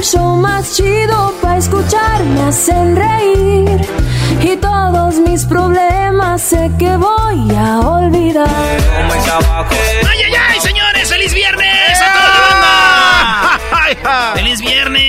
el show más chido para escuchar. Me hacen reír y todos mis problemas sé que voy a olvidar. ¡Ay, ay, ay, señores! ¡Feliz viernes a toda la banda! ¡Feliz viernes,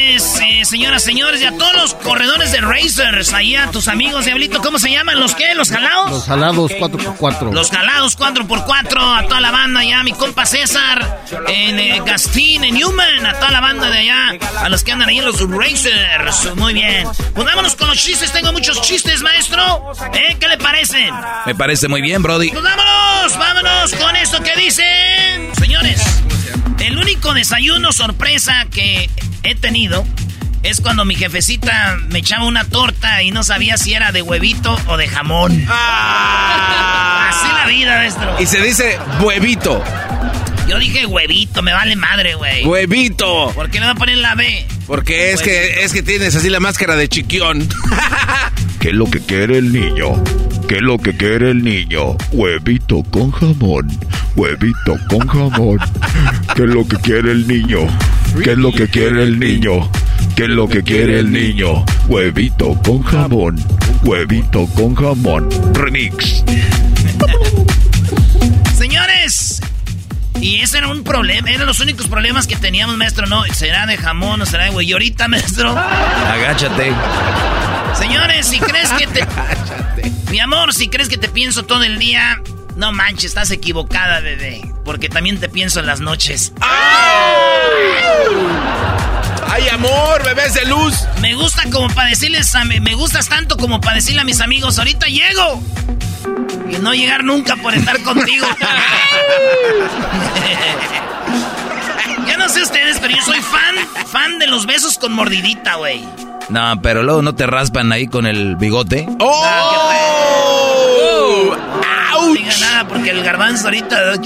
eh, señoras, señores! Y a todos los corredores de Racers. Ahí a tus amigos, Diablito, ¿cómo se llaman? ¿Los qué? ¿Los jalados? Los jalados 4x4. Los jalados 4x4, a toda la banda allá, mi compa César, en eh, Gastín, en Newman, a toda la banda de allá, a los que andan ahí en los Racers. Muy bien. Pues vámonos con los chistes, tengo muchos chistes, maestro. ¿Eh? ¿Qué le parecen? Me parece muy bien, Brody. Pues vámonos, vámonos con esto que dicen. Señores, el único desayuno sorpresa que he tenido es cuando mi jefecita me echaba una torta y no sabía si era de huevito o de jamón. Así la vida, maestro. Y se dice huevito. Yo dije huevito, me vale madre, güey. Huevito. ¿Por qué le va a poner la B? Porque es que, es que tienes así la máscara de chiquión. ¿Qué es lo que quiere el niño? ¿Qué es lo que quiere el niño? Huevito con jamón. Huevito con jamón. ¿Qué es lo que quiere el niño? ¿Qué es lo que quiere el niño? ¿Qué es lo que quiere el niño? Huevito con jamón. Huevito con jamón. Remix. Y ese era un problema, eran los únicos problemas que teníamos, maestro, ¿no? ¿Será de jamón o será de güey? Y ahorita, maestro. Agáchate. Señores, si crees que te. Mi amor, si crees que te pienso todo el día, no manches, estás equivocada, bebé. Porque también te pienso en las noches. ¡Ay, amor, bebés de luz! Me gusta como para decirles a mi- me gustas tanto como para decirle a mis amigos, ahorita llego. Y no llegar nunca por estar contigo. yo no sé ustedes, pero yo soy fan, fan de los besos con mordidita, güey. No, pero luego no te raspan ahí con el bigote. ¡Oh! No diga nada porque el garbanzo ahorita.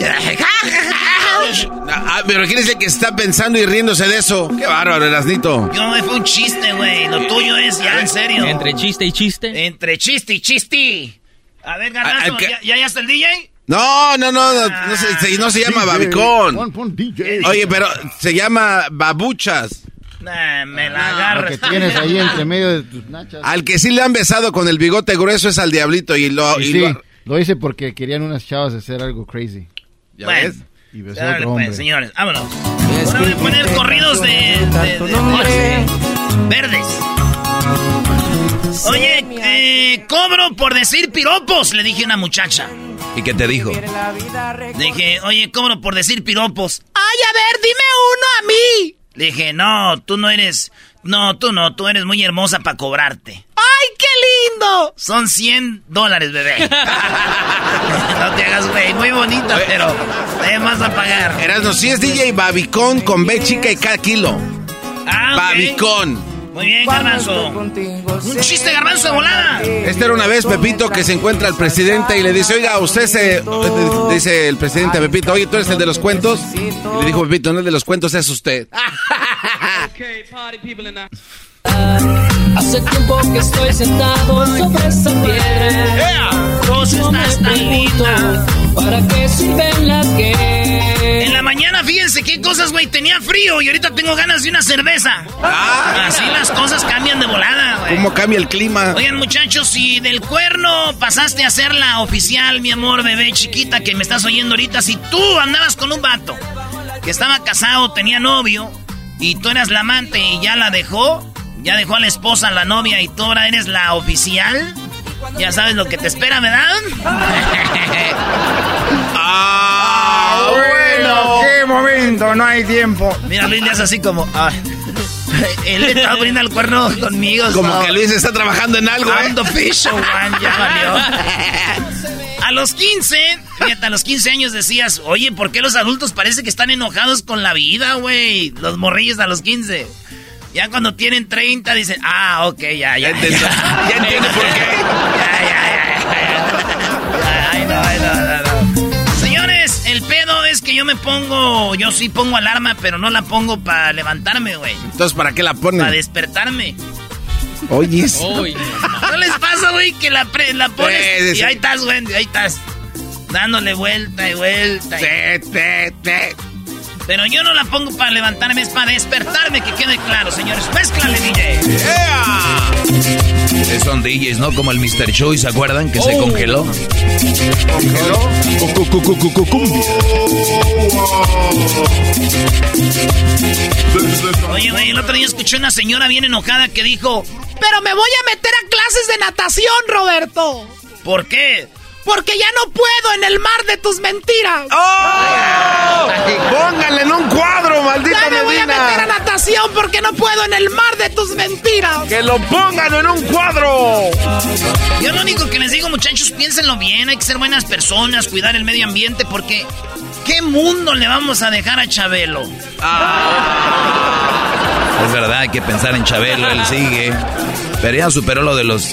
Ah, pero ¿quién es el que está pensando y riéndose de eso? ¡Qué bárbaro, Erasnito! Yo no fue un chiste, güey. Lo tuyo es ya en serio. Entre chiste y chiste. Entre chiste y chiste. A ver, Ah, ah, ¿qué? ¿ya, ¿ya, ya está el DJ? No, no, no, no, no se, se- no se llama DJ. babicón. Pon, pon DJ. Oye, pero se llama babuchas. Nah, me la Lo agarras. que tienes ahí entre medio de tus nachas. Al que sí le han besado con el bigote grueso es al diablito y lo... Y y sí, lo- lo hice porque querían unas chavas hacer algo crazy. ¿Ya Bueno. ves? Y besé a pues, señores, vámonos. Ahora voy a poner corridos de, de- de- de- verdes. Oye, eh, cobro por decir piropos, le dije a una muchacha. ¿Y qué te dijo? Dije, oye, cobro por decir piropos. Ay, a ver, dime uno a mí. Le dije, no, tú no eres, no, tú no, tú eres muy hermosa para cobrarte. Ay, qué mundo. Son 100 dólares, bebé. no te hagas, güey. Muy bonita, pero te vas a pagar. Erasno, si es DJ Babicón con B chica y cada kilo. Ah. Babicón. Muy bien, garbanzo. Un chiste, garbanzo de volada. Esta era una vez Pepito que se encuentra al presidente y le dice, oiga, usted se... Dice el presidente a Pepito, oye, ¿tú eres el de los cuentos? Y le dijo Pepito, no el de los cuentos, es usted. Hace tiempo que estoy sentado sobre esa piedra. Yo estás pregunto, linda. ¿para qué sirven las que? En la mañana, fíjense qué cosas, güey. Tenía frío y ahorita tengo ganas de una cerveza. Así las cosas cambian de volada, güey. ¿Cómo cambia el clima? Oigan, muchachos, si del cuerno pasaste a ser la oficial, mi amor, bebé chiquita, que me estás oyendo ahorita, si tú andabas con un vato que estaba casado, tenía novio, y tú eras la amante y ya la dejó, ya dejó a la esposa, a la novia, y tú ahora eres la oficial, ya sabes lo que te espera, ¿verdad? ¡Ah, bueno! ¡Qué momento! No hay tiempo. Mira, Luis le hace así como... ah, él le está poniendo el cuerno conmigo. Como so- que Luis está trabajando en algo, ¿eh? one, ya valió. A los 15, fíjate, a los 15 años decías, oye, ¿por qué los adultos parece que están enojados con la vida, güey? Los morrillos a los 15. Ya cuando tienen 30 dicen, ah, ok, ya, ya. Ya entiendo, ya entiendo por qué. Ya, ya, ya, ya, ya. Ay, no, ay, no, no, no. Señores, el pedo es que yo me pongo, yo sí pongo alarma, pero no la pongo para levantarme, güey. Entonces, ¿para qué la ponen? Para despertarme. Oye, ¿No les pasa, güey, que la, pre- la pones Sí, sí, y ahí estás, güey, ahí estás? Dándole vuelta y vuelta. y-. Pero yo no la pongo para levantarme, es para despertarme, que quede claro, señores. Mézclale, DJ. ¡Ea! Eh, Son DJs, ¿no? Como el Mr. Choi, ¿se acuerdan? Que Oh. se congeló. Oye, güey, el otro día escuché una señora bien enojada que dijo... Pero me voy a meter a clases de natación, Roberto. ¿Por qué? Porque ya no puedo en el mar de tus mentiras. ¡Oh! ¡Pónganle en un cuadro, maldita Ya me voy a meter a natación porque no puedo en el mar de tus mentiras. ¡Que lo pongan en un cuadro! Yo lo único que les digo, muchachos, piénsenlo bien, hay que ser buenas personas, cuidar el medio ambiente, porque ¿qué mundo le vamos a dejar a Chabelo? Es verdad, hay que pensar en Chabelo, él sigue. Pero ya superó lo de los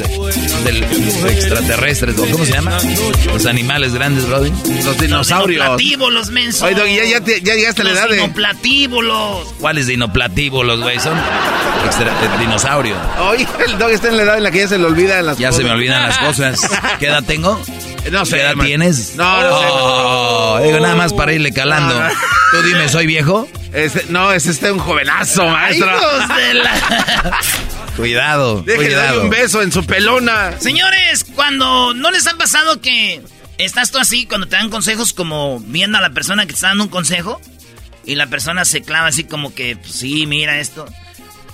del extraterrestres, ¿o ¿cómo se llama? Los animales grandes, Brody. Los Los dinosaurios. dinoplatíbulos, menso. Oye, Doggy, ya, ya, te- ya llegaste a la Los edad de... dinoplatíbulos. ¿Cuáles dinoplatíbulos, güey? Son extra- eh, dinosaurios. Oye, el Doggy está en la edad en la que ya se le olvidan las Ya cosas. se me olvidan las cosas. ¿Qué edad tengo? No sé, ¿Qué edad tienes? No, no sé. Oh, digo nada más para irle calando. No. Tú dime, ¿soy viejo? Este- no, es este un jovenazo, maestro. Hijos de la... Cuidado, Déjenle darle cuidado. un beso en su pelona. Señores, cuando no les ha pasado que estás tú así, cuando te dan consejos como viendo a la persona que te está dando un consejo y la persona se clava así como que, pues, sí, mira esto.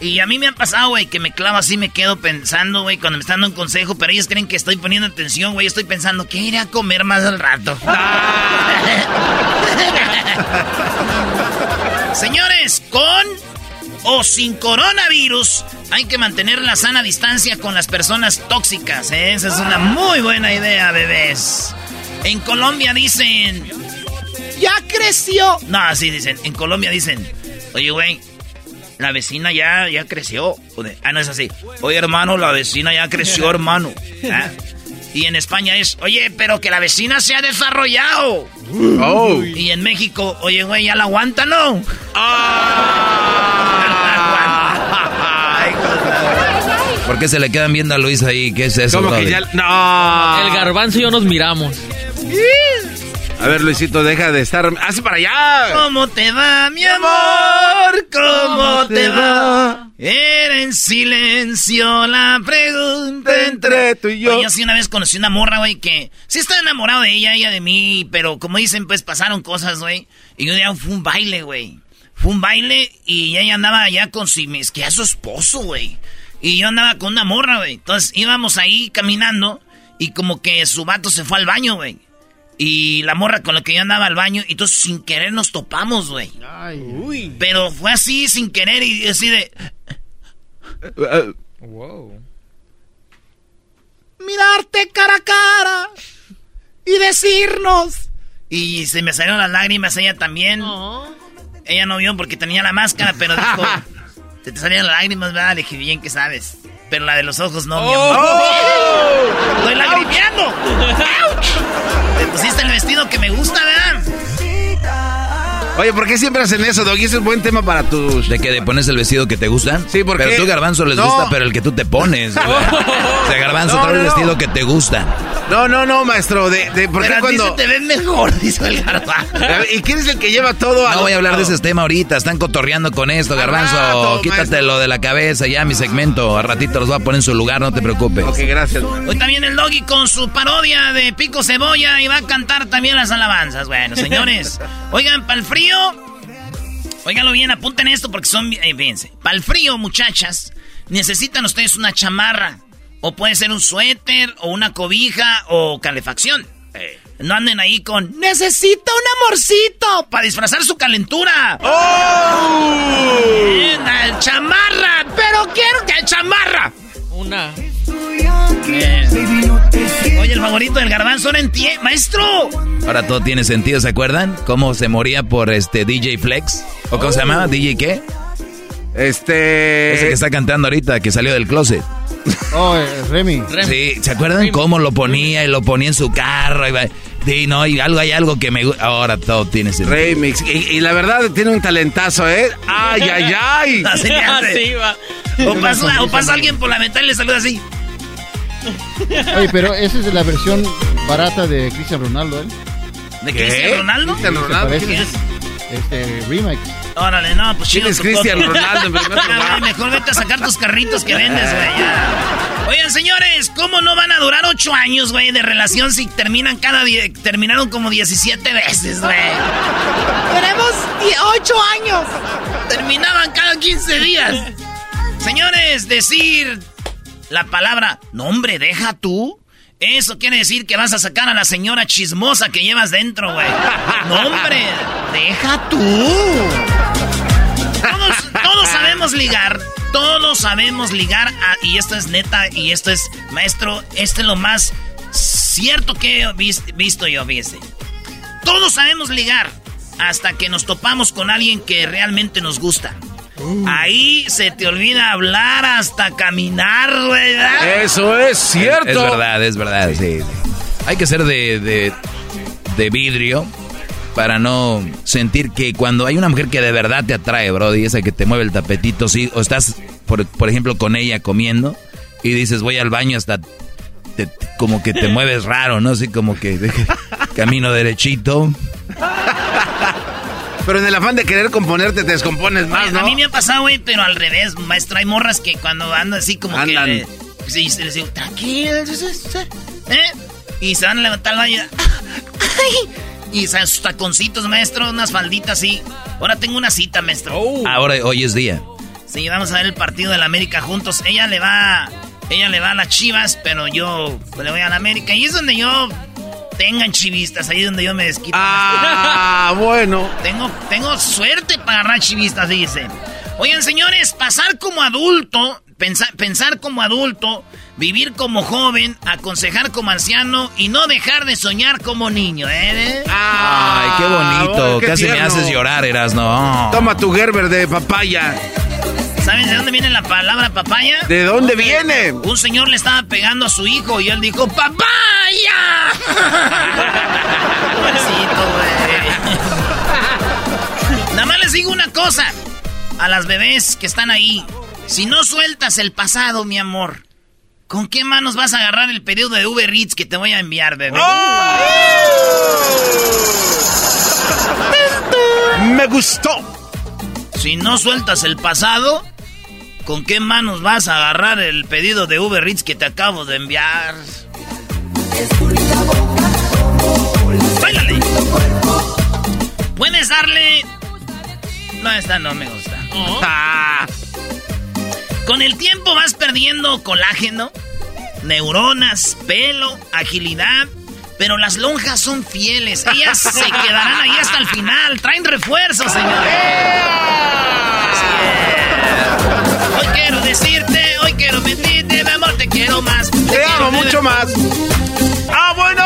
Y a mí me ha pasado, güey, que me clavo así, me quedo pensando, güey, cuando me están dando un consejo, pero ellos creen que estoy poniendo atención, güey, estoy pensando, ¿qué iré a comer más al rato? Señores, con o sin coronavirus, hay que mantener la sana distancia con las personas tóxicas. ¿eh? Esa es una muy buena idea, bebés. En Colombia dicen... Ya creció. No, así dicen. En Colombia dicen... Oye, güey, la vecina ya, ya creció. Ah, no es así. Oye, hermano, la vecina ya creció, hermano. Ah. Y en España es... Oye, pero que la vecina se ha desarrollado. Oh. Y en México... Oye, güey, ya la aguanta, ¿no? ¿Por qué se le quedan viendo a Luis ahí? ¿Qué es eso, Como que Brody? ya... No. El garbanzo y yo nos miramos. A ver, Luisito, deja de estar... ¡Hace para allá! ¿Cómo te va, mi amor? ¿Cómo te va? Era en silencio la pregunta Entre tú y yo. Oye, sí una vez conocí una morra, güey, que sí estaba enamorado de ella, ella de mí, pero como dicen, pues pasaron cosas, güey. Y un día fue un baile, güey. Fue un baile y ella andaba allá con si es que a su esposo, güey. Y yo andaba con una morra, güey. Entonces íbamos ahí caminando y como que su vato se fue al baño, güey. Y la morra con la que yo andaba al baño, y entonces sin querer nos topamos, güey. Pero fue así, sin querer, y así de... Wow. mirarte cara a cara y decirnos. Y se me salieron las lágrimas, ella también. Ella no vio porque tenía la máscara, pero dijo, se te salían las lágrimas, ¿verdad? Le dije, bien que sabes. Pero la de los ojos no, mi amor. ¡Estoy lagrimeando! Te pusiste el vestido que me gusta, ¿verdad? Oye, ¿por qué siempre hacen eso, Doggy? Ese es buen tema para tus... ¿De que te pones el vestido que te gusta? Sí, porque... Pero tú, Garbanzo, les No. gusta, pero el que tú te pones. O sea, Garbanzo, No, trae el no, vestido que te gusta. No, no, no, maestro. De, de, ¿Por qué ti cuando...? se te ven mejor, dice el garbanzo. A ver, ¿Y quién es el que lleva todo a No voy a hablar de ese tema ahorita. Están cotorreando con esto, Garbanzo. rato, Quítate maestro. lo de la cabeza ya, mi segmento. A ratito los voy a poner en su lugar, no te preocupes. Ok, gracias. Hoy también el Doggy con su parodia de Pico Cebolla y va a cantar también las alabanzas. Bueno, señores, oigan, para el frío, óiganlo bien, apunten esto porque son, eh, fíjense, para el frío, muchachas, necesitan ustedes una chamarra, o puede ser un suéter, o una cobija, o calefacción. No anden ahí con, necesito un amorcito, para disfrazar su calentura. Bien, al chamarra, pero quiero que chamarra. Una. Oye, el favorito del garbanzo no entiende. ¡Maestro! Ahora todo tiene sentido, ¿se acuerdan? ¿Cómo se moría por este DJ Flex? ¿O cómo se llamaba? ¿DJ qué? Este... Ese que está cantando ahorita, que salió del closet. Oh, eh, Remy. Sí, ¿se acuerdan cómo lo ponía y lo ponía en su carro? Y va- Sí, no, y algo, hay algo que me gusta. Ahora todo tiene sentido. Remix. Y, y la verdad tiene un talentazo, ¿eh? ¡Ay, ay, ay! Así. Así va. O pasa, o pasa alguien por la ventana y le saluda así. Oye, pero esa es la versión barata de Cristiano Ronaldo, ¿eh? ¿De ¿Qué? Cristiano Ronaldo? Cristian Ronaldo. ¿quién es? Este, remake. Órale, no, pues ¿Quién chido. es Cristian. Ronaldo en primer Ya, lugar? güey, Mejor vete a sacar tus carritos que vendes, güey. Oigan, señores, ¿cómo no van a durar ocho años, güey, de relación si terminan cada die- terminaron como 17 veces, güey? Tenemos ocho años. Terminaban cada 15 días. Señores, decir la palabra, no hombre, deja tú. Eso quiere decir que vas a sacar a la señora chismosa que llevas dentro, güey. No, hombre, deja tú. Todos, sabemos ligar. Todos sabemos ligar. y esto es neta. Y esto es, maestro, esto es lo más cierto que he vis- visto yo, fíjese. Todos sabemos ligar. Hasta que nos topamos con alguien que realmente nos gusta. Ahí se te olvida hablar hasta caminar. ¿verdad? Eso es cierto. Es verdad, es verdad, sí. Hay que ser de, de, de vidrio para no sentir que cuando hay una mujer que de verdad te atrae, bro, y esa que te mueve el tapetito, sí, o estás, por, por ejemplo, con ella comiendo y dices, voy al baño hasta... te- como que te mueves raro, ¿no? Así como que camino derechito. Pero en el afán de querer componerte te descompones más, Oye, ¿no? A mí me ha pasado, güey, pero al revés, maestro. Hay morras que cuando andan así como Andan. que... le- sí, les digo, tranquilo, ¿eh? Y se van a levantar el baño. ¡Ay! Y sus taconcitos, maestro, unas falditas así. Ahora tengo una cita, maestro. Ahora, hoy es día. Sí, vamos a ver el partido de la América juntos. Ella le va... Ella le va a las chivas, pero yo pues, le voy a la América. Y es donde yo... Tengan chivistas, ahí es donde yo me desquito. Ah, bueno. Tengo, tengo suerte para agarrar chivistas, dice. Oigan, señores, pasar como adulto, pensar, pensar como adulto, vivir como joven, aconsejar como anciano y no dejar de soñar como niño, ¿eh? Ay, qué bonito. bueno, qué Casi me tierno. haces llorar, eras no. Toma tu Gerber de papaya. ¿Saben de dónde viene la palabra papaya? ¿De dónde viene? Un señor le estaba pegando a su hijo y él dijo, ¡Papaya! Pobrecito. Nada más les digo una cosa. A las bebés que están ahí. Si no sueltas el pasado, mi amor, ¿con qué manos vas a agarrar el pedido de Uber Eats que te voy a enviar, bebé? Me gustó. Si no sueltas el pasado, ¿con qué manos vas a agarrar el pedido de Uber Eats que te acabo de enviar? ¡Báilale! Puedes darle... No, esta no me gusta. Ah. Con el tiempo vas perdiendo colágeno, neuronas, pelo, agilidad, pero las lonjas son fieles. Ellas se quedarán ahí hasta el final. Traen refuerzos, señores. Es. Quiero mentirte, mi amor, te quiero más. Te amo mucho mucho más. ¡Ah, bueno!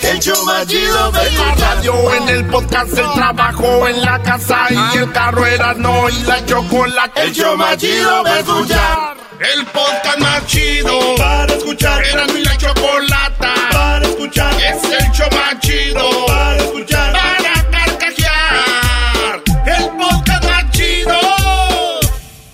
El show más chido en la radio, en el podcast, el trabajo, en la casa y el carro era no y la chocolate. El show más chido escuchar. El podcast más chido para escuchar. Era mi la chocolata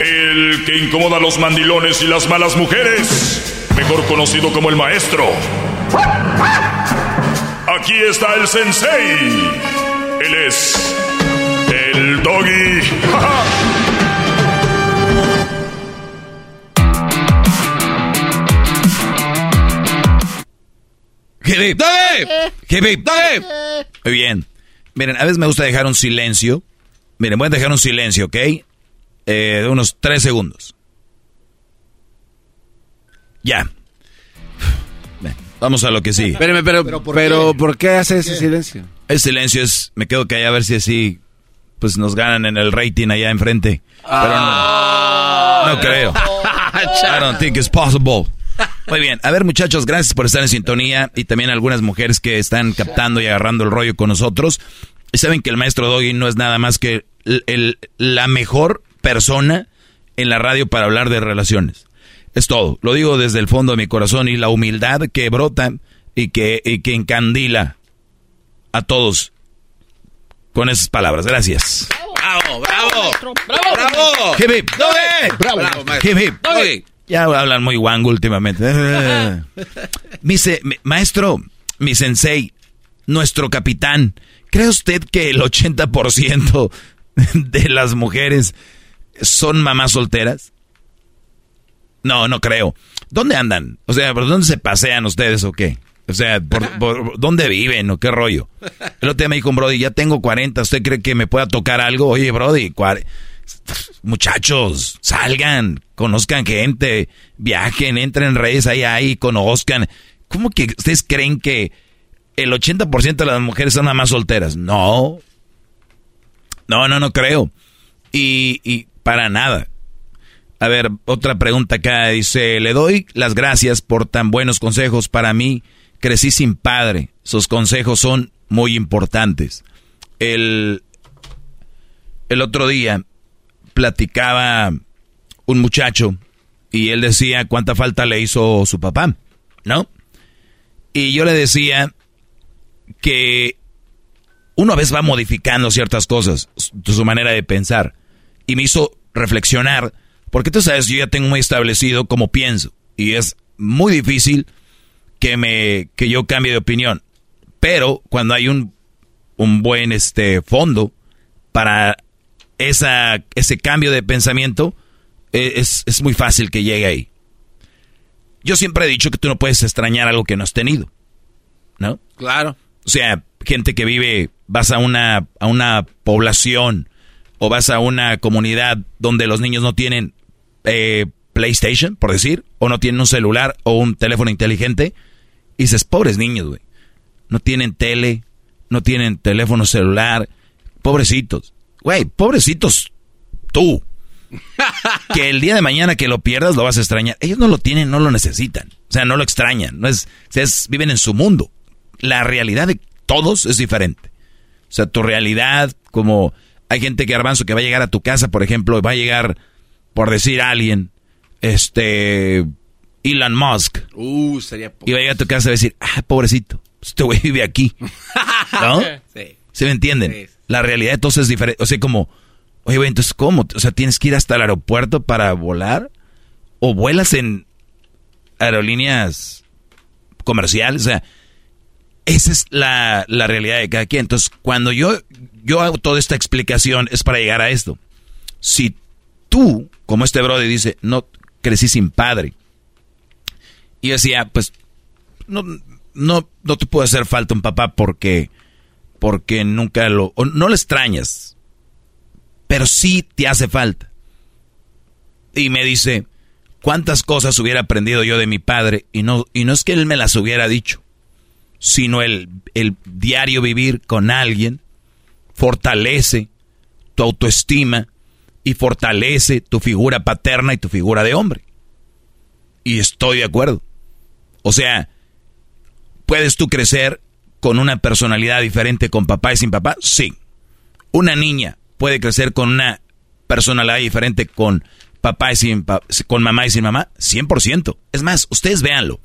El que incomoda a los mandilones y las malas mujeres. Mejor conocido como el maestro. Aquí está el sensei. Él es. El doggy. Hip, hip, Muy bien. Miren, a veces me gusta dejar un silencio. Miren, voy a dejar un silencio, ¿ok? Eh, de unos tres segundos. Ya. Vamos a lo que sí. Espérame, pero, pero, ¿por qué, hace ese silencio? El silencio es, me quedo callado a ver si así, pues nos ganan en el rating allá enfrente. Pero no, no creo. I don't think it's possible. Muy bien, a ver muchachos, gracias por estar en sintonía y también algunas mujeres que están captando y agarrando el rollo con nosotros. Y saben que el maestro Doggy no es nada más que el- el- la mejor persona en la radio para hablar de relaciones. Es todo, lo digo desde el fondo de mi corazón y la humildad que brota y que, y que encandila a todos con esas palabras. Gracias. ¡Bravo, bravo! ¡Bravo, bravo! Hip, hip. ¡Bravo! ¡Bravo, maestro! Hip, hip. Doggy. Ya hablan muy guango últimamente. Mi se- mi- maestro, mi sensei, nuestro capitán, ¿cree usted que el 80% de las mujeres son mamás solteras? No, no creo. ¿Dónde andan? O sea, ¿por dónde se pasean ustedes o qué? O sea, ¿por, por dónde viven o qué rollo? El otro día me dijo un Brody, ya tengo 40, ¿usted cree que me pueda tocar algo? Oye, Brody, muchachos, salgan, conozcan gente, viajen, entren en redes ahí, ahí, conozcan. ¿Cómo que ustedes creen que el 80% de las mujeres son nada más solteras? No. No, no, no creo. Y, y para nada. A ver, otra pregunta acá. Dice, le doy las gracias por tan buenos consejos. Para mí, crecí sin padre. Sus consejos son muy importantes. El, el otro día platicaba un muchacho y él decía cuánta falta le hizo su papá, ¿no? Y yo le decía que uno a veces va modificando ciertas cosas, su manera de pensar. Y me hizo reflexionar, porque tú sabes, yo ya tengo muy establecido cómo pienso. Y es muy difícil que, me, que yo cambie de opinión. Pero cuando hay un, un buen este, fondo para esa, ese cambio de pensamiento, e, es, es muy fácil que llegue ahí. Yo siempre he dicho que tú no puedes extrañar algo que no has tenido. ¿No? Claro. O sea, gente que vive, vas a una, a una población o vas a una comunidad donde los niños no tienen eh, PlayStation, por decir, o no tienen un celular o un teléfono inteligente, y dices, pobres niños, güey. No tienen tele, no tienen teléfono celular, pobrecitos. Güey, pobrecitos tú. que el día de mañana que lo pierdas lo vas a extrañar. Ellos no lo tienen, no lo necesitan. O sea, no lo extrañan. No es, es viven en su mundo. La realidad de todos es diferente. O sea, tu realidad, como hay gente que Arbanzo que va a llegar a tu casa, por ejemplo, va a llegar, por decir a alguien, este, Elon Musk. Uh, sería y va a llegar a tu casa y va a decir, ah, pobrecito, este güey vive aquí. ¿No? Sí. ¿Se me entienden? La realidad entonces es diferente. O sea, como, oye, güey, entonces, ¿cómo? O sea, tienes que ir hasta el aeropuerto para volar. O vuelas en aerolíneas comerciales. O sea, esa es la, realidad de cada quien. Entonces, cuando yo, yo hago toda esta explicación es para llegar a esto. Si tú, como este brother dice, no crecí sin padre. Y decía, pues, no, no, no te puede hacer falta un papá porque, porque nunca lo, no lo extrañas, pero sí te hace falta. Y me dice, ¿cuántas cosas hubiera aprendido yo de mi padre? Y no, y no es que él me las hubiera dicho sino el, el diario vivir con alguien fortalece tu autoestima y fortalece tu figura paterna y tu figura de hombre. Y estoy de acuerdo. O sea, ¿puedes tú crecer con una personalidad diferente con papá y sin papá? Sí. Una niña puede crecer con una personalidad diferente con papá y sin con mamá y sin mamá, 100%. Es más, ustedes véanlo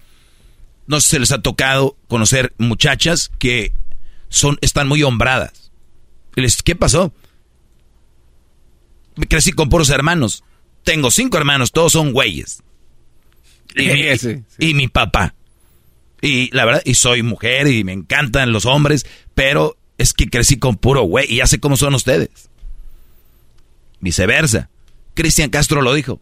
no sé si se les ha tocado conocer muchachas que son, están muy hombradas. ¿Qué pasó? Me crecí con puros hermanos. Tengo cinco hermanos, todos son güeyes. Y, mi, y mi papá. Y la verdad, y soy mujer y me encantan los hombres, pero es que crecí con puro güey y ya sé cómo son ustedes. Viceversa. Cristian Castro lo dijo.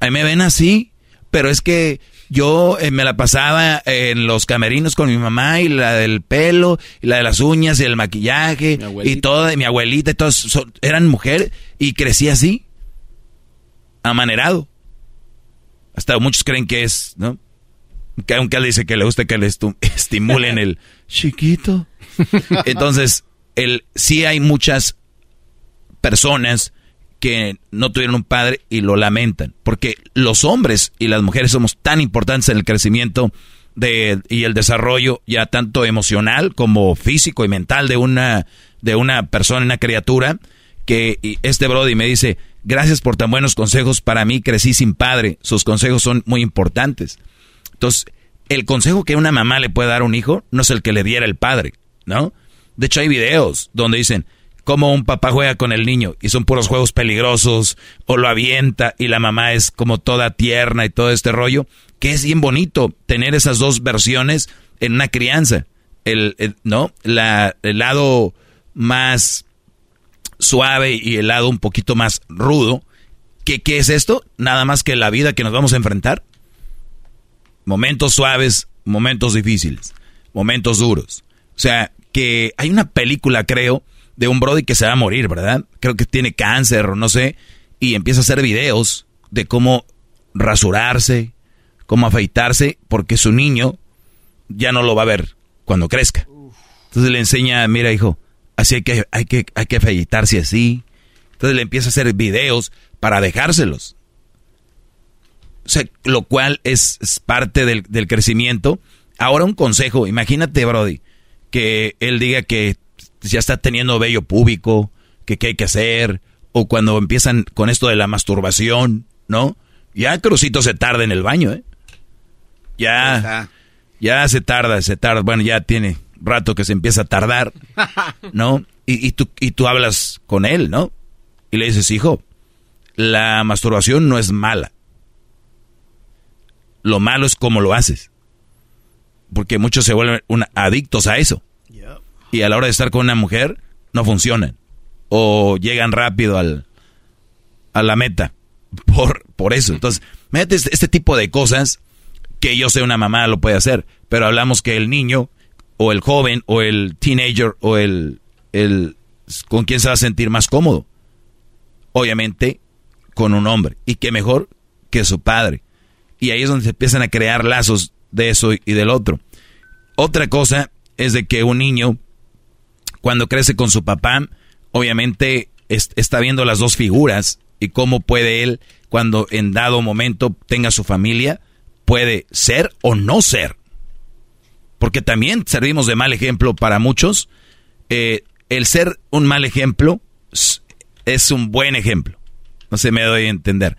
Ahí me ven así, pero es que yo eh, me la pasaba en los camerinos con mi mamá y la del pelo, y la de las uñas y el maquillaje, y toda, mi abuelita y todos eran mujeres y crecí así, amanerado. Hasta muchos creen que es, ¿no? Que aunque él dice que le gusta que le estimulen el chiquito. Entonces, el, sí hay muchas personas que no tuvieron un padre y lo lamentan. Porque los hombres y las mujeres somos tan importantes en el crecimiento de, y el desarrollo ya tanto emocional como físico y mental de una, de una persona, una criatura, que este Brody me dice, gracias por tan buenos consejos, para mí crecí sin padre, sus consejos son muy importantes. Entonces, el consejo que una mamá le puede dar a un hijo no es el que le diera el padre, ¿no? De hecho, hay videos donde dicen, cómo un papá juega con el niño y son puros juegos peligrosos o lo avienta y la mamá es como toda tierna y todo este rollo, que es bien bonito tener esas dos versiones en una crianza. El, ¿no? La, el lado más suave y el lado un poquito más rudo. ¿Qué, ¿Qué es esto? Nada más que la vida que nos vamos a enfrentar. Momentos suaves, momentos difíciles, momentos duros. O sea, que hay una película, creo, de un Brody que se va a morir, ¿verdad? Creo que tiene cáncer o no sé. Y empieza a hacer videos de cómo rasurarse, cómo afeitarse, porque su niño ya no lo va a ver cuando crezca. Entonces le enseña, mira hijo, así hay que, hay que, hay que afeitarse así. Entonces le empieza a hacer videos para dejárselos. O sea, lo cual es, es parte del, del, crecimiento. Ahora un consejo, imagínate Brody, que él diga que ya está teniendo vello púbico, que qué hay que hacer, o cuando empiezan con esto de la masturbación, ¿no? Ya Crucito se tarda en el baño, ¿eh? Ya, ya se tarda, se tarda. Bueno, ya tiene rato que se empieza a tardar, ¿no? Y, y, tú, y tú hablas con él, ¿no? Y le dices, hijo, la masturbación no es mala. Lo malo es cómo lo haces. Porque muchos se vuelven adictos a eso. Y a la hora de estar con una mujer, no funcionan. O llegan rápido al, a la meta. Por, por eso. Entonces, métete este, este tipo de cosas que yo sé una mamá lo puede hacer. Pero hablamos que el niño, o el joven, o el teenager, o el, el con quién se va a sentir más cómodo. Obviamente, con un hombre. Y qué mejor que su padre. Y ahí es donde se empiezan a crear lazos de eso y del otro. Otra cosa es de que un niño, cuando crece con su papá, obviamente está viendo las dos figuras y cómo puede él, cuando en dado momento tenga su familia, puede ser o no ser. Porque también servimos de mal ejemplo para muchos. Eh, el ser un mal ejemplo es un buen ejemplo. No se me doy a entender.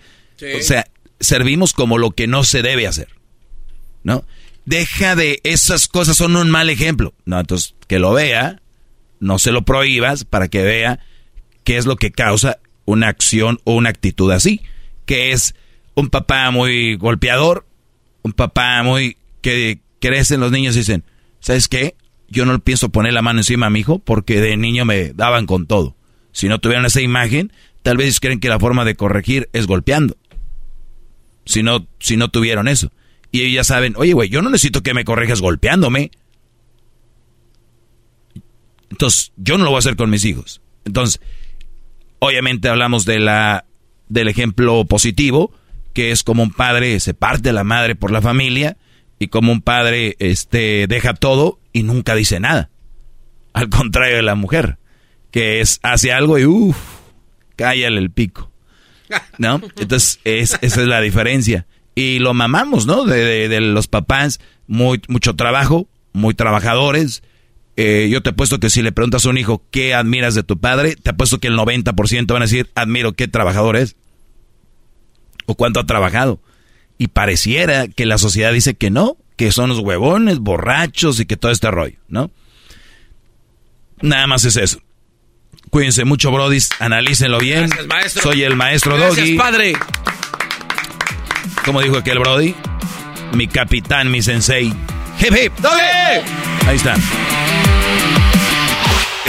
O sea, servimos como lo que no se debe hacer. ¿No? Deja de esas cosas son un mal ejemplo. No, entonces que lo vea, no se lo prohíbas para que vea qué es lo que causa una acción o una actitud así, que es un papá muy golpeador, un papá muy que crecen los niños y dicen, ¿sabes qué? Yo no pienso poner la mano encima a mi hijo porque de niño me daban con todo. Si no tuvieran esa imagen, tal vez creen que la forma de corregir es golpeando. Si no, si no tuvieron eso. Y ellos ya saben, oye, güey, yo no necesito que me corrijas golpeándome. Entonces, yo no lo voy a hacer con mis hijos. Entonces, obviamente hablamos de la, del ejemplo positivo, que es como un padre se parte la madre por la familia y como un padre este, deja todo y nunca dice nada. Al contrario de la mujer, que es hace algo y uff, cállale el pico. ¿No? Entonces, esa es la diferencia. Y lo mamamos, ¿no? De, los papás, muy, mucho trabajo, muy trabajadores. Eh, yo te apuesto que si le preguntas a un hijo qué admiras de tu padre, te apuesto que el 90% van a decir, admiro qué trabajador es. O cuánto ha trabajado. Y pareciera que la sociedad dice que no, que son los huevones, borrachos y que todo este rollo, ¿no? Nada más es eso. Cuídense mucho, brodis. Analícenlo bien. Gracias, maestro. Soy el maestro Gracias, Doggy. padre. Como dijo aquel brody, mi capitán, mi sensei. Hip hip. ¡Doggy! Ahí está.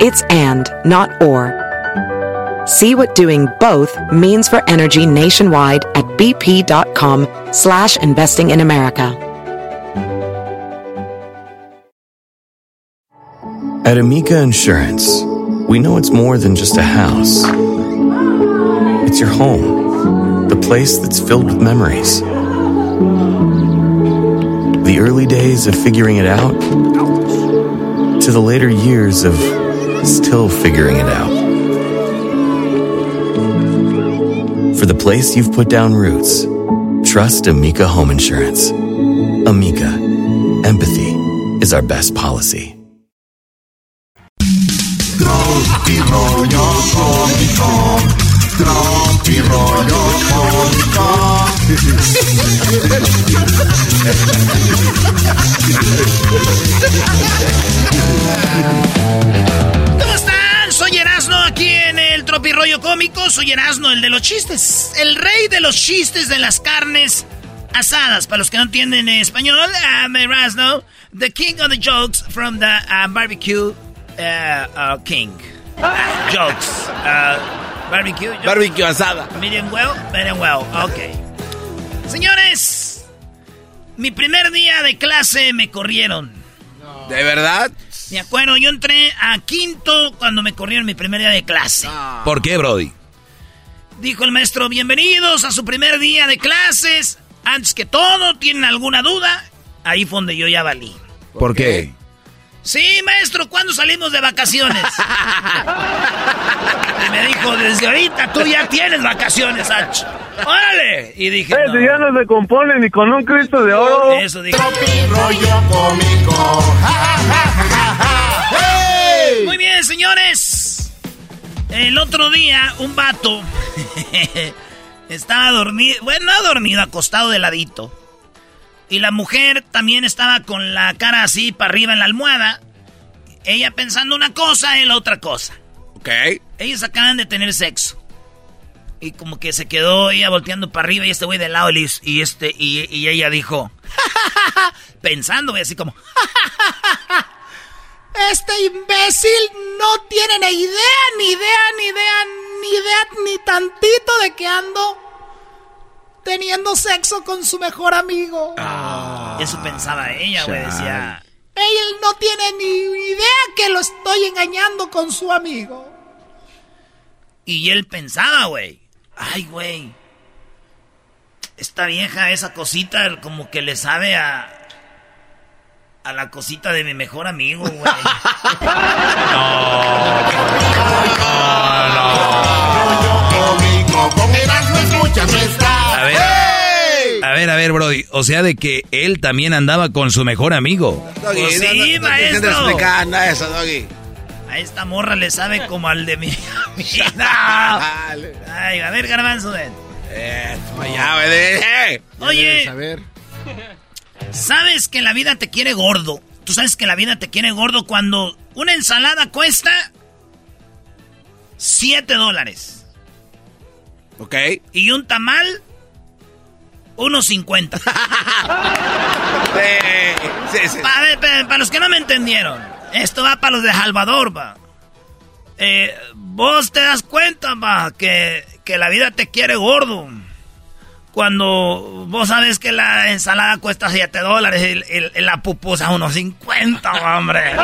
It's and, not or. See what doing both means for energy nationwide at bp.com slash investing in America. At Amica Insurance, we know it's more than just a house. It's your home, the place that's filled with memories. The early days of figuring it out to the later years of still figuring it out. For the place you've put down roots, trust Amica Home Insurance. Amica, empathy is our best policy. Erasno aquí en el Tropirollo Cómico. Soy Erasno, el de los chistes. El rey de los chistes de las carnes asadas. Para los que no entienden español, I'm Erasno, the king of the jokes from the uh, barbecue uh, uh, king. Jokes. Uh, barbecue. jokes. Barbecue asada. Medium well, medium well. Ok. Señores, mi primer día de clase me corrieron. ¿De verdad? Me acuerdo, yo entré a quinto cuando me corrieron mi primer día de clase. ¿Por qué, Brody? Dijo el maestro, bienvenidos a su primer día de clases. Antes que todo, ¿tienen alguna duda? Ahí fue donde yo ya valí. ¿Por qué? Sí, maestro, ¿cuándo salimos de vacaciones? y me dijo, desde ahorita tú ya tienes vacaciones, Ach. ¡Órale! Y dije, Eh, si ya no se compone ni con un Cristo de oro. Eso dije. rollo cómico. Muy bien, señores. El otro día, un vato estaba dormido, bueno, no dormido, acostado de ladito. Y la mujer también estaba con la cara así para arriba en la almohada. Ella pensando una cosa, él otra cosa. Ok. Ellos acaban de tener sexo. Y como que se quedó ella volteando para arriba y este güey de lado y, y este y, y ella dijo, pensando, güey, así como, Este imbécil no tiene ni idea, ni idea, ni idea, ni idea, ni tantito de que ando teniendo sexo con su mejor amigo. eso pensaba ella, güey, decía. Él no tiene ni idea que lo estoy engañando con su amigo. Y él pensaba, güey, ay, güey, esta vieja, esa cosita, como que le sabe a. A la cosita de mi mejor amigo, güey. Escuchas no estás. A ver. A ver, a ver, Brody. O sea, de que él también andaba con su mejor amigo. Doggy, Pues no, sí, no, no maestro. eso, Doggy. A esta morra le sabe como al de mi amiga. Ay, a ver, garbanzo, ya, güey, eh. Oye, A ver. ¿Sabes que la vida te quiere gordo? Tú sabes que la vida te quiere gordo cuando una ensalada cuesta 7 dólares. Ok. Y un tamal, unos 50. Sí, sí. Para, los que no me entendieron, esto va para los de Salvador, va. Eh, vos te das cuenta, va, que, que la vida te quiere gordo. Cuando vos sabes que la ensalada cuesta 7 dólares y, y la pupusa unos 50, hombre.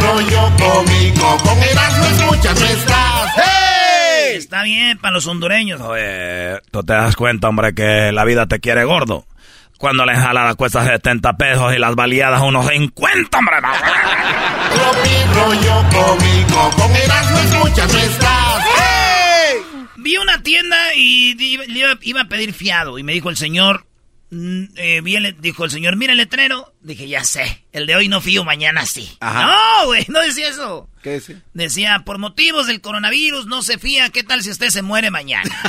rollo cómico. Con Erasmo escuchas estás. Está bien para los hondureños. Oye, tú te das cuenta, hombre, que la vida te quiere gordo. Cuando la ensalada cuesta 70 pesos y las baleadas unos 50, hombre. rollo cómico. Con Erasmo escuchas estás. Vi una tienda y iba, iba a pedir fiado y me dijo el señor, mm, eh, el- dijo el señor, mira el letrero. Dije, ya sé, el de hoy no fío, mañana sí. Ajá. No, güey, no decía eso. ¿Qué decía? Decía, por motivos del coronavirus no se fía, ¿qué tal si usted se muere mañana?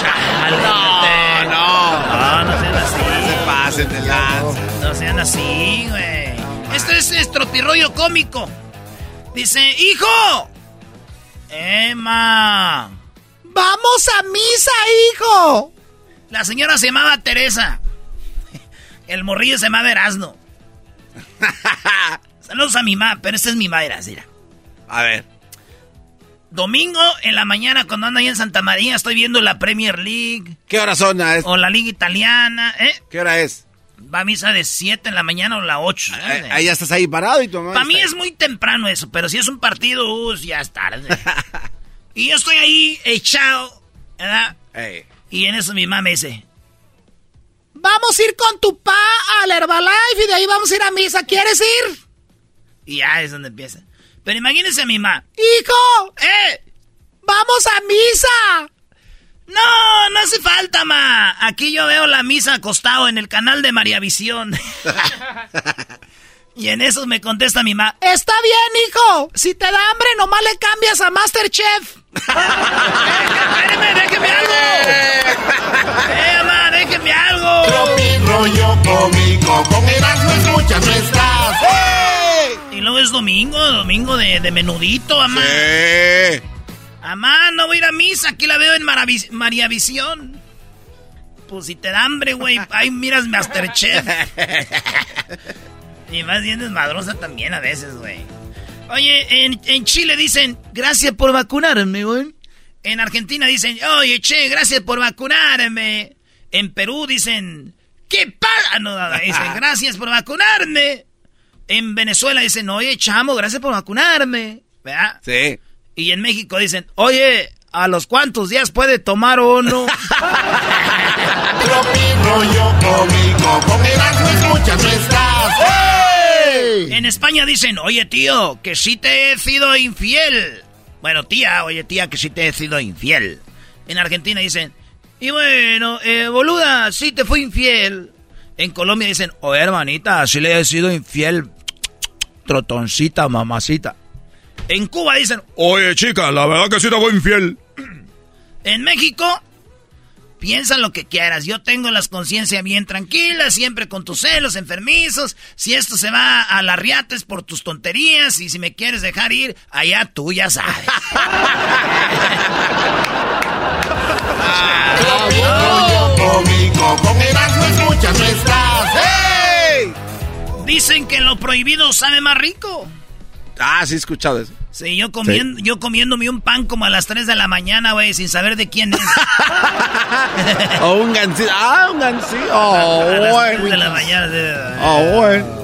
Chale, No, no. no. No, no sean así. Se pasen de lanza. No sean así, güey. Esto es estropirroyo cómico. Dice, hijo. Emma. ¡Vamos a misa, hijo! La señora se llamaba Teresa. El morrillo se llamaba Erasno. Saludos a mi mamá, pero esta es mi madre, mira. A ver. Domingo en la mañana cuando ando ahí en Santa María estoy viendo la Premier League. ¿Qué hora son? ah, es- O la Liga Italiana, ¿eh? ¿Qué hora es? Va a misa de 7 en la mañana o la 8. Eh, Ahí ya estás ahí parado y tu mamá Para mí es muy temprano eso, pero si es un partido, uh, ya es tarde. y yo estoy ahí echado, ¿verdad? Y en eso mi mamá me dice, Vamos a ir con tu pa al Herbalife y de ahí vamos a ir a misa. ¿Quieres ir? y ya es donde empieza. Pero imagínense a mi mamá. ¡Hijo! ¡Eh! ¡Vamos a misa! No, no hace falta, ma. Aquí yo veo la misa acostado en el canal de María Visión. y en eso me contesta mi mamá. Está bien, hijo. Si te da hambre, nomás le cambias a Masterchef. ¡Espérame, déjeme algo! ¡Eh, mamá, déjeme algo! rollo cómico. Con Erasmo escuchas no estás. Y luego es domingo, domingo de, de menudito, mamá. Eh. Mamá, no voy a ir a misa, aquí la veo en Maravi- María Visión. Pues si te da hambre, güey, ahí miras Masterchef. y más bien desmadrosa también a veces, güey. Oye, en, en Chile dicen, gracias por vacunarme, güey. En Argentina dicen, oye, che, gracias por vacunarme. En Perú dicen, ¿qué pasa? No, no, no, dicen, gracias por vacunarme. En Venezuela dicen, oye, chamo, gracias por vacunarme. ¿Verdad? Sí. Y en México dicen, oye, ¿a los cuántos días puede tomar uno? rollo cómico. Con Erasmo escuchas no estás. En España dicen, oye tío, que sí te he sido infiel. Bueno, tía, oye tía, que sí te he sido infiel. En Argentina dicen, y bueno, eh, boluda, sí te fui infiel. En Colombia dicen, oye hermanita, sí le he sido infiel. Trotoncita, mamacita. En Cuba dicen, Oye, chica, la verdad que sí te fue infiel. En México, piensa lo que quieras. Yo tengo las conciencias bien tranquilas, siempre con tus celos enfermizos. Si esto se va a la riates por tus tonterías y si me quieres dejar ir, allá tú ya sabes. Cómico, con Erasmo escuchas nuestras. ¡Hey! Dicen que lo prohibido sabe más rico. Ah, sí he escuchado eso. Sí, yo comiendo, yo comiéndome un pan como a las 3 de la mañana, güey, sin saber de quién es. O un gancito. Ah, un gancito. Oh, a las bueno. 3 de la mañana. Oh, bueno.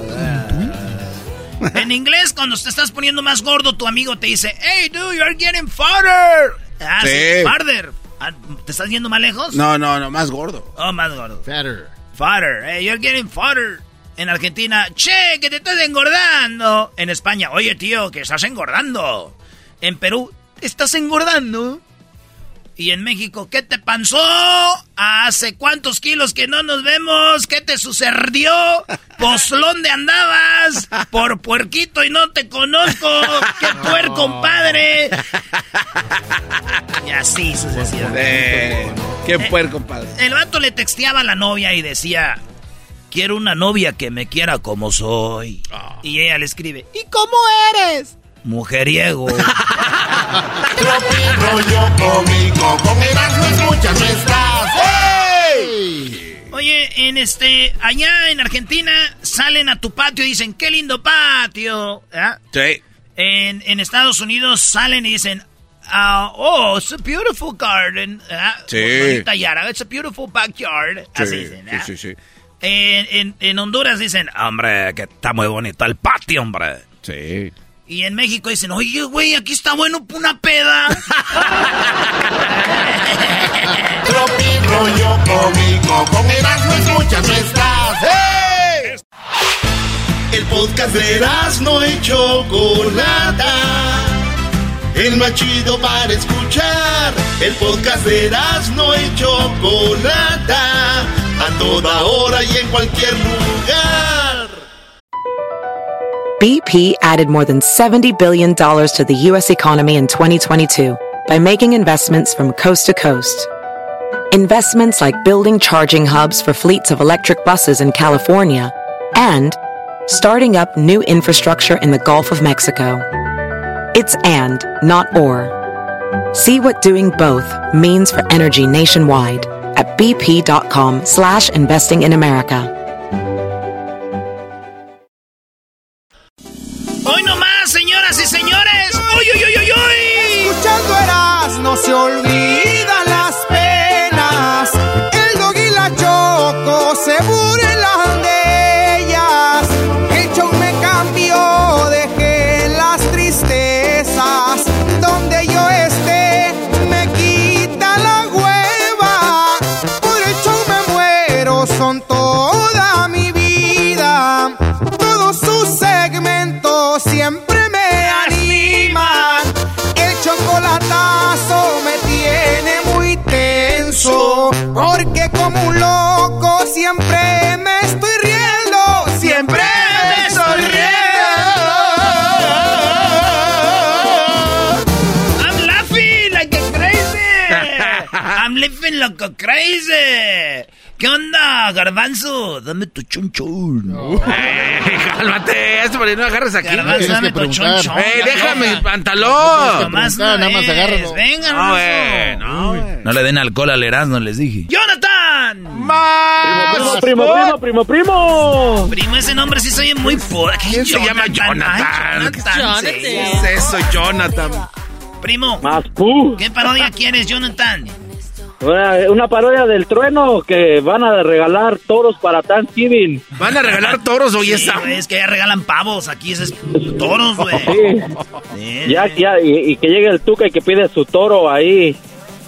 En inglés, cuando te estás poniendo más gordo, tu amigo te dice, hey, dude, you're getting fatter. Ah, sí, Sí. farther. Ah, ¿Te estás yendo más lejos? No, no, no, más gordo. Oh, más gordo. Fatter. Fatter. Hey, you're getting fatter. En Argentina, che, que te estás engordando. En España, oye, tío, que estás engordando. En Perú, estás engordando. Y en México, ¿qué te pasó? ¿Hace cuántos kilos que no nos vemos? ¿Qué te sucedió? Pues, ¿dónde andabas? Por puerquito y no te conozco. ¡Qué puerco, padre! Y así sucesivamente. Eh, qué puerco, padre. El vato le texteaba a la novia y decía, quiero una novia que me quiera como soy. Y ella le escribe, ¿y cómo eres? Mujeriego. rollo cómico, con Erasmo escuchas. Oye, en este, allá en Argentina salen a tu patio y dicen, qué lindo patio. ¿Ah? Sí. En, en Estados Unidos salen y dicen, ah, oh, it's a beautiful garden. ¿Ah? Sí. Bonita yara, it's a beautiful backyard. Así dicen, ¿ah? sí, sí, sí. En, en- en Honduras dicen, hombre, que está muy bonito el patio, hombre. Sí. Y en México dicen, oye, güey, aquí está bueno una peda. Tropi rollo cómico, con Erasmo escuchas nuestras. ¡Hey! El podcast de Erasmo y Chocolata. El más chido para escuchar. El podcast de Erasmo y Chocolata. A toda hora y en cualquier lugar. BP added more than $70 billion to the U.S. economy in 2022 by making investments from coast to coast. Investments like building charging hubs for fleets of electric buses in California and starting up new infrastructure in the Gulf of Mexico. It's and, not or. See what doing both means for energy nationwide at bp.com slash investing in America. Hoy nomás, señoras y señores. ¡Uy, uy, uy, uy, uy! Escuchando Eras no se olvidan A crazy. ¿Qué onda, garbanzo? Dame tu chunchun. Cálmate, esto para que no agarres aquí. Garbanzo, dame tu preguntar. chunchun. ¡Ey, déjame el No pantalón! más no nada más agárralo. Venga, No, no. No le den alcohol al Erasmo, les dije. ¡Jonathan! Primo, primo, primo, primo, primo. Primo, ese nombre sí soy muy por. ¿Quién se llama Jonathan? Ay, ¿Qué Jonathan, sí. es eso, Jonathan? Primo, Más pu. ¿qué parodia quieres, Jonathan? Una, una parodia del trueno que van a regalar toros para Thanksgiving. ¿Van a regalar toros hoy Sí, esa? güey, es que ya regalan pavos, aquí es toros, güey. Sí. Sí, Ya, ya, y, y que llegue el tuca y que pide su toro ahí.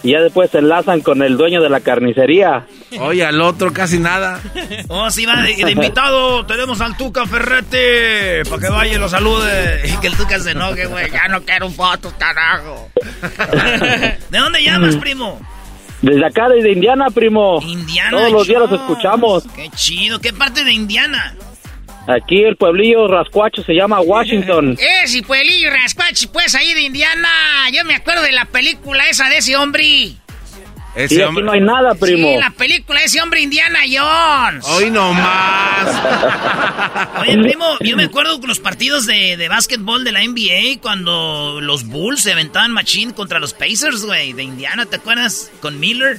Y ya después se enlazan con el dueño de la carnicería. Oye, al otro casi nada. Oh, sí, va de, de invitado. Tenemos al Tuca Ferrete. Para que vaya y lo salude. Y que el Tuca se enoje, güey. Ya no quiero fotos, carajo. ¿De dónde llamas, primo? Desde acá, desde Indiana, primo. Indiana. Todos los días los escuchamos. Qué chido. ¿Qué parte de Indiana? Aquí el pueblillo rascuacho se llama Washington. Eh, si Pueblillo Raspachi, pues ahí de Indiana. Yo me acuerdo de la película esa de ese hombre. Sí, aquí no hay nada, primo. Sí, la película de ese hombre Indiana Jones. Hoy no más. Oye, primo, yo me acuerdo con los partidos de, de básquetbol de la NBA cuando los Bulls se aventaban machín contra los Pacers, güey, de Indiana, ¿te acuerdas? Con Miller.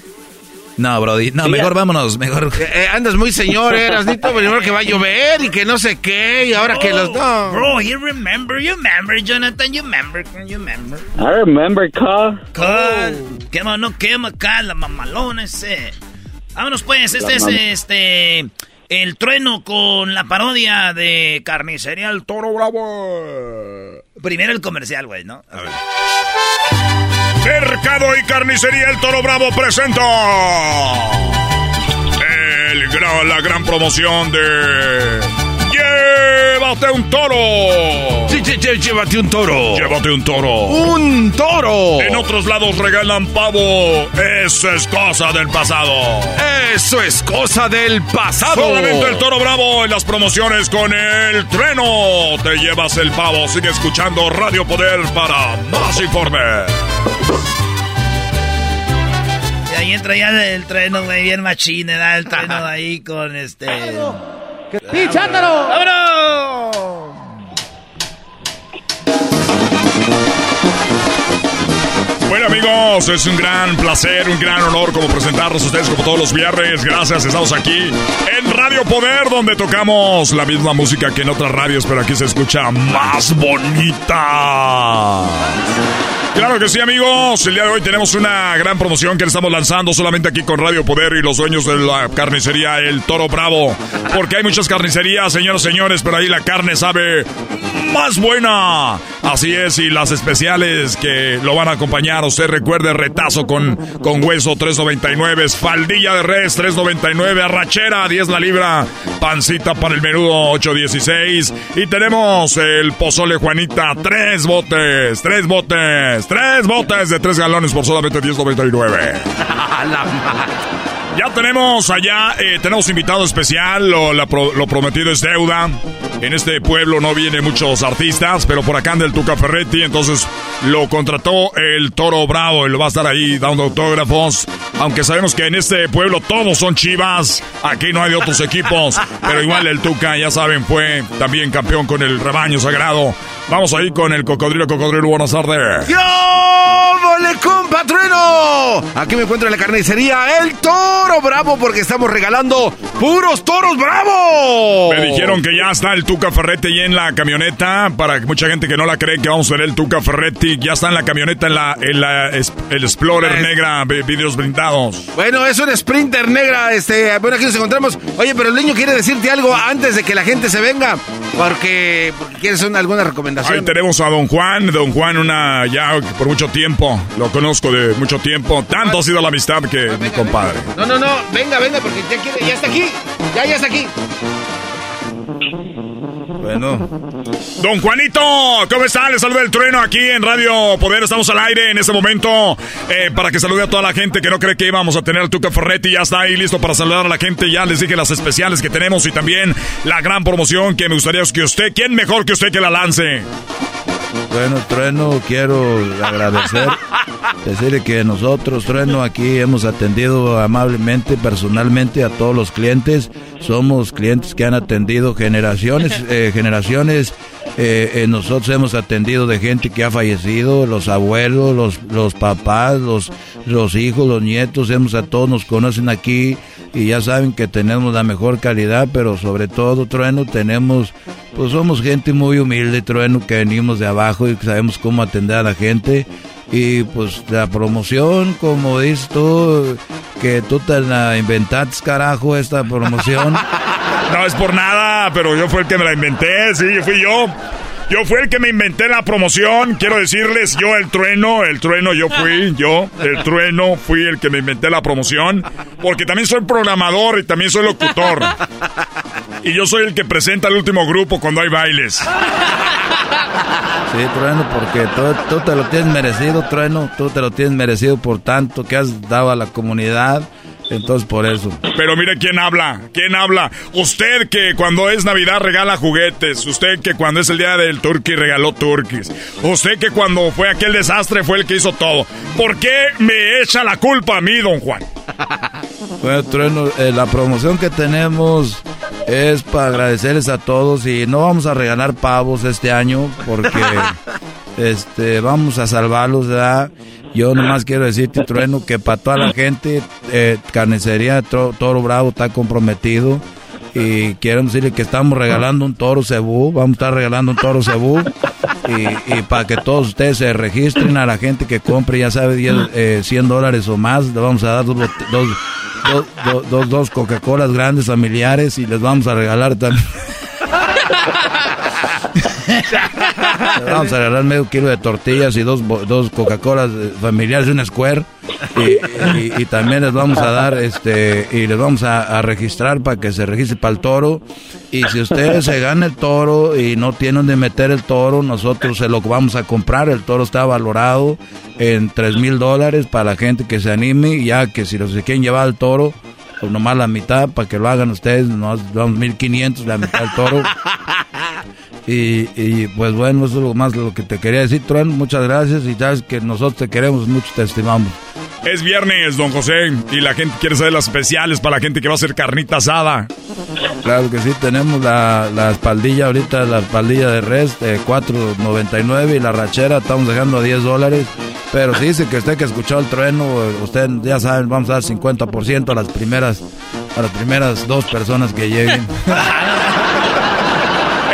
No, Brody. No, mejor vámonos. Mejor. Eh, eh, andas muy señor, eras Nito, primero que va a llover y que no sé qué, y ahora que los no. Bro, you remember, you remember, Jonathan, you remember, you remember. I remember, car. Cal, quema, no quema, cal, la mamalona ese. Vámonos pues, este La es este el trueno con la parodia de Carnicería El Toro Bravo. Primero el comercial, güey, ¿no? A ver. Mercado y Carnicería El Toro Bravo presenta el gran- la gran promoción de Llévate un toro. Sí, sí, sí, llévate un toro. Llévate un toro. Un toro. En otros lados regalan pavo. Eso es cosa del pasado. Eso es cosa del pasado. Solamente el toro bravo en las promociones con el trueno. Te llevas el pavo. Sigue escuchando Radio Poder para más informe. Y ahí entra ya el trueno, güey, bien machín, el trueno de ahí con este... ¡Sí, chándalo! ¡Vámonos! Bueno amigos, es un gran placer, un gran honor como presentarlos a ustedes como todos los viernes. Gracias, estamos aquí en Radio Poder donde tocamos la misma música que en otras radios, pero aquí se escucha más bonita. Claro que sí amigos, el día de hoy tenemos una gran promoción que le estamos lanzando solamente aquí con Radio Poder y los dueños de la carnicería El Toro Bravo. Porque hay muchas carnicerías, señoras y señores, pero ahí la carne sabe más buena. Así es, y las especiales que lo van a acompañar. Usted recuerde retazo con, con hueso 3.99, faldilla de res 3.99, arrachera 10 la libra, pancita para el menudo 8.16 y tenemos el pozole Juanita, tres botes, tres botes, tres botes de tres galones por solamente 10.99. Ya tenemos allá, eh, tenemos invitado especial, lo, prometido es deuda. En este pueblo no vienen muchos artistas, pero por acá anda el Tuca Ferretti, entonces lo contrató el Toro Bravo, él va a estar ahí dando autógrafos. Aunque sabemos que en este pueblo todos son chivas, aquí no hay de otros equipos, pero igual el Tuca, ya saben, fue también campeón con el rebaño sagrado. Vamos ahí con el cocodrilo, cocodrilo, buenas tardes. ¡Yo, vole, compa trueno! Aquí me encuentro en la carnicería El Toro Bravo porque estamos regalando puros toros bravos. Me dijeron que ya está el Tuca Ferretti ahí en la camioneta. Para mucha gente que no la cree que vamos a ver el Tuca Ferretti, ya está en la camioneta en la, en la el Explorer negra, vi- vidrios blindados. Bueno, es una Sprinter negra, este, bueno, aquí nos encontramos. Oye, pero el niño quiere decirte algo antes de que la gente se venga, porque, porque quieres una, alguna recomendación. Ahí tenemos a Don Juan. Don Juan, una ya por mucho tiempo, lo conozco de mucho tiempo. Tanto ha sido la amistad que mi compadre. No, no, no, venga, venga, porque ya quiere, ya está aquí, ya, ya está aquí. Bueno. Don Juanito, ¿cómo está? Le saluda el trueno aquí en Radio Poder. Estamos al aire en este momento eh, para que salude a toda la gente que no cree que íbamos a tener al Tuca Ferretti. Ya está ahí listo para saludar a la gente. Ya les dije las especiales que tenemos y también la gran promoción que me gustaría que usted, ¿quién mejor que usted que la lance? Bueno, Trueno, quiero agradecer, decirle que nosotros, Trueno, aquí hemos atendido amablemente, personalmente a todos los clientes. Somos clientes que han atendido generaciones, eh, generaciones. eh, eh, nosotros hemos atendido de gente que ha fallecido, los abuelos, los, los papás, los, los hijos, los nietos, hemos a todos nos conocen aquí y ya saben que tenemos la mejor calidad, pero sobre todo, Trueno, tenemos, pues somos gente muy humilde, Trueno, que venimos de abajo y sabemos cómo atender a la gente. Y pues la promoción, como dices tú, que tú te la inventaste, carajo, esta promoción. No es por nada, pero yo fue el que me la inventé, sí, fui yo. Yo fui el que me inventé la promoción. Quiero decirles, yo el trueno, el trueno, yo fui, yo, el trueno, fui el que me inventé la promoción. Porque también soy programador y también soy locutor. Y yo soy el que presenta el último grupo cuando hay bailes. Sí, trueno, porque tú, te lo tienes merecido, trueno. Tú te lo tienes merecido por tanto que has dado a la comunidad. Entonces por eso. Pero mire quién habla, quién habla. Usted que cuando es Navidad regala juguetes. Usted que cuando es el día del turkey regaló turkeys. Usted que cuando fue aquel desastre fue el que hizo todo. ¿Por qué me echa la culpa a mí, don Juan? Bueno, Trueno, eh, la promoción que tenemos es para agradecerles a todos y no vamos a regalar pavos este año porque este vamos a salvarlos, ¿verdad? Yo nomás quiero decirte, Trueno, que para toda la gente, eh, Carnicería Toro Bravo está comprometido. Y quiero decirle que estamos regalando un toro cebú. Vamos a estar regalando un toro cebú. Y, para que todos ustedes se registren a la gente que compre, ya sabe, 100 eh, dólares o más. Le vamos a dar dos, dos, dos, dos Coca-Colas grandes familiares y les vamos a regalar también. Vamos a agarrar medio kilo de tortillas y dos, dos Coca-Colas familiares y un Square. Y, también les vamos a dar, este, y les vamos a, registrar para que se registre para el toro. Y si ustedes se ganan el toro y no tienen de meter el toro, nosotros se lo vamos a comprar. El toro está valorado en tres mil dólares para la gente que se anime. Ya que si los quieren llevar el toro, pues nomás la mitad para que lo hagan ustedes, nos damos 1500, la mitad del toro. Y, y, pues bueno, eso es lo más lo que te quería decir, Trueno. Muchas gracias y sabes que nosotros te queremos mucho, te estimamos. Es viernes, don José, y la gente quiere saber las especiales para la gente que va a hacer carnita asada. Claro que sí, tenemos la, la espaldilla ahorita, la espaldilla de res de 4.99 y la rachera estamos dejando a 10 dólares. Pero si dice que usted que escuchó el trueno, usted ya saben, vamos a dar 50% a las primeras, a las primeras dos personas que lleguen.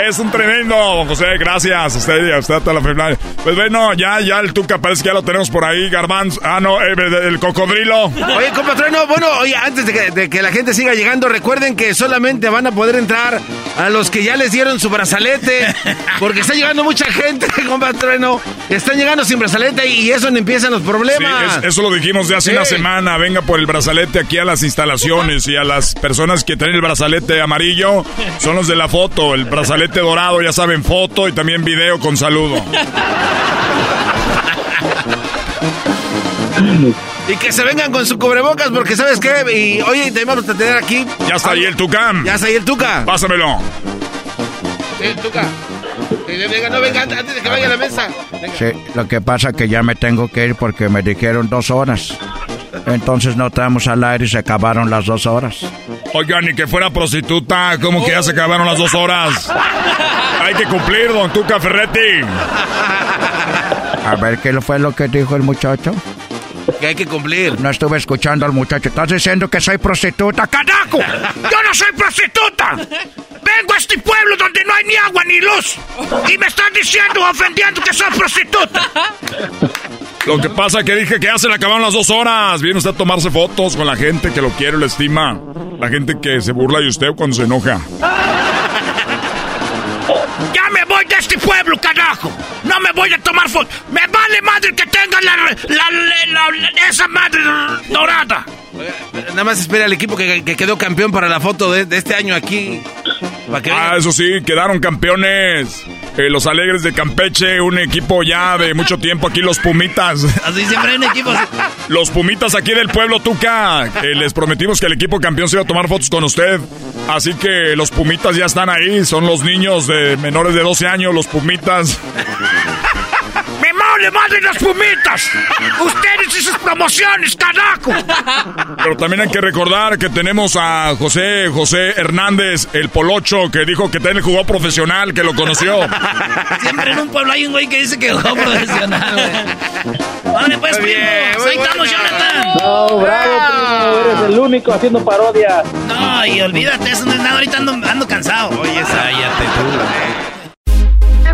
Es un tremendo, don José. Gracias. Usted y a usted toda la familia. Pues bueno, ya, ya el Tuca parece que ya lo tenemos por ahí. Garbanz. Ah, no, eh, el cocodrilo. Oye, compatreno, bueno, oye, antes de que, la gente siga llegando, recuerden que solamente van a poder entrar a los que ya les dieron su brazalete. Porque está llegando mucha gente, compatreno. Están llegando sin brazalete y eso no empiezan los problemas. Sí, eso lo dijimos de hace una semana. Venga por el brazalete aquí a las instalaciones y a las personas que tienen el brazalete amarillo son los de la foto. El brazalete dorado, ya saben, foto y también video con saludo. Y que se vengan con su cubrebocas porque ¿sabes qué? Y oye, te vamos a tener aquí. Ya está ahí el Tucán. Ya está ahí el Tuca. Pásamelo. Sí, Tuca. Venga, no venga antes de que vaya a la mesa. Sí, lo que pasa es que ya me tengo que ir porque me dijeron dos horas. Entonces no estamos al aire y se acabaron las dos horas. Oigan, ni que fuera prostituta, ¿cómo que ya se acabaron las dos horas? Hay que cumplir, don Tuca Ferretti. A ver, ¿qué fue lo que dijo el muchacho? Que hay que cumplir. No estuve escuchando al muchacho. ¿Estás diciendo que soy prostituta? ¡Carajo! ¡Yo no soy prostituta! Vengo a este pueblo donde no hay ni agua ni luz. Y me están diciendo, ofendiendo que soy prostituta. Lo que pasa es que dije que ya se le acabaron las dos horas. Viene usted a tomarse fotos con la gente que lo quiere, lo estima. La gente que se burla de usted cuando se enoja. Ya me voy de este pueblo, carajo. No me voy a tomar fotos. Me vale madre que tenga la, la, esa madre dorada. Nada más espera al equipo que, quedó campeón para la foto de, este año aquí. ah, eso sí, quedaron campeones. Eh, los Alegres de Campeche, un equipo ya de mucho tiempo aquí, los Pumitas. Así siempre hay un equipo. Los Pumitas aquí del pueblo Tuca. les prometimos que el equipo campeón se iba a tomar fotos con usted. Así que los Pumitas ya están ahí. Son los niños de menores de 12 años, los Pumitas. Le manden las pumitas! ¡Ustedes y sus promociones, carajo! Pero también hay que recordar que tenemos a José, José Hernández, el polocho, que dijo que también jugó profesional, que lo conoció. Siempre en un pueblo hay un güey que dice que jugó profesional, güey. Vale, pues, primo. Ahí estamos, Jonathan. No, bravo, primo. Eres el único haciendo parodia. No, y olvídate, eso no es nada. Ahorita ando, ando cansado. Oye, esa, ya te tú,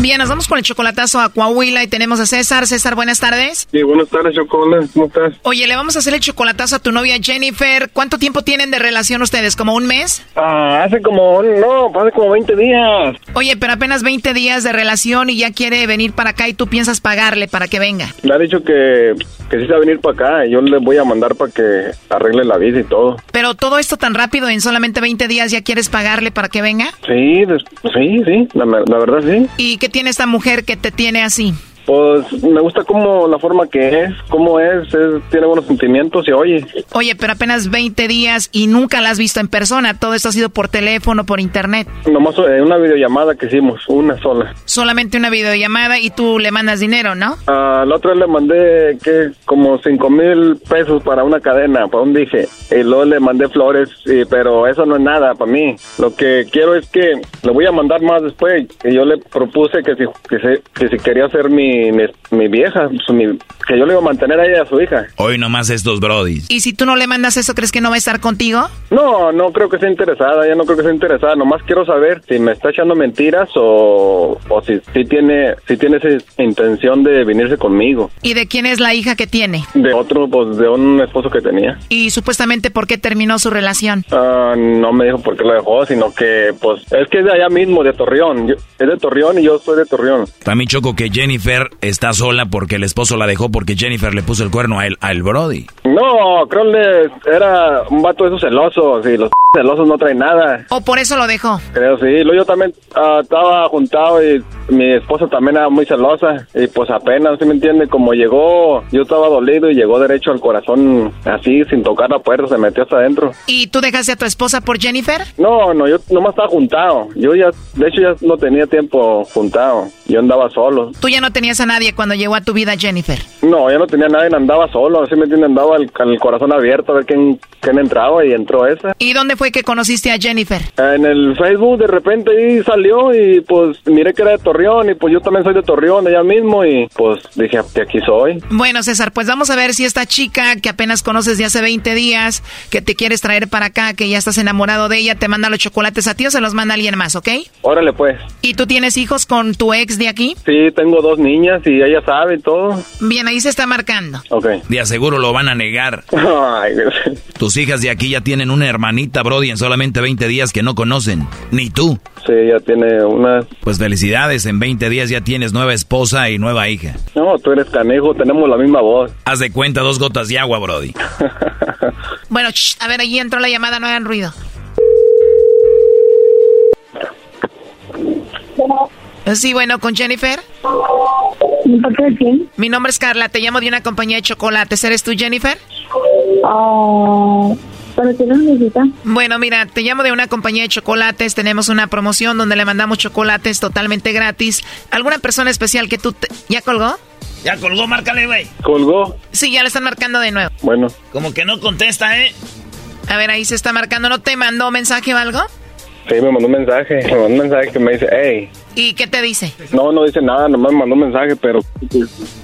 Bien, nos vamos con el chocolatazo a Coahuila y tenemos a César. César, buenas tardes. Sí, buenas tardes, Chocolate. ¿Cómo estás? Oye, le vamos a hacer el chocolatazo a tu novia Jennifer. ¿Cuánto tiempo tienen de relación ustedes? ¿Como un mes? Ah, hace como, no, hace como 20 días. Oye, pero apenas 20 días de relación y ya quiere venir para acá y tú piensas pagarle para que venga. Le ha dicho que, que sí se va a venir para acá y yo le voy a mandar para que arregle la vida y todo. Pero todo esto tan rápido, en solamente 20 días ya quieres pagarle para que venga. Sí, sí, sí, la, la verdad sí. ¿Y qué tiene esta mujer que te tiene así? Pues me gusta como la forma que es, cómo es, es- tiene buenos sentimientos y oye. Oye, pero apenas 20 días y nunca la has visto en persona. Todo esto ha sido por teléfono, por internet. Nomás eh, una videollamada que hicimos, una sola. Solamente una videollamada y tú le mandas dinero, ¿no? A la otra le mandé que como cinco mil pesos para una cadena, para un dije, y luego le mandé flores, y- pero eso no es nada para mí. Lo que quiero es que le voy a mandar más después. Y yo le propuse que si, que se- que si quería ser mi, mi, mi vieja, pues, mi- que yo le iba a mantener a ella a su hija. Hoy nomás estos brodis. Y si tú no le mandas eso, ¿crees que no va a estar contigo? No, no creo que sea interesada, ya no creo que sea interesada, nomás quiero saber si me está echando mentiras o, o si, si tiene si tiene esa intención de venirse conmigo. ¿Y de quién es la hija que tiene? De otro, pues de un esposo que tenía. Y supuestamente, ¿por qué terminó su relación? Ah, no me dijo por qué lo dejó, sino que, pues, es que es de allá mismo, de Torreón. Yo- es de Torreón y yo soy de Torreón. También choco que Jennifer está sola porque el esposo la dejó porque Jennifer le puso el cuerno a él, al Brody. No, creo que era un vato de esos celosos y los celosos no traen nada. ¿O por eso lo dejó? Creo sí. Yo también ah, estaba juntado y mi esposa también era muy celosa y pues apenas, ¿sí me entiende? Como llegó, yo estaba dolido y llegó derecho al corazón así, sin tocar la puerta, se metió hasta adentro. ¿Y tú dejaste a tu esposa por Jennifer? No, no, yo nomás estaba juntado. Yo ya, de hecho ya no tenía tiempo juntado. Yo andaba solo. Tú ya no tenías a nadie cuando llegó a tu vida Jennifer. No, ya no tenía nadie, andaba solo, así me entiende, andaba al- con el corazón abierto a ver quién, quién entraba y entró esa. ¿Y dónde fue que conociste a Jennifer? En el Facebook de repente ahí salió y pues miré que era de Torreón y pues yo también soy de Torreón, de allá mismo y pues dije, de aquí soy. Bueno, César, pues vamos a ver si esta chica que apenas conoces de hace 20 días, que te quieres traer para acá, que ya estás enamorado de ella, te manda los chocolates a ti o se los manda alguien más, ¿ok? Órale pues. ¿Y tú tienes hijos con tu ex de aquí? Sí, tengo dos niñas y ella sabe todo. Bien, ahí se está marcando. Ok. De aseguro lo van a negar. Ay, Tus hijas de aquí ya tienen una hermanita, Brody, en solamente 20 días que no conocen. Ni tú. Sí, ya tiene una... Pues felicidades, en 20 días ya tienes nueva esposa y nueva hija. No, tú eres canejo, tenemos la misma voz. Haz de cuenta dos gotas de agua, Brody. Bueno, shh, a ver, allí entró la llamada, no hagan ruido. Sí, bueno, con Jennifer. Mi nombre es Carla, te llamo de una compañía de chocolates. ¿Eres tú, Jennifer? Ah, ¿Pero qué necesita? Bueno, mira, te llamo de una compañía de chocolates. Tenemos una promoción donde le mandamos chocolates totalmente gratis. ¿Alguna persona especial que tú... te- ¿Ya colgó? Ya colgó, márcale, güey. ¿Colgó? Sí, ya le están marcando de nuevo. Bueno. Como que no contesta, ¿eh? A ver, ahí se está marcando. ¿No te mandó mensaje o algo? Sí, me mandó un mensaje, me mandó un mensaje que me dice, hey, ¿Y qué te dice? No, no dice nada, nomás me mandó un mensaje, pero...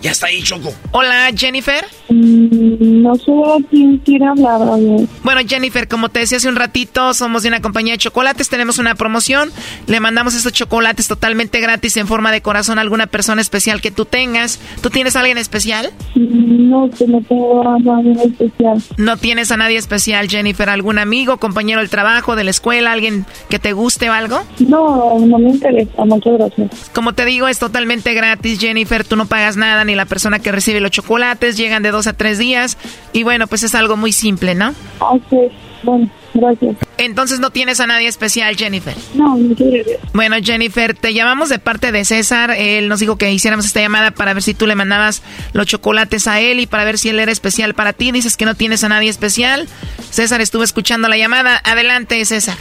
Ya está ahí, Choco. Hola, Jennifer. Mm, no sé quién quiere hablar, oye. Bueno, Jennifer, como te decía hace un ratito, somos de una compañía de chocolates, tenemos una promoción, le mandamos estos chocolates totalmente gratis en forma de corazón a alguna persona especial que tú tengas. ¿Tú tienes a alguien especial? Mm, No, que no tengo a nadie especial. ¿No tienes a nadie especial, Jennifer? ¿Algún amigo, compañero del trabajo, de la escuela, alguien que te guste o algo? No, no me interesa, muchas gracias. Como te digo, es totalmente gratis, Jennifer. Tú no pagas nada, ni la persona que recibe los chocolates. Llegan de dos a tres días. Y bueno, pues es algo muy simple, ¿no? Ok, bueno, gracias. Entonces no tienes a nadie especial, Jennifer. No, muchas gracias. Bueno, Jennifer, te llamamos de parte de César. Él nos dijo que hiciéramos esta llamada para ver si tú le mandabas los chocolates a él y para ver si él era especial para ti. Dices que no tienes a nadie especial. César estuvo escuchando la llamada. Adelante, César.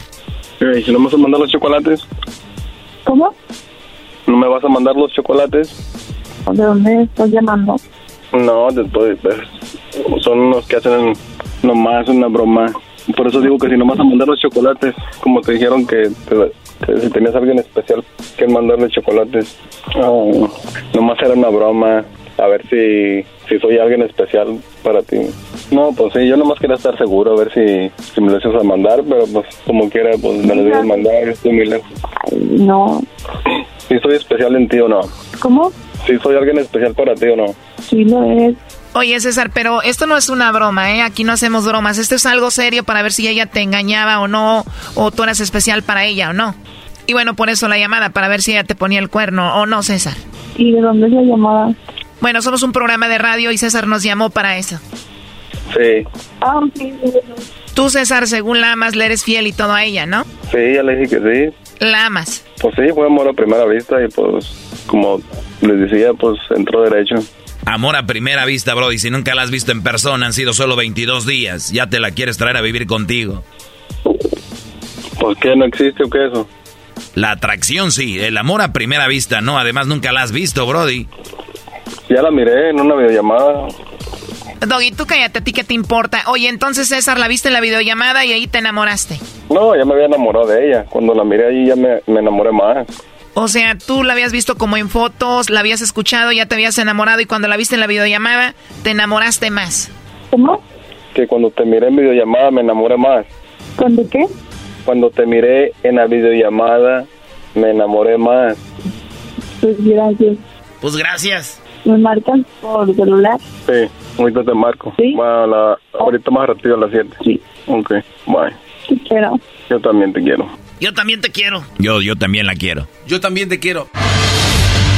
¿Y si no me vas a mandar los chocolates? ¿Cómo? ¿No me vas a mandar los chocolates? ¿De dónde estás llamando? No, después, pues, son unos que hacen nomás una broma. Por eso digo que si no vas a mandar los chocolates, como te dijeron que, te- que si tenías a alguien especial que mandarle chocolates, ah, nomás era una broma. A ver si, si soy alguien especial para ti. No, pues sí, yo nomás quería estar seguro, a ver si, si me lo haces a mandar, pero pues como quiera, pues me lo debes mandar, estoy muy lejos. No. Si soy especial en ti o no. ¿Cómo? Si soy alguien especial para ti o no. Sí lo es. Oye, César, pero esto no es una broma, ¿eh? Aquí no hacemos bromas. Esto es algo serio para ver si ella te engañaba o no, o tú eras especial para ella o no. Y bueno, por eso la llamada, para ver si ella te ponía el cuerno o no, César. ¿Y de dónde es la llamada? Bueno, somos un programa de radio y César nos llamó para eso. Sí, Ah. Tú, César, según la amas, le eres fiel y todo a ella, ¿no? sí, ya le dije que sí. La amas. Pues sí, fue amor a primera vista y pues, como les decía, pues entró derecho. Amor a primera vista, Brody. Si nunca la has visto en persona, han sido solo 22 días. Ya te la quieres traer a vivir contigo. ¿Por qué no existe o qué eso? La atracción sí, el amor a primera vista no. Además, nunca la has visto, Brody. Ya la miré en una videollamada. Doggy, tú cállate, ¿a ti qué te importa? Oye, entonces, César, la viste en la videollamada y ahí te enamoraste. No, ya me había enamorado de ella. Cuando la miré ahí ya me, me enamoré más. O sea, tú la habías visto como en fotos, la habías escuchado, ya te habías enamorado y cuando la viste en la videollamada, te enamoraste más. ¿Cómo? Que cuando te miré en videollamada me enamoré más. ¿Cuándo qué? Cuando te miré en la videollamada me enamoré más. Pues gracias. Pues gracias. ¿Me marcan por celular? Sí, ahorita te marco. ¿Sí? A la- ahorita más ratito a las 7. Sí. Ok, bye. Te quiero. Yo también te quiero. Yo también te quiero. Yo, yo también la quiero. Yo también te quiero.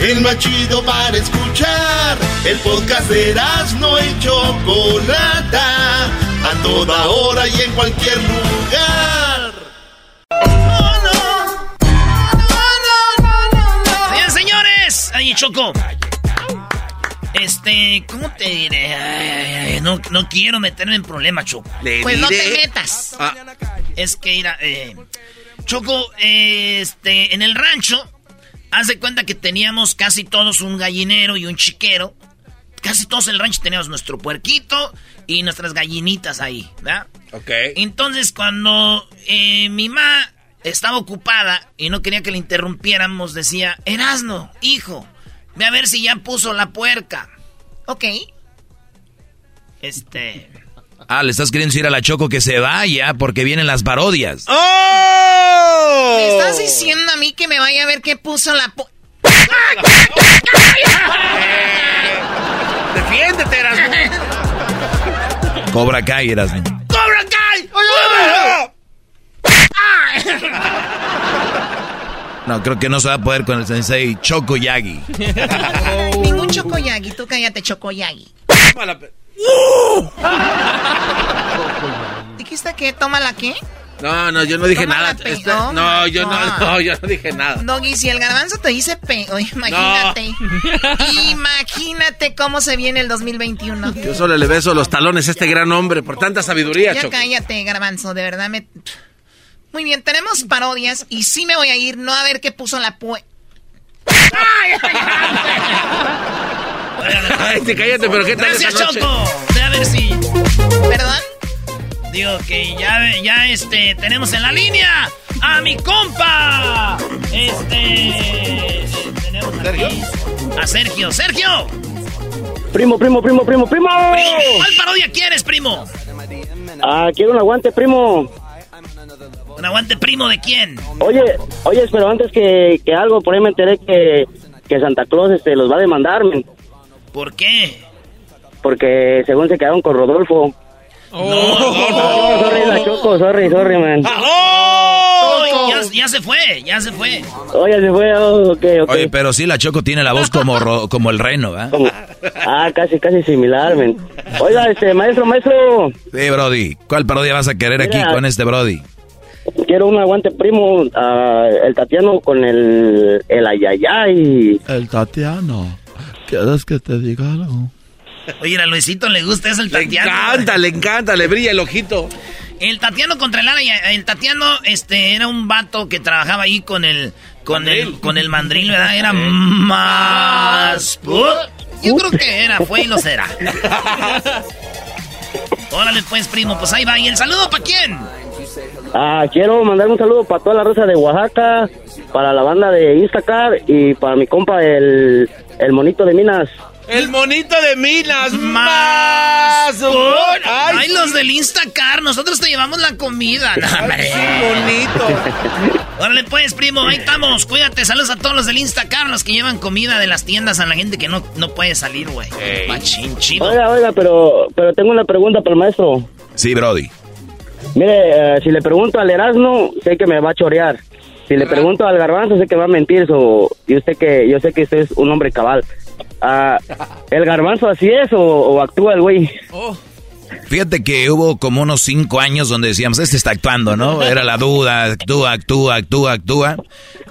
El más chido para escuchar. El podcast de no y Chocolata. A toda hora y en cualquier lugar. Bien, señores. Ay, Choco. Este, ¿cómo te diré? Ay, ay, ay, no, no quiero meterme en problemas, Choco. Pues no te metas. Es que, mira, eh, Choco, eh, este, en el rancho, haz de cuenta que teníamos casi todos un gallinero y un chiquero. Casi todos en el rancho teníamos nuestro puerquito y nuestras gallinitas ahí, ¿verdad? Ok. Entonces, cuando eh, mi mamá estaba ocupada y no quería que le interrumpiéramos, decía, Erasno, hijo, ve a ver si ya puso la puerca. Ok. Este... Ah, le estás queriendo decir a la Choco que se vaya porque vienen las parodias. ¡Oh! ¿Me estás diciendo a mí que me vaya a ver qué puso la... pu- Defiéndete, Erasmo. Cobra Kai, Erasmo. ¡Cobra Kai! No, creo que no se va a poder con el sensei Choco Yagi. Ningún chocoyagi, tú cállate, chocoyagi. ¿Dijiste que toma la qué? No, no, yo no dije nada. Este, oh no, yo no, no, yo no dije nada. Doggy, si el garbanzo te dice pe... imagínate. imagínate cómo se viene el 2021. Yo solo le beso los talones a este gran hombre por tanta sabiduría, Ya cállate, garbanzo, de verdad me... Muy bien, tenemos parodias y sí me voy a ir, no a ver qué puso la pue... Ay, te cállate, pero ¿qué tal Gracias, Choco. A ver si... ¿Perdón? Digo que ya, ya este, tenemos en la línea a mi compa. Este. Tenemos aquí a Sergio. ¡Sergio! Primo, primo, primo, primo, primo. ¿Cuál parodia quieres, primo? Ah, quiero un aguante, primo. ¿Un aguante primo de quién? Oye, oye, pero antes que, que algo, por ahí me enteré que, que Santa Claus este, los va a demandar, ¿Por qué? Porque según se quedaron con Rodolfo. Oh, no, no, sorry, la choco, sorry, sorry, man. Oh, ya, ya, se fue, ya se fue. Oh, ya se fue, oh, ok, ok. Oye, pero sí, la choco tiene la voz como, ro, como el reno, ¿eh? Ah, casi, casi similar, man. Oiga, este, maestro, maestro. Sí, Brody. ¿Cuál parodia vas a querer Mira, aquí con este Brody? Quiero un aguante primo, uh, el Tatiano con el, el ayayay. El Tatiano. ¿Quieres que te diga algo? Oye, a Luisito le gusta eso el Tatiano. Le encanta, le encanta, le brilla el ojito. El Tatiano contra el Ara, el Tatiano este era un vato que trabajaba ahí con el con el con el mandril, ¿verdad? Era más Yo creo que era, fue y lo será. Órale pues, primo, pues ahí va. ¿Y el saludo para quién? Ah, quiero mandar un saludo para toda la raza de Oaxaca, para la banda de Instacar y para mi compa el, el monito de Minas. El monito de Minas más. Ay, Ay, los del Instacar, nosotros te llevamos la comida. No, Ay, sí, bonito. Órale pues, primo, ahí estamos. Cuídate, saludos a todos los del Instacar, los que llevan comida de las tiendas a la gente que no, no puede salir, güey. Machín, chido. Oiga, oiga, pero, pero tengo una pregunta para el maestro. Sí, Brody. Mire, uh, si le pregunto al Erasmo, sé que me va a chorear. Si le pregunto al Garbanzo, sé que va a mentir. So, yo, sé que, yo sé que usted es un hombre cabal. Uh, ¿El Garbanzo así es o, o actúa el güey? Oh. Fíjate que hubo como unos cinco años donde decíamos, este está actuando, ¿no? Era la duda, actúa, actúa, actúa, actúa.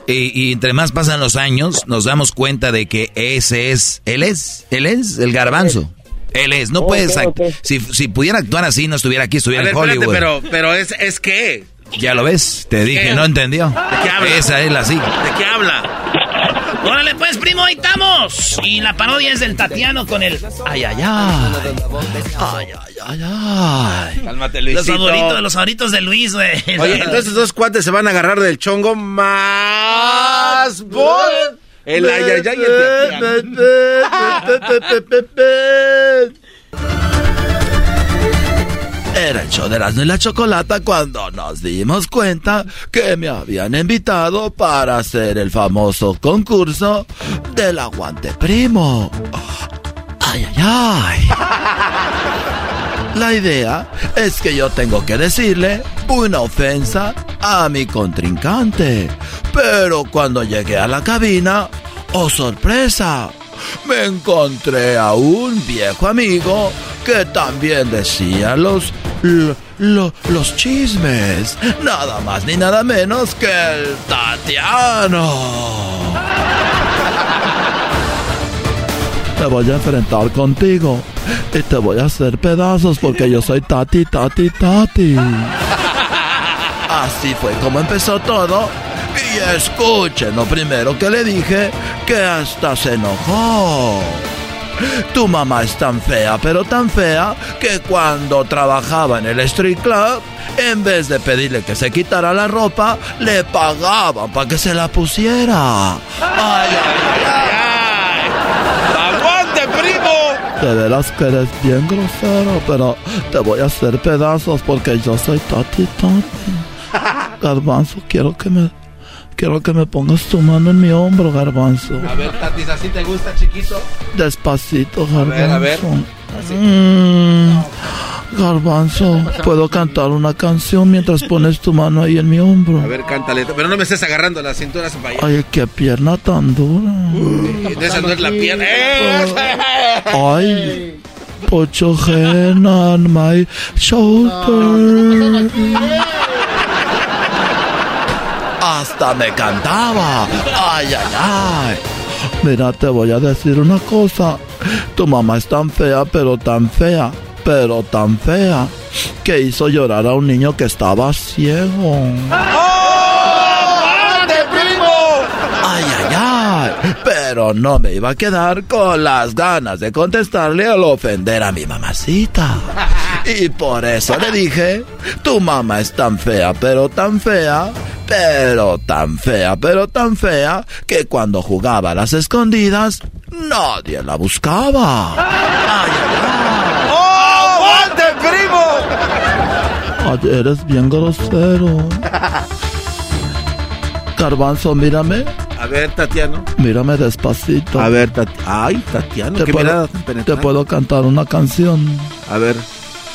Y, y, entre más pasan los años, nos damos cuenta de que ese es, él es, él es el garbanzo. Él es, no okay, puedes. Okay. Si, si pudiera actuar así, no estuviera aquí, estuviera ver, en Hollywood. Espérate, pero, pero es, es que. Ya lo ves, te dije, ¿Qué? no entendió. ¿De qué habla? Esa es la sí. ¿De qué habla? Órale pues, primo, ahí estamos. Y la parodia es del Tatiano con el... Ay, ay, ay. Ay, ay, ay, ay. Cálmate, Luisito. Los favoritos, los favoritos de Luis, güey. Oye, entonces dos cuates se van a agarrar del chongo más... Bot. El ay, ay, ay, Era el show de Erasmo y la Chocolata cuando nos dimos cuenta que me habían invitado para hacer el famoso concurso del aguante primo. Ay, ay, ay. La idea es que yo tengo que decirle una ofensa a mi contrincante. Pero cuando llegué a la cabina, ¡oh sorpresa! Me encontré a un viejo amigo que también decía los, lo, lo, los chismes. Nada más ni nada menos que el Tatiano. Me voy a enfrentar contigo y te voy a hacer pedazos porque yo soy Tati, Tati, Tati. Así fue como empezó todo. Y escuchen lo primero que le dije, que hasta se enojó. Tu mamá es tan fea, pero tan fea, que cuando trabajaba en el street club, en vez de pedirle que se quitara la ropa, le pagaban para que se la pusiera. Ay, ay, ay. De veras que eres bien grosero, pero te voy a hacer pedazos porque yo soy Tati Tati. Garbanzo, quiero que me quiero que me pongas tu mano en mi hombro, Garbanzo. A ver, Tatis, ¿así te gusta, chiquito? Despacito, Garbanzo. A ver, a ver. Mm, garbanzo, ¿puedo cantar una canción mientras pones tu mano ahí en mi hombro? A ver, cántale. Pero no me estés agarrando la cintura para allá. Ay, qué pierna tan dura. Uy, esa no es la pierna. Ay, put your hand on my shoulder. hasta me cantaba. Ay, ay, ay. Mira, te voy a decir una cosa. Tu mamá es tan fea, pero tan fea, pero tan fea, que hizo llorar a un niño que estaba ciego. Ay, ay, ay. Pero no me iba a quedar con las ganas de contestarle al ofender a mi mamacita. Y por eso le dije, tu mamá es tan fea, pero tan fea, pero tan fea, pero tan fea, que cuando jugaba a las escondidas, nadie la buscaba. Ay, ¡Oh, aguante, primo! Ay, eres bien grosero. Garbanzo, mírame. A ver, Tatiano. Mírame despacito. A ver, Tatiano. Ay, Tatiano, te qué puedo, te puedo cantar una canción. A ver,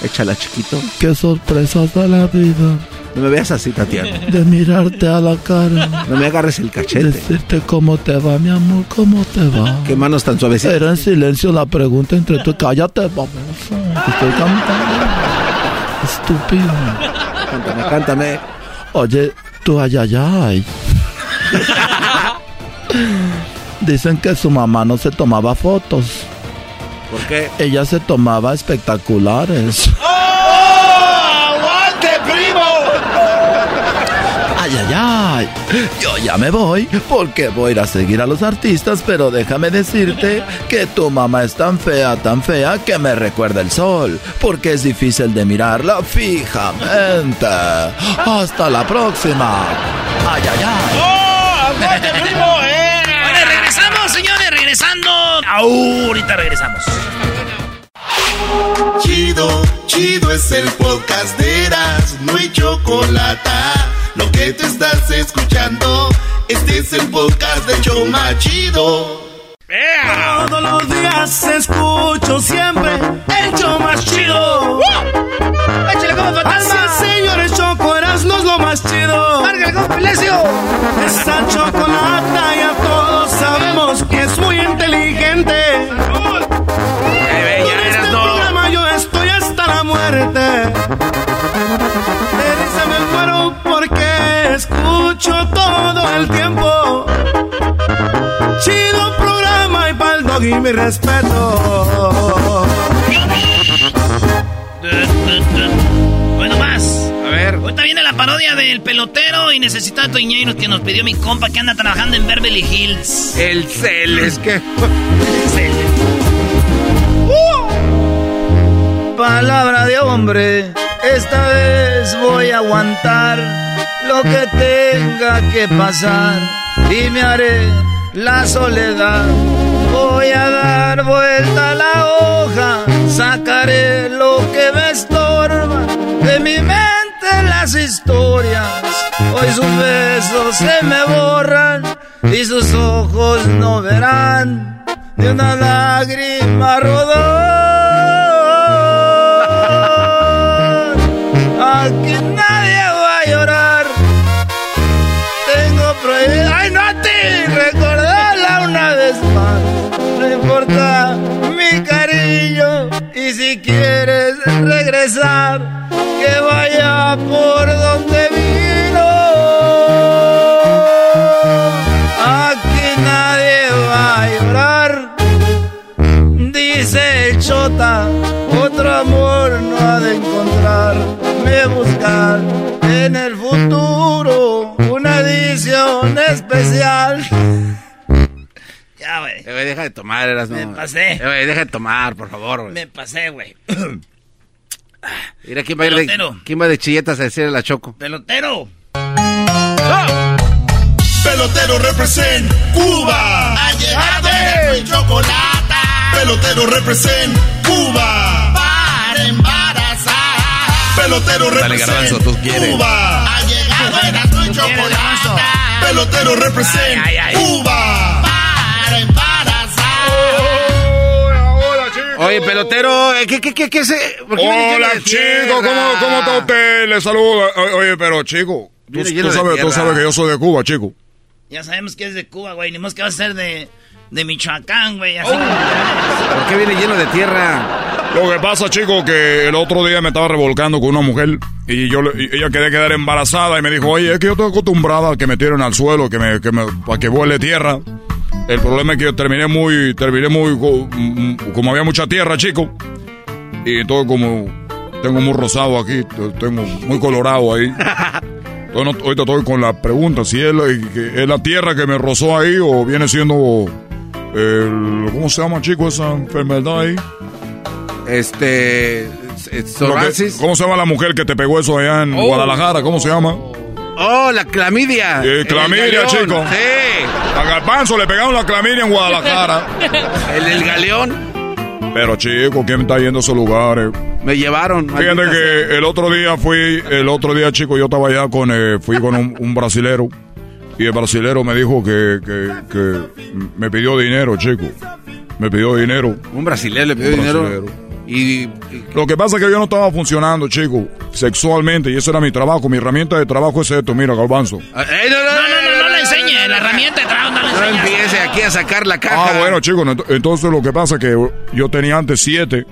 échala, chiquito. Qué sorpresas de la vida. No me veas así, Tatiano. De mirarte a la cara. No me agarres el cachete. Decirte cómo te va, mi amor, cómo te va. Qué manos tan suavecitas. Era en silencio la pregunta entre tú. Cállate, vamos. Estoy cantando. Estúpido. Cántame, cántame. Oye, tú ay, ay, ay. Dicen que su mamá no se tomaba fotos. ¿Por qué? Ella se tomaba espectaculares. ¡Aguante, primo! Ay, ay. Yo ya me voy porque voy a ir a seguir a los artistas, pero déjame decirte que tu mamá es tan fea, tan fea que me recuerda el sol, porque es difícil de mirarla fijamente. Hasta la próxima. Ay, ay, ay. ¡Oh, aguante, primo! ¡Eh! Bueno, regresamos, señores, regresando. Ahorita regresamos. Chido, chido es el podcast de Eras, no hay chocolate. Lo que te estás escuchando, este es el podcast de Choma Chido. Todos los días escucho siempre el show más chido. ¡Échale como fantasma! Así, señores, Choco Erasmo es lo más chido. ¡Márgale como Pelesio! Esa chocolata ya todos sabemos que es muy inteligente. Escucho todo el tiempo. Chido programa y pa'l dog y mi respeto. Bueno, más. A ver. Ahorita viene la parodia del pelotero y necesita Toñeiros que nos pidió mi compa que anda trabajando en Beverly Hills. El Celes, que. Palabra de hombre, esta vez voy a aguantar lo que tenga que pasar y me haré la soledad. Voy a dar vuelta a la hoja, sacaré lo que me estorba de mi mente las historias. Hoy sus besos se me borran y sus ojos no verán de una lágrima rodar. Aquí si quieres regresar, que vaya por donde vino. Aquí nadie va a llorar. Dice el chota, otro amor no ha de encontrarme buscar en el futuro una edición especial. Ya, güey. Eh, güey, deja de tomar, eras Me pasé. Eh, güey, deja de tomar, por favor, güey. Me pasé, güey. Mira, ¿quién va, a ir de, Pelotero. ¿quién va de chilletas a decirle a la Choco? Pelotero. Pelotero represent Cuba. Ha llegado el chocolate. Pelotero represent Cuba. Para embarazar. Pelotero Dale, represent Garbanzo, tú quieres. Cuba. Ha llegado el chocolate. Pelotero represent Ay, ay, ay. Cuba. Oye, pelotero, eh, ¿qué, qué, qué, qué viene Hola, chico? ¿cómo, cómo está usted? Le saludo. O- Oye, pero chico, tú, sabes, tú sabes que yo soy de Cuba, chico. Ya sabemos que es de Cuba, güey. Ni más que va a ser de, de Michoacán, güey. Así ¿Por qué viene lleno de tierra? Lo que pasa, chico, que el otro día me estaba revolcando con una mujer Y yo y ella quería quedar embarazada y me dijo, oye, es que yo estoy acostumbrada a que me tiren al suelo, que me, que me, para que vuele tierra. El problema es que yo terminé muy, terminé muy, como había mucha tierra, chico. Y todo como, tengo muy rosado aquí, tengo muy colorado ahí. Entonces, ahorita estoy con la pregunta si es la, es la tierra que me rozó ahí o viene siendo, el, ¿cómo se llama, chico, esa enfermedad ahí? Este, ¿Cómo se llama la mujer que te pegó eso allá en oh. Guadalajara? ¿Cómo se llama? Oh, la clamidia. Eh, clamidia, chico. Sí. A Galpanzo le pegaron la clamidia en Guadalajara. el del galeón. Pero chico, ¿quién está yendo a esos lugares? Me llevaron. Fíjate que el otro día fui, el otro día, chico, yo estaba allá con, eh, fui con un, brasilero. Y el brasilero me dijo que, que, que, me pidió dinero, chico. Me pidió dinero. Un brasilero le pidió dinero. Y, Lo que pasa es que yo no estaba funcionando, chico, sexualmente, y eso era mi trabajo. Mi herramienta de trabajo es esto, mira, Galvanzo. Ah, no, no, no, no, le enseñe. La herramienta de trabajo no le enseñe. No empiece aquí a sacar la caja. Ah, bueno, chico, entonces lo que pasa es que yo tenía antes siete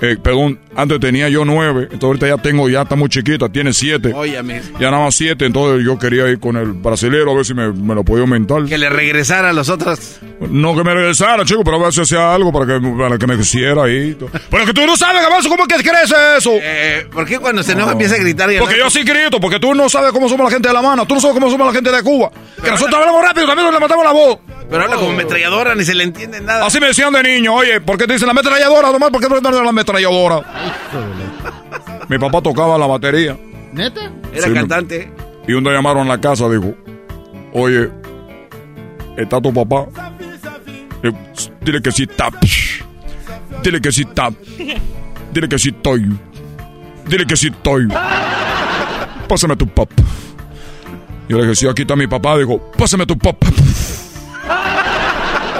eh, perdón, antes tenía yo nueve, entonces ahorita ya tengo, ya está muy chiquita, tiene siete. Óyame. Ya nada más siete, entonces yo quería ir con el brasilero a ver si me, me lo podía aumentar. Que le regresara a los otros. No que me regresara, chico, pero a ver si hacía algo para que, para que me quisiera ahí. Pero que tú no sabes, Gabazo, ¿cómo que crees eso? Eh, ¿Por qué cuando se enoja empieza a gritar? Y porque yo sí grito, porque tú no sabes cómo somos la gente de La Mano, tú no sabes cómo somos la gente de Cuba. que nosotros hablamos rápido, también nos levantamos la voz. Pero habla como metralladora, ni se le entiende nada. Así me decían de niño, oye, ¿por qué te dicen la metralladora? Nomás, ¿por qué no la metralladora? Mi papá tocaba la batería. ¿Neta? Era cantante. Y un día llamaron a la casa, dijo, oye, ¿está tu papá? Dile que sí está. Dile que sí está. Dile que sí estoy. Dile que sí estoy. Pásame tu papá. Yo le dije, sí, aquí está mi papá. Dijo, pásame tu papá.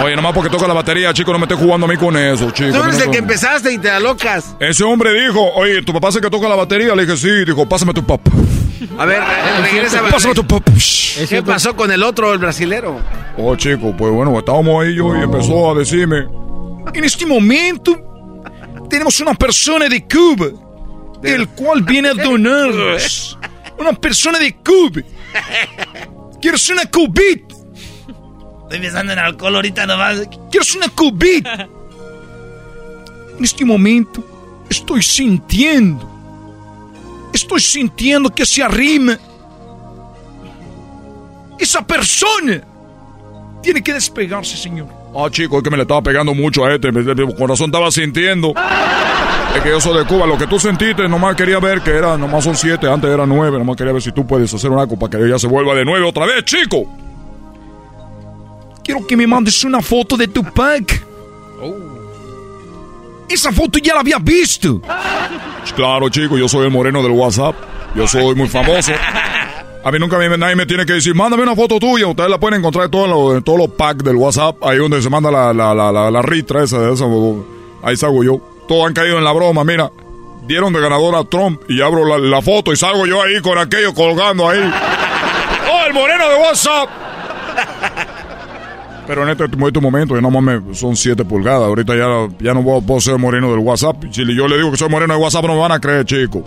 Oye, nomás porque toca la batería, chico, no me estés jugando a mí con eso, chico. Tú eres el que empezaste y te da locas. Ese hombre dijo, oye, ¿tu papá es el que toca la batería? Le dije, sí. Dijo, pásame tu papá. A ver, regresa. Pásame tu papá. ¿Qué pasó con el otro, el brasilero? Oh, chico, pues bueno, estábamos ahí yo y empezó a decirme, en este momento tenemos una persona de Cuba, el cual viene a donarnos. Una persona de Cuba. ¿Quieres una cubita? Estoy pensando en alcohol ahorita nomás. Quiero una cubita. en este momento estoy sintiendo. Estoy sintiendo que se arrima. Esa persona tiene que despegarse, señor. Ah, chico, es que me le estaba pegando mucho a este. Mi corazón estaba sintiendo. Es que yo soy de Cuba. Lo que tú sentiste, nomás quería ver que era, nomás son siete, antes era nueve. Nomás quería ver si tú puedes hacer una copa que ella se vuelva de nueve otra vez, chico. Quiero que me mandes una foto de tu pack. Oh. Esa foto ya la había visto. Claro, chico, yo soy el moreno del WhatsApp. Yo soy muy famoso. A mí nunca me, nadie me tiene que decir, mándame una foto tuya. Ustedes la pueden encontrar en todos los, packs del WhatsApp. Ahí donde se manda la, la, la, la, ritra esa, esa. Ahí salgo yo. Todos han caído en la broma, mira. Dieron de ganador a Trump y abro la, la foto y salgo yo ahí con aquello colgando ahí. ¡Oh, el moreno de WhatsApp! Pero en este, este momento, ya no mames, son 7 pulgadas. Ahorita ya, ya no puedo, ser moreno del WhatsApp. Si yo le digo que soy moreno del WhatsApp, no me van a creer, chico.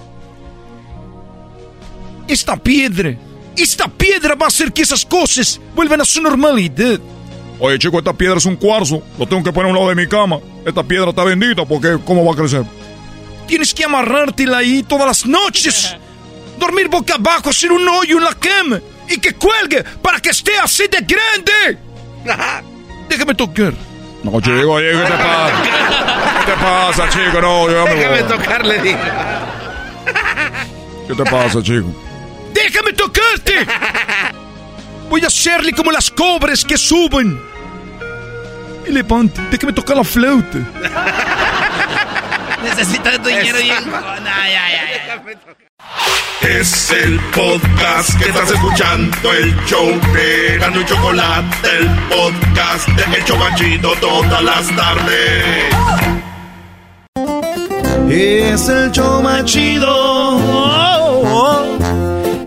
Esta piedra, esta piedra va a hacer que esas cosas vuelvan a su normalidad. Oye, chico, esta piedra es un cuarzo. Lo tengo que poner a un lado de mi cama. Esta piedra está bendita porque, ¿cómo va a crecer? Tienes que amarrártela ahí todas las noches. Dormir boca abajo, hacer un hoyo en la cama. Y que cuelgue para que esté así de grande. Déjame tocar. No, chico, oye, ¿qué te pasa? ¿Qué te pasa, chico? No, yo Déjame tocar, le digo. ¿Qué te pasa, chico? ¡Déjame tocarte! Voy a hacerle como las cobras que suben. Y levante, déjame tocar la flauta. Necesito tu dinero y... No, ya, ya, ya. Es el podcast que estás escuchando, el show de Gano y Chocolate, el podcast de Hecho Machito todas las tardes. Es el show machido.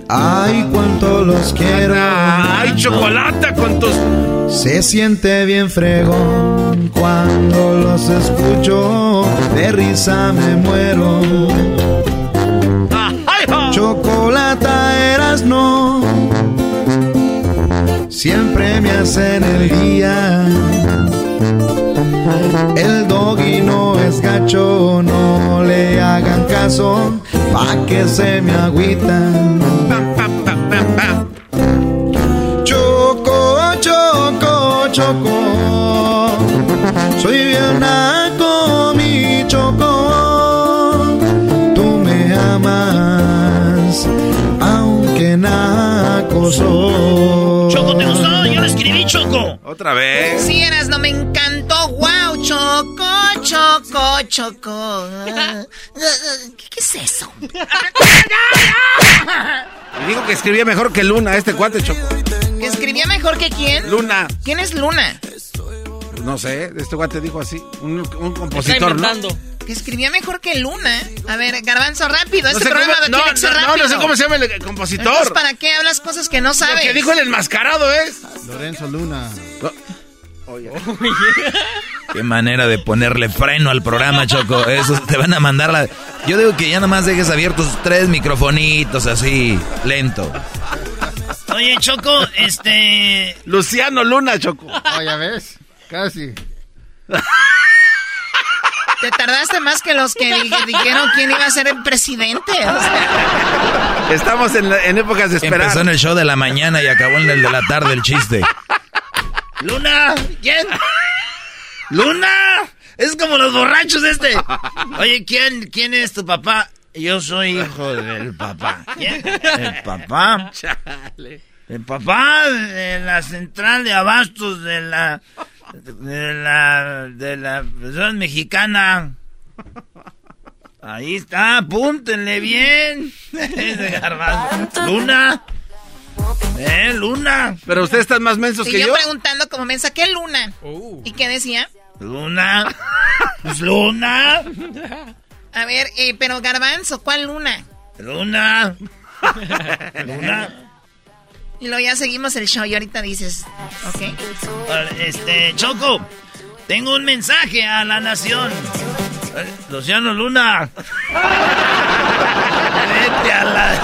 Ay, cuánto los quiero. Ay, chocolate, cuántos. Se siente bien fregón cuando los escucho. De risa me muero. Chocolata eras no. Siempre me hacen el día. El doggy no es gacho, no le hagan caso, pa' que se me agüitan. Choco, choco, choco, soy bien naco, mi choco. Choco, ¿te gustó? Yo lo escribí, Choco. Otra vez. Sí, eras, no me encantó. Wow, Choco, Choco, Choco. ¿Qué, qué es eso? Y dijo que escribía mejor que Luna, este cuate Choco. ¿Que escribía mejor que quién? Luna. ¿Quién es Luna? No sé, este cuate dijo así. Un, un compositor, ¿no? Que escribía mejor que Luna. A ver, Garbanzo, rápido. No Este sé programa cómo- tiene no, que ser no, rápido. no sé cómo se llama el el compositor. Entonces, ¿para qué hablas cosas que no sabes? El que dijo el enmascarado es. Lorenzo Luna. Qué manera de ponerle freno al programa, Choco. Eso te van a mandar la. Yo digo que ya nomás dejes abiertos tres microfonitos así, lento. Oye, Choco, este. Luciano Luna, Choco. Oh, ya ves, casi. Te tardaste más que los que di- dijeron quién iba a ser el presidente. o sea. Estamos en, la- en épocas de esperar. Empezó en el show de la mañana y acabó en el de la tarde el chiste. Luna, ¿quién? Luna, es como los borrachos este. Oye, ¿quién, quién es tu papá? Yo soy hijo del papá. ¿Quién? El papá. El papá de la central de abastos de la de la de la persona mexicana. Ahí está, apúntenle bien. Ese garbanzo. Luna. Eh, Luna. Pero ustedes están más mensos que yo, yo. preguntando como me saqué Luna. ¿Y qué decía? Luna. Pues Luna. A ver, eh, pero Garbanzo, ¿cuál Luna? Luna. Luna. Y luego ya seguimos el show y ahorita dices, ok. Este, Choco, tengo un mensaje a la nación. Luciano Luna. Vete a la...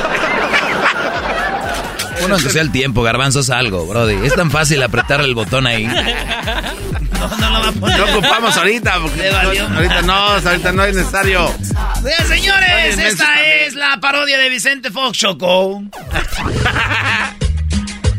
Uno que sea el tiempo, garbanzos algo, brody. Es tan fácil apretar el botón ahí. No, no lo va a poner. No ocupamos ahorita. Porque no, ahorita no, ahorita no es necesario. Bien, señores, esta es la parodia de Vicente Fox, Choco.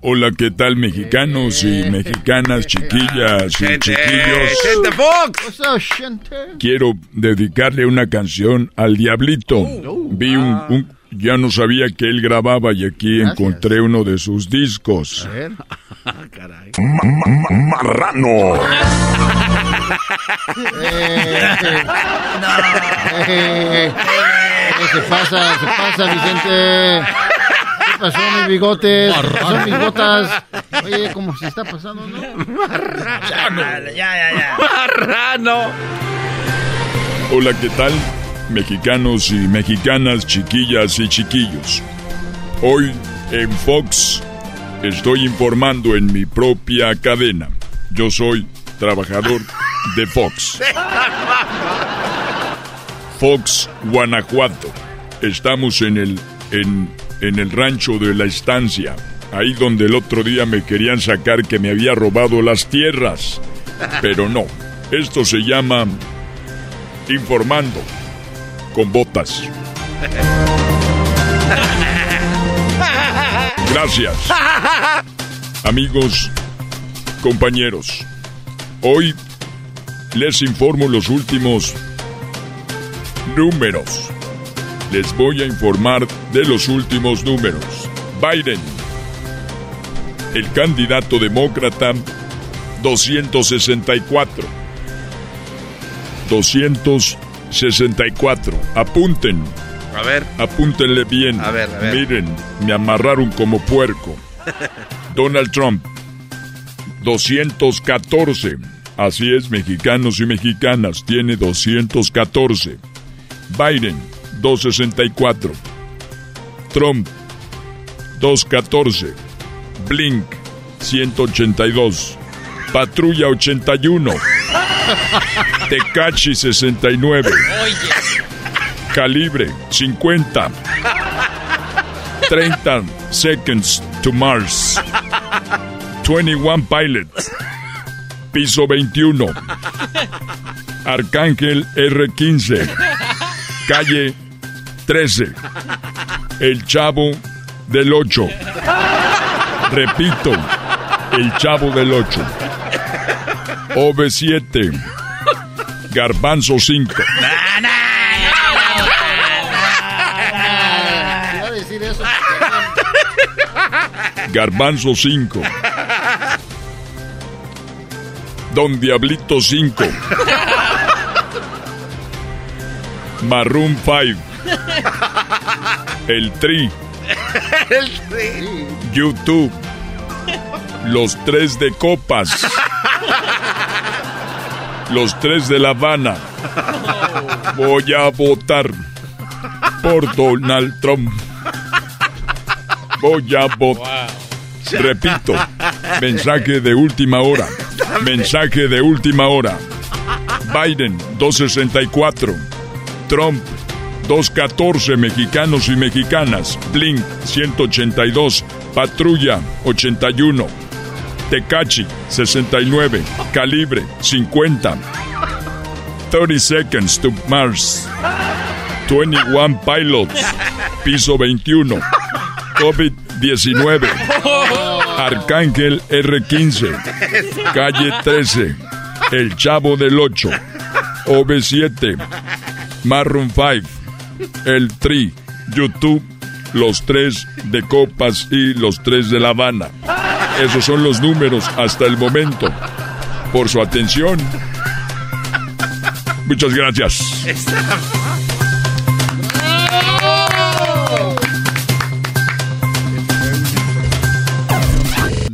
Hola, ¿qué tal mexicanos y mexicanas, chiquillas y chiquillos? Quiero dedicarle una canción al Diablito. Vi un, un- ya no sabía que él grababa y aquí encontré uno de sus discos. A ver. Marrano. Eh, eh, eh, se pasa, se pasa, Vicente. ¿Qué pasó, mis bigotes? ¿Qué pasó, mis botas? Oye, como se está pasando, ¿no? Ya, ya, ya. Marrano. Hola, ¿qué tal? Mexicanos y mexicanas, chiquillas y chiquillos. Hoy en Fox estoy informando en mi propia cadena. Yo soy trabajador de Fox. Fox, Guanajuato. Estamos en el en, en el rancho de la estancia, ahí donde el otro día me querían sacar que me había robado las tierras. Pero no, esto se llama informando con botas. Gracias. Amigos, compañeros, hoy les informo los últimos números. Les voy a informar de los últimos números. Biden, el candidato demócrata, 264. 264. Apunten. A ver. Apúntenle bien. A ver, a ver. Miren, me amarraron como puerco. Donald Trump, 214. Así es, mexicanos y mexicanas, tiene 214. Biden, 264. Trump, 214. Blink, 182. Patrulla 81. Tecachi 69. Calibre 50. 30 Seconds to Mars. 21 Pilots. Piso 21. Arcángel R15. Calle 13. El Chavo del 8. Repito, El Chavo del 8. OV7. Garbanzo 5. Garbanzo 5. Don Diablito 5. Maroon 5. El Tri. El tri. YouTube. Los tres de copas. Los tres de La Habana. Voy a votar por Donald Trump. Voy a votar. Repito, mensaje de última hora. Mensaje de última hora. Biden 264. Trump 214 mexicanos y mexicanas. Blink 182. Patrulla 81. Tecachi 69. Calibre 50. 30 Seconds to Mars. 21 Pilots. Piso 21. COVID-19. Arcángel R15. Calle 13. El Chavo del 8. OB7. Marron 5. El Tri. YouTube. Los tres de Copas y los tres de La Habana. Esos son los números hasta el momento. Por su atención. Muchas gracias.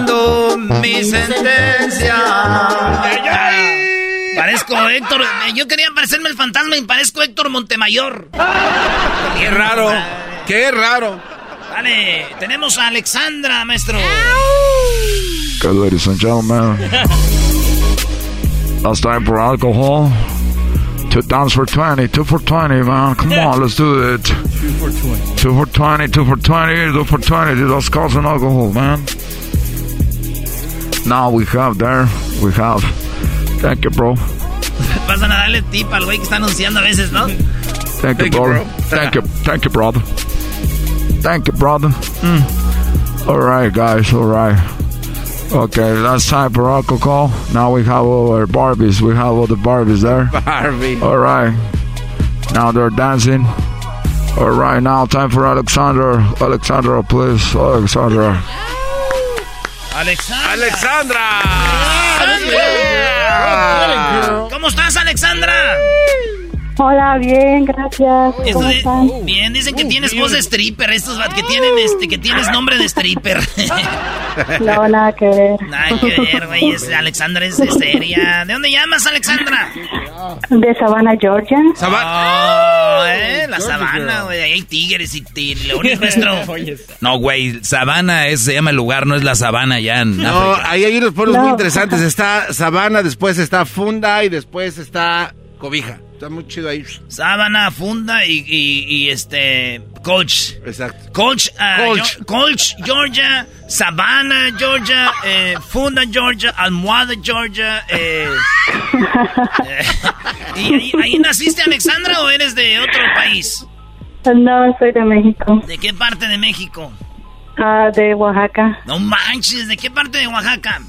Estoy mirando mi sentencia. Parezco Héctor. eh, Yo quería parecerme el fantasma y parezco Héctor Montemayor. Qué raro. Qué raro. Vale, tenemos a Alexandra, maestro. Okay, ladies and gentlemen. Last time for alcohol. Two downs for 20, two for 20, man. Come on, let's do it. Two for 20. Two for 20, two for 20, two for 20. That's causing alcohol, man. Now we have there, we have. Thank you, bro. Pasan a darle tip al güey que está anunciando a veces, ¿no? Thank you, brother. Thank you, thank you, brother. Thank you, brother. Mm. All right, guys. All right. Okay, that's time for alcohol. Now we have our Barbies. We have all the Barbies there. Barbie. All right. Now they're dancing. All right, now time for Alexander. Alexandra, please. Alexandra. Alexandra. Alexandra. ¿Cómo estás, Alexandra? Hola, bien, gracias. ¿Cómo de- están? bien, dicen que tienes voz de stripper, estos que tienen este, que tienes nombre de stripper. No, nada que ver. Nada que ver, güey, es- Alexandra es, es seria. ¿De dónde llamas, Alexandra? De Savannah, Georgia. Ah, No, eh, la sabana, güey. Ahí hay tigres y, leones nuestro. no, güey, sabana es, se llama el lugar, no es la sabana ya en No, ahí hay unos pueblos muy interesantes. Está sabana, después está funda y después está cobija. Está muy chido ahí. Sábana, funda y, y, este. Coach. Exacto. Coach, uh, Coach. Georgia. Savannah, Georgia. Eh, funda, Georgia. Almohada, Georgia. Eh, eh ¿Y ahí, naciste, Alexandra, o eres de otro país? No, soy de México. ¿De qué parte de México? Ah, de Oaxaca. No manches, ¿de qué parte de Oaxaca?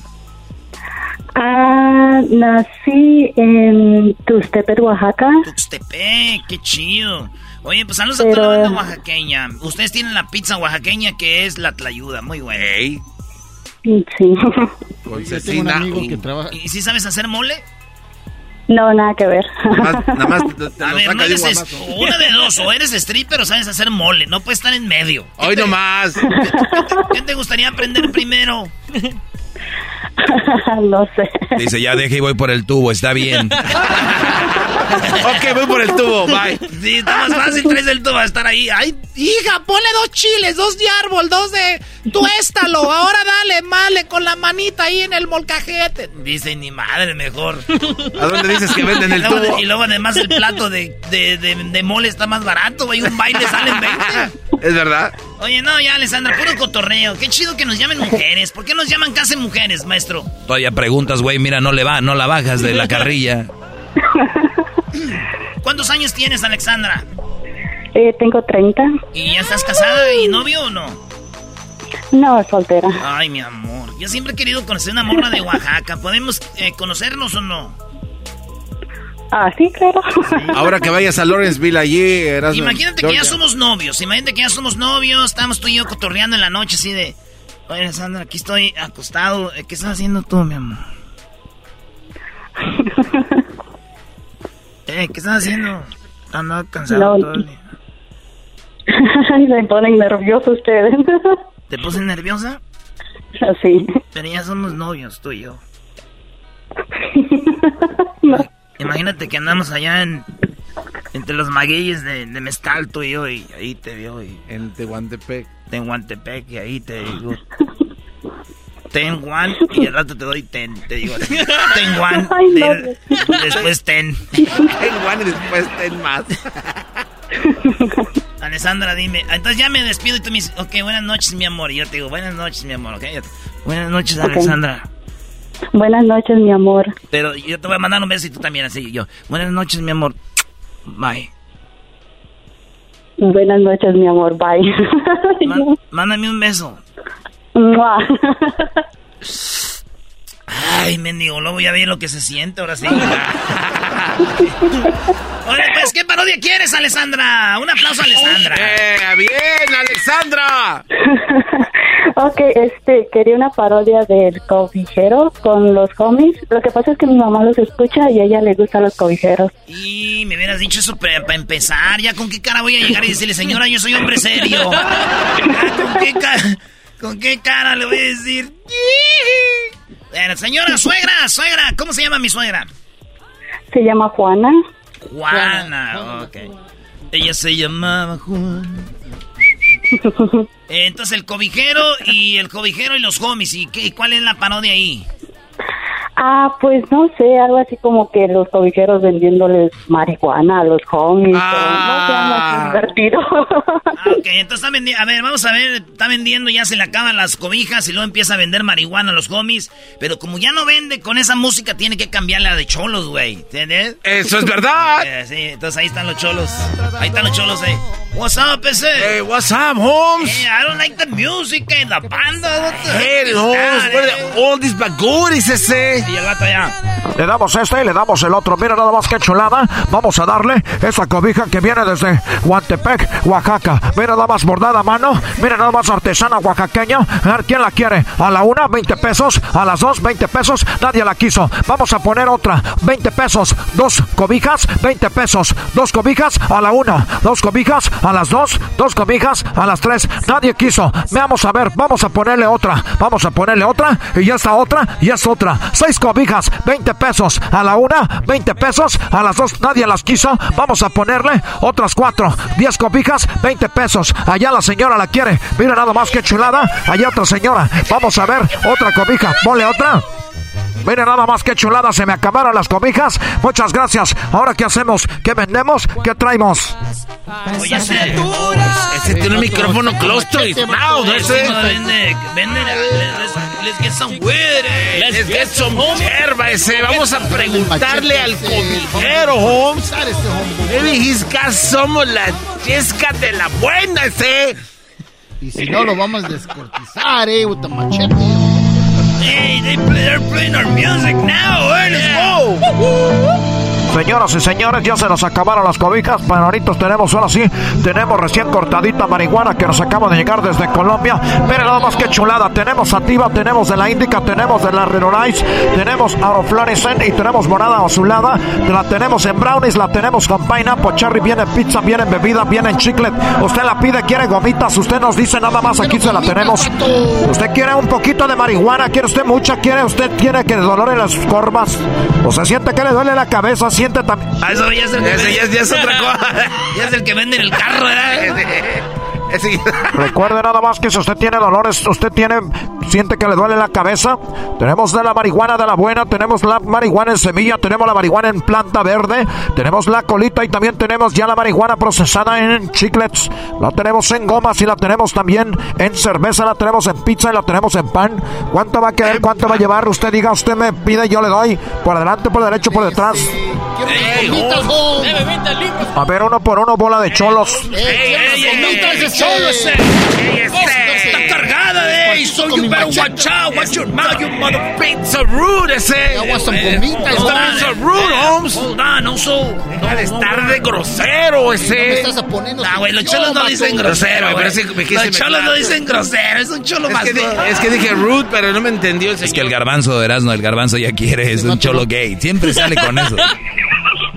Ah, nací en Tuxtepec, Oaxaca. Tuxtepec, qué chido. Oye, pues saludos a toda la banda oaxaqueña. Ustedes tienen la pizza oaxaqueña que es la tlayuda, muy buena. Sí. Con cecina. que trabaja... ¿Y si sabes hacer mole? No, nada que ver. Nada más, a ver, no eres una de dos, o eres stripper o sabes hacer mole, no puedes estar en medio. Hoy nomás. ¿Qué te gustaría aprender primero? no sé. Dice, ya deje y voy por el tubo, está bien. ok, voy por el tubo, bye. Sí, está más fácil, traes el tubo a estar ahí. Ay, hija, ponle dos chiles, dos de árbol, dos de tuéstalo. Ahora dale, male con la manita ahí en el molcajete. Dice, ni madre, mejor. ¿A dónde dices que venden el tubo? Y luego además el plato de, de, de, mole está más barato, güey. Un baile salen 20. ¿Es verdad? Oye, no, ya, Alessandra, puro cotorreo. Qué chido que nos llamen mujeres. ¿Por qué nos llaman casi mujeres, maestro? Todavía preguntas, güey, mira, no le va, no la bajas de la carrilla. ¿Cuántos años tienes, Alexandra? Eh, tengo 30. ¿Y ya estás casada y novio o no? No, soltera. Ay, mi amor. Yo siempre he querido conocer una morra de Oaxaca. ¿Podemos eh, conocernos o no? Ah, sí, claro. Ahora que vayas a Lawrenceville allí, eras Imagínate que ya somos novios. Imagínate que ya somos novios. Estamos tú y yo cotorreando en la noche así de... Oye, Sandra, aquí estoy acostado. ¿Qué estás haciendo tú, mi amor? eh, ¿qué estás haciendo? Ando cansado todo el día. Me ponen nervioso ustedes. ¿Te puse nerviosa? Sí. Pero ya somos novios, tú y yo. Imagínate que andamos allá en entre los magueyes de, de Mezcal, tú y yo, y ahí te veo. Y, en Tehuantepec. Tehuantepec, y ahí te digo. Ten one, y al rato te doy ten, te digo. Ten one, después ten. ten one y después ten más. Alessandra, dime. Entonces ya me despido y tú me dices, ok, buenas noches, mi amor. Y yo te digo, buenas noches, mi amor, ok. Buenas noches, Alessandra. Buenas noches, mi amor. Pero yo te voy a mandar un beso y tú también, así yo. Buenas noches, mi amor. Bye. Buenas noches, mi amor. Bye. mándame un beso. Ay, mendigo, luego ya vi lo que se siente, ahora sí. Oye, pues, ¿qué parodia quieres, Alessandra? Un aplauso a Alessandra. Eh, bien, Alessandra. ok, este, quería una parodia del cobijero con los cómics. Lo que pasa es que mi mamá los escucha y a ella le gustan los cobijeros. Y me hubieras dicho eso para empezar. ¿Ya con qué cara voy a llegar y decirle, señora, yo soy hombre serio? ¿Con qué cara? ¿Con qué cara le voy a decir? Bueno, señora, suegra, suegra, ¿cómo se llama mi suegra? Se llama Juana. Juana, ok. Ella se llamaba Juana. Entonces el cobijero y el cobijero y los homies. ¿Y qué, cuál es la parodia ahí? Ah, pues no sé, algo así como que los cobijeros vendiéndoles marihuana a los homies. Ah. No sé, divertido. Ah, ok, entonces está vendiendo, a ver, vamos a ver, está vendiendo, ya se le acaban las cobijas y luego empieza a vender marihuana a los homies. Pero como ya no vende con esa música, tiene que cambiarla de cholos, güey. ¿Entiendes? Eso es verdad. Eh, sí, entonces ahí están los cholos. Ahí están los cholos, eh. What's up, ese? Hey, what's up, Holmes? Hey, I don't like the music, eh, la banda. Hey, Holmes, eh? all these baguris, ese. Y el gato allá. Le damos este y le damos el otro. Mira nada más que chulada. Vamos a darle esa cobija que viene desde Huantepec, Oaxaca. Mira nada más bordada a mano. Mira nada más artesana oaxaqueña. A ver quién la quiere. A la una, 20 pesos. A las dos, 20 pesos. Nadie la quiso. Vamos a poner otra. 20 pesos. Dos cobijas, 20 pesos. Dos cobijas a la una. Dos cobijas a las dos, dos cobijas, a las tres, nadie quiso. Vamos a ver, vamos a ponerle otra, vamos a ponerle otra, y ya está otra, y es otra. Seis cobijas, 20 pesos a la una, 20 pesos a las dos, nadie las quiso. Vamos a ponerle otras cuatro, 10 cobijas, 20 pesos. Allá la señora la quiere. Mira nada más que chulada. Allá otra señora. Vamos a ver, otra cobija, ponle otra. Mire nada más que chulada, se me acabaron las cobijas. Muchas gracias. Ahora qué hacemos? ¿Qué vendemos? ¿Qué traemos? Oye, ese, ese tiene un micrófono clostro y loud, ese. Vende, vende, let's get some weed. Let's get some hierba ese. Vamos a preguntarle al cobijero, Holmes. Maybe he's got some of la chesca de la buena ese. Y si no, lo vamos a descortizar, eh, with the machete. Hey, they play, they're playing our music now. Hey, let's go. Señoras y señores, ya se nos acabaron las cobijas. Ahorita tenemos, ahora sí, tenemos recién cortadita marihuana que nos acaba de llegar desde Colombia. Miren nada más que chulada. Tenemos sativa, tenemos de la Índica, tenemos de la Renorice, tenemos Auroflorescent y tenemos morada azulada. La tenemos en brownies, la tenemos con pineapple, cherry, viene en pizza, viene en bebida, viene en chiclet. Usted la pide, quiere gomitas, usted nos dice nada más, aquí se la tenemos. Usted quiere un poquito de marihuana, quiere usted mucha, quiere usted, quiere que dolor en las corvas. O se siente que le duele la cabeza, también. Ah, eso ya es el que es- ya es otra cosa. ya es el que vende en el carro, ¿verdad? Recuerde nada más que si usted tiene dolores, usted tiene, siente que le duele la cabeza, tenemos de la marihuana de la buena, tenemos la marihuana en semilla, tenemos la marihuana en planta verde, tenemos la colita y también tenemos ya la marihuana procesada en chiclets, la tenemos en gomas y la tenemos también en cerveza, la tenemos en pizza y la tenemos en pan. ¿Cuánto va a querer? ¿Cuánto va a llevar? Usted diga, usted me pide, yo le doy, por adelante, por derecho, por detrás. A ver, uno por uno, bola de cholos. Está cargada, eh. So you better watch out. Watch your mouth, you mother. Pizza rude ese. I want some on. pizza rude, Holmes. Hold on, no so. Deja de estar de grosero ese. No me estás poniendo Ah, güey, los cholos no dicen grosero, pero güey. ese me quise Los cholos no dicen grosero, es un cholo Es más. es que dije rude, pero no me entendió el Es que el garbanzo de Erasmo, el garbanzo ya quiere, es un cholo gay. Siempre sale con eso.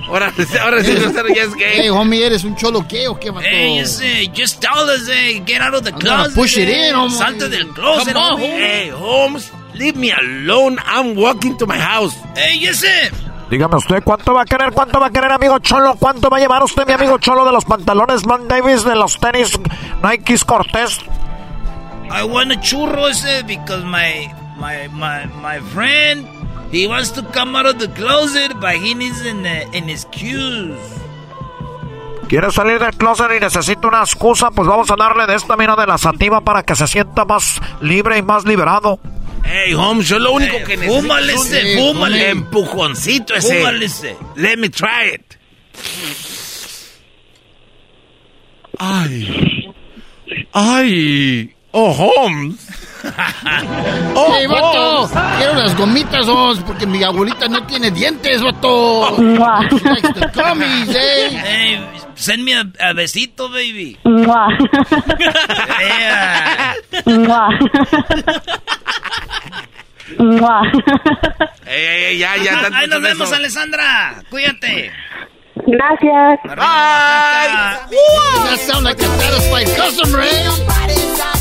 Ahora, ahora sí, grosero ya es gay. Hey, homie, ¿eres un cholo qué o qué, vato? Hey, ese, just tell us, eh, get out of the closet. push it eh. in, homie. Salte del closet, Come on, homie. Hey, Holmes, leave me alone. I'm walking to my house. Hey, ese. Dígame usted, ¿cuánto va a querer? ¿Cuánto va a querer, amigo Cholo? ¿Cuánto va a llevar usted, mi amigo Cholo, de los pantalones Man Davis, de los tenis Nikes Cortés? I want a churro ese because my my my my friend he wants to come out of the closet but he needs an, uh, an excuse. ¿Quiere salir del closet y necesita una excusa? Pues vamos a darle de esta mina de la sativa para que se sienta más libre y más liberado. Hey, Holmes, yo lo único que necesito fúmale es un ese, fúmale. empujoncito ese. Fúmale ese. Let me try it. Ay. Ay. Oh, Holmes. Oh, Hey, vato, Holmes. quiero las gomitas, Holmes, porque mi abuelita no tiene dientes, vato. Gummies, eh. Hey, send me a, a besito, baby. Mua. Yeah. Mua. Mua. Ey, ey, ey, ya, ya. Ahí nos beso. vemos, Alessandra. Cuídate. Gracias. Bye. That sound like a satisfied customer, eh?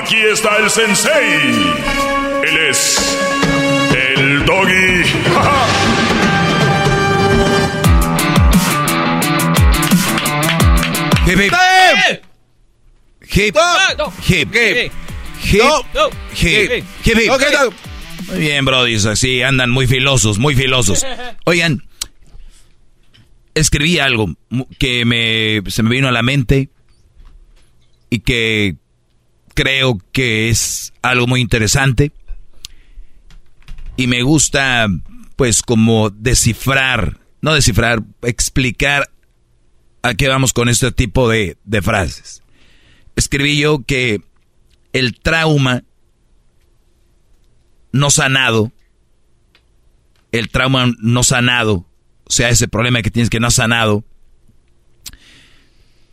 Aquí está el sensei. Él es el doggy. Hip, hip. Hip, hip, hip, hip, hip, hip. Ok, no. Muy bien, Brody, así andan muy filosos, muy filosos. Oigan, escribí algo que me, se me vino a la mente y que creo que es algo muy interesante y me gusta, pues, como descifrar, no descifrar, explicar ¿A qué vamos con este tipo de, de frases? Escribí yo que el trauma no sanado, el trauma no sanado, o sea, ese problema que tienes que no sanado,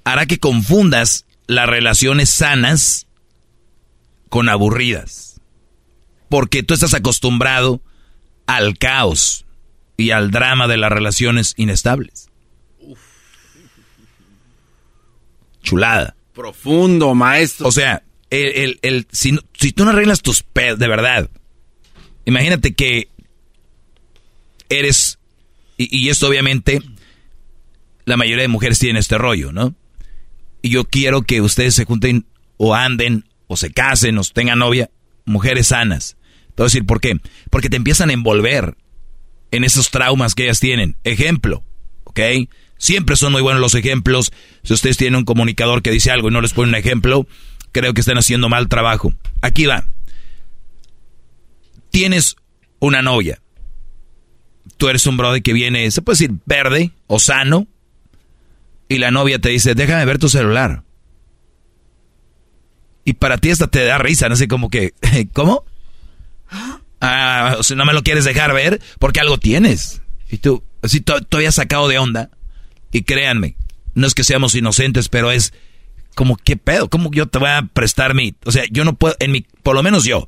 hará que confundas las relaciones sanas con aburridas. Porque tú estás acostumbrado al caos y al drama de las relaciones inestables. Chulada. Profundo, maestro. O sea, el, el, si, si, tú no arreglas tus pedos, de verdad, imagínate que eres, y, y, esto obviamente, la mayoría de mujeres tienen este rollo, ¿no? Y yo quiero que ustedes se junten o anden o se casen o tengan novia, mujeres sanas. Te voy decir por qué. Porque te empiezan a envolver en esos traumas que ellas tienen. Ejemplo, ¿ok? Siempre son muy buenos los ejemplos. Si ustedes tienen un comunicador que dice algo y no les pone un ejemplo, creo que están haciendo mal trabajo. Aquí va. Tienes una novia. Tú eres un brother que viene, se puede decir, verde o sano. Y la novia te dice, déjame ver tu celular. Y para ti hasta te da risa, no sé, como que, ¿cómo? Ah, si no me lo quieres dejar ver, porque algo tienes. Y tú, así todavía sacado de onda. Y créanme, no es que seamos inocentes, pero es como, ¿qué pedo? ¿Cómo yo te voy a prestar mi...? O sea, yo no puedo, en mi, por lo menos yo,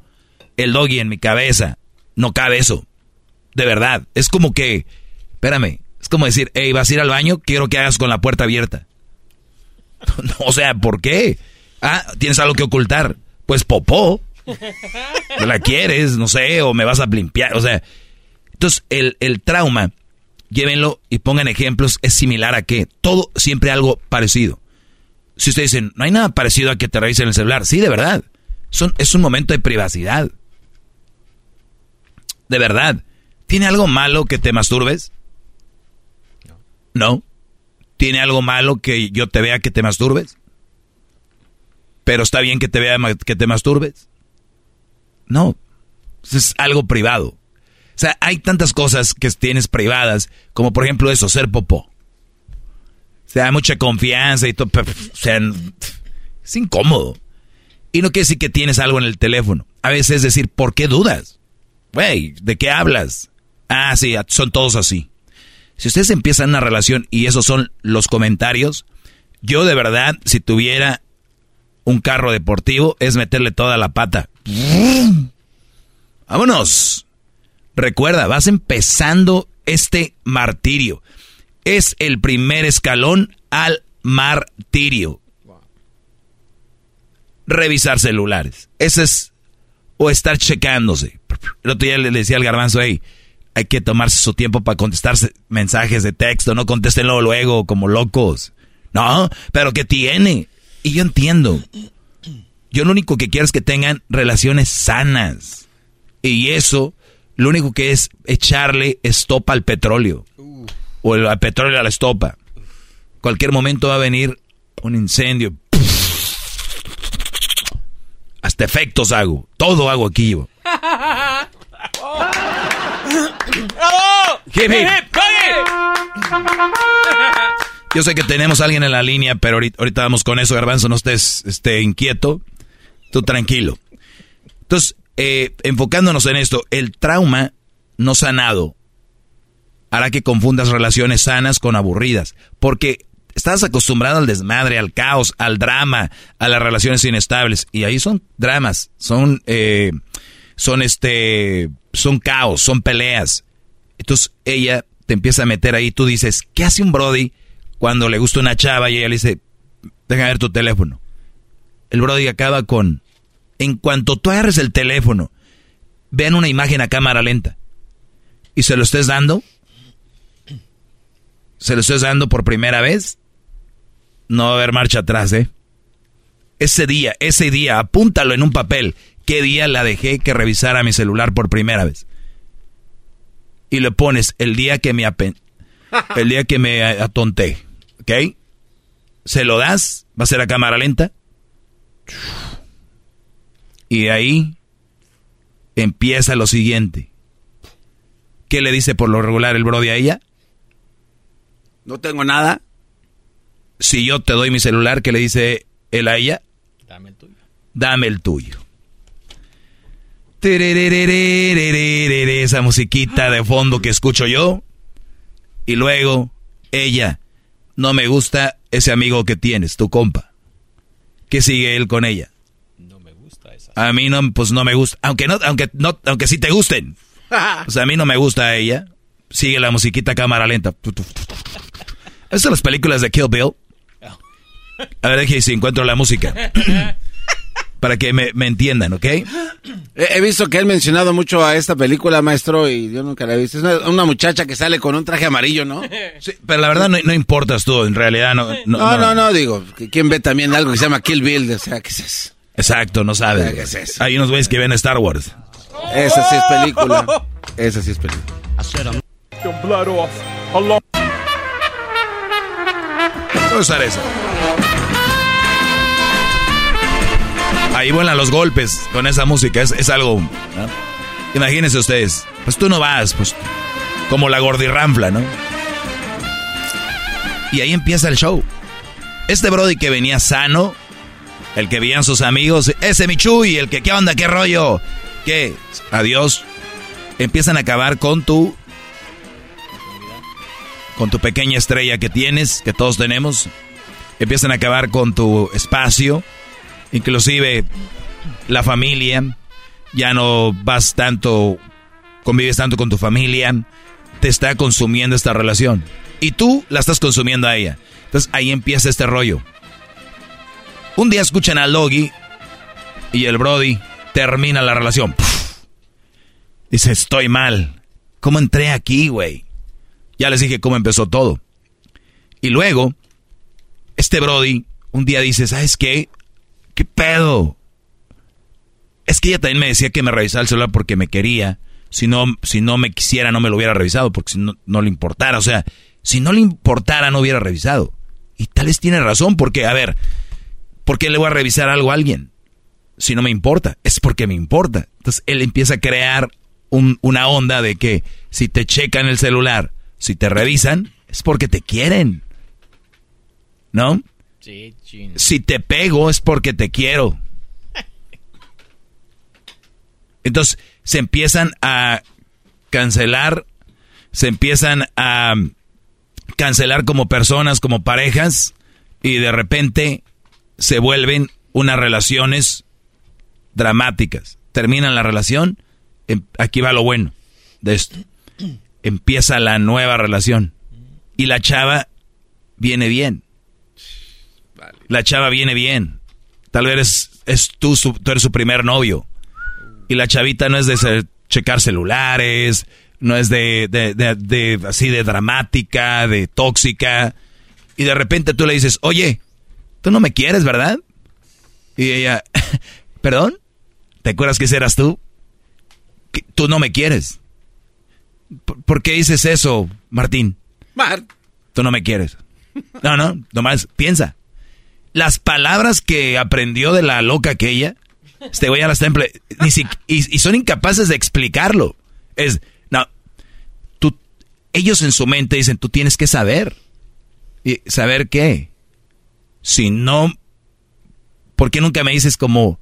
el doggy en mi cabeza, no cabe eso. De verdad. Es como que, espérame, es como decir, hey, vas a ir al baño, quiero que hagas con la puerta abierta. o sea, ¿por qué? Ah, tienes algo que ocultar. Pues popó. ¿No la quieres? No sé, o me vas a limpiar. O sea, entonces el, el trauma, llévenlo y pongan ejemplos, es similar a qué? Todo, siempre algo parecido. Si ustedes dicen, no hay nada parecido a que te revisen el celular. Sí, de verdad. Son, es un momento de privacidad. De verdad. ¿Tiene algo malo que te masturbes? No. ¿Tiene algo malo que yo te vea que te masturbes? Pero está bien que te vea que te masturbes. No, es algo privado. O sea, hay tantas cosas que tienes privadas, como por ejemplo eso, ser popó. O sea, mucha confianza y todo. O sea, es incómodo. Y no quiere decir que tienes algo en el teléfono. A veces es decir, ¿por qué dudas? Güey, ¿de qué hablas? Ah, sí, son todos así. Si ustedes empiezan una relación y esos son los comentarios, yo de verdad, si tuviera un carro deportivo es meterle toda la pata. Vámonos. Recuerda, vas empezando este martirio. Es el primer escalón al martirio. Revisar celulares. Ese es. O estar checándose. El otro día le decía al garbanzo, hey, hay que tomarse su tiempo para contestarse mensajes de texto. No contéstenlo luego como locos. No, pero ¿qué tiene? Y yo entiendo. Yo lo único que quiero es que tengan relaciones sanas. Y eso, lo único que es echarle estopa al petróleo. O el, al petróleo a la estopa. Cualquier momento va a venir un incendio. Hasta efectos hago. Todo hago aquí yo. Yo sé que tenemos a alguien en la línea, pero ahorita, vamos con eso, Garbanzo, no estés este, inquieto. Tú tranquilo. Entonces, eh, enfocándonos en esto, el trauma no sanado hará que confundas relaciones sanas con aburridas, porque estás acostumbrado al desmadre, al caos, al drama, a las relaciones inestables, y ahí son dramas, son, eh, son este, son caos, son peleas. Entonces ella te empieza a meter ahí, tú dices, ¿qué hace un Brody? Cuando le gusta una chava y ella le dice, deja ver tu teléfono. El Brody acaba con, en cuanto tú agarres el teléfono, vean una imagen a cámara lenta y se lo estés dando, se lo estés dando por primera vez, no va a haber marcha atrás, ¿eh? Ese día, ese día, apúntalo en un papel. ¿Qué día la dejé que revisara mi celular por primera vez? Y le pones el día que me el día que me atonté. ¿Ok? Se lo das, va a ser a cámara lenta. Y ahí empieza lo siguiente. ¿Qué le dice por lo regular el Brody a ella? No tengo nada. si yo te doy mi celular, ¿qué le dice él a ella? Dame el tuyo. Dame el tuyo. Esa musiquita de fondo que escucho yo. Y luego, ella, no me gusta ese amigo que tienes, tu compa. ¿Qué sigue él con ella? No me gusta esa. A mí no, pues no me gusta. Aunque no, aunque no, aunque sí te gusten. O sea, a mí no me gusta ella. Sigue la musiquita cámara lenta. ¿Estas son las películas de Kill Bill? A ver, si encuentro la música. Para que me, entiendan, ¿ok? He, visto que han mencionado mucho a esta película, maestro, y yo nunca la he visto. Es una, muchacha que sale con un traje amarillo, ¿no? Sí, pero la verdad no, no importas tú, en realidad no. No, no, no, digo, ¿quién ve también algo que se llama Kill Bill? O sea, ¿qué es eso? Exacto, no sabe. ¿Qué es eso? Hay unos güeyes que ven Star Wars. Esa sí es película. Esa sí es película. a usar eso. Ahí vuelan los golpes con esa música, es, algo... Imagínense ustedes, pues tú no vas, pues como la gordirranfla, ¿no? Y ahí empieza el show. Este Brody que venía sano, el que veían sus amigos, ese Michuy, el que, ¿qué onda, qué rollo? ¿Qué? Adiós. Empiezan a acabar con tu con tu pequeña estrella que tienes, que todos tenemos. Empiezan a acabar con tu espacio, inclusive la familia. Ya no vas tanto, convives tanto con tu familia. Te está consumiendo esta relación. Y tú la estás consumiendo a ella. Entonces ahí empieza este rollo. Un día escuchan a Logi y el Brody termina la relación. Dice, estoy mal. ¿Cómo entré aquí, güey? Ya les dije cómo empezó todo. Y luego, este Brody un día dice, ¿sabes qué? ¿Qué pedo? Es que ella también me decía que me revisaba el celular porque me quería. Si no, si no me quisiera, no me lo hubiera revisado, porque si no, no le importara. O sea, si no le importara, no hubiera revisado. Y tal vez tiene razón, porque, a ver, ¿por qué le voy a revisar algo a alguien? Si no me importa, es porque me importa. Entonces él empieza a crear una onda de que si te checan el celular si te revisan, es porque te quieren. ¿No? Si te pego, es porque te quiero. Entonces, se empiezan a cancelar, se empiezan a cancelar como personas, como parejas, y de repente se vuelven unas relaciones dramáticas. Terminan la relación, em, aquí va lo bueno de esto empieza la nueva relación. Y la chava viene bien. La chava viene bien. Tal vez es, tú, tú eres su primer novio. Y la chavita no es de checar celulares, no es de, de, así de dramática, de tóxica. Y de repente tú le dices, oye, tú no me quieres, ¿verdad? Y ella, ¿perdón? ¿Te acuerdas que ese eras tú? tú no me quieres. ¿Por qué dices eso, Martín? Tú no me quieres. No, no, nomás piensa. Las palabras que aprendió de la loca aquella, este güey a las temple, y, y, son incapaces de explicarlo. Es, no, tú, ellos en su mente dicen, tú tienes que saber. ¿Y saber qué? Si no, ¿por qué nunca me dices como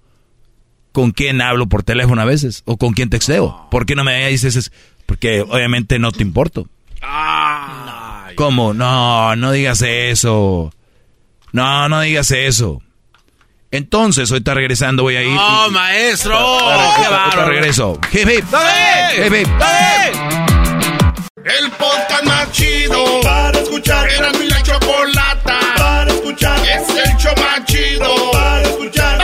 con quién hablo por teléfono a veces? ¿O con quién texteo? ¿Por qué no me dices, porque obviamente no te importo. Ah, ¿Cómo? No, no digas eso. No, no digas eso. Entonces, hoy está regresando, voy a ir. ¡Oh, maestro! ¡Qué regreso. Hip, hip. Hip, hip. El podcast más chido para escuchar. Era mi la chocolata para escuchar. Es el show más chido para escuchar.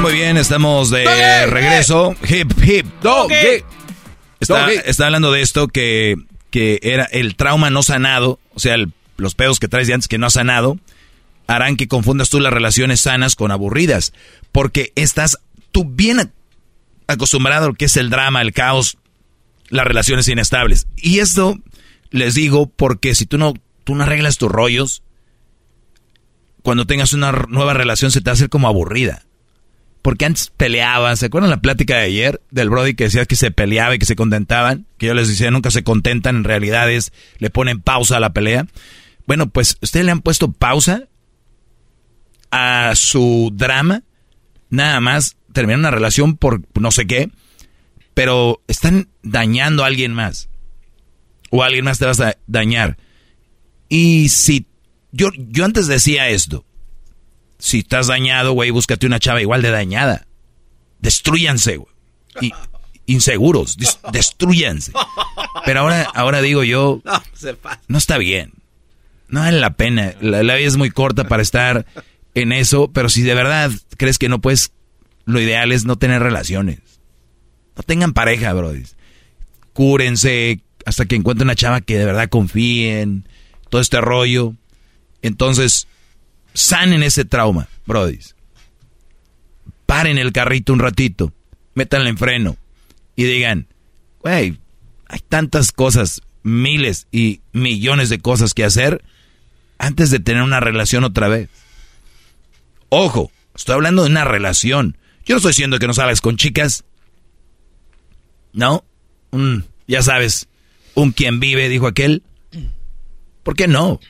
Muy bien, estamos de regreso. Hip, hip, dog. Está, está, hablando de esto que, que era el trauma no sanado, o sea, los pedos que traes de antes que no ha sanado, harán que confundas tú las relaciones sanas con aburridas. Porque estás tú bien acostumbrado a lo que es el drama, el caos, las relaciones inestables. Y esto les digo porque si tú no, tú no arreglas tus rollos, cuando tengas una nueva relación se te va a hacer como aburrida Porque antes peleaban. ¿Se acuerdan la plática de ayer del Brody que decía que se peleaba y que se contentaban? Que yo les decía, nunca se contentan, en realidad le ponen pausa a la pelea. Bueno, pues ustedes le han puesto pausa a su drama. Nada más terminar una relación por no sé qué. Pero están dañando a alguien más. O a alguien más te vas a dañar. Y si yo, yo antes decía esto. Si estás dañado, güey, búscate una chava igual de dañada. Destruyanse, güey. Y, inseguros, destruyanse. Pero ahora, ahora digo yo, no, está bien. No vale la pena. La, la, vida es muy corta para estar en eso, pero si de verdad crees que no puedes, lo ideal es no tener relaciones. No tengan pareja, bro. Cúrense hasta que encuentren una chava que de verdad confíen, todo este rollo. Entonces, sanen ese trauma, Brody. Paren el carrito un ratito, métanle en freno y digan, güey, hay tantas cosas, miles y millones de cosas que hacer antes de tener una relación otra vez. Ojo, estoy hablando de una relación. Yo no estoy diciendo que no salgas con chicas. No, ya sabes, un quien vive, dijo aquel. ¿Por qué no?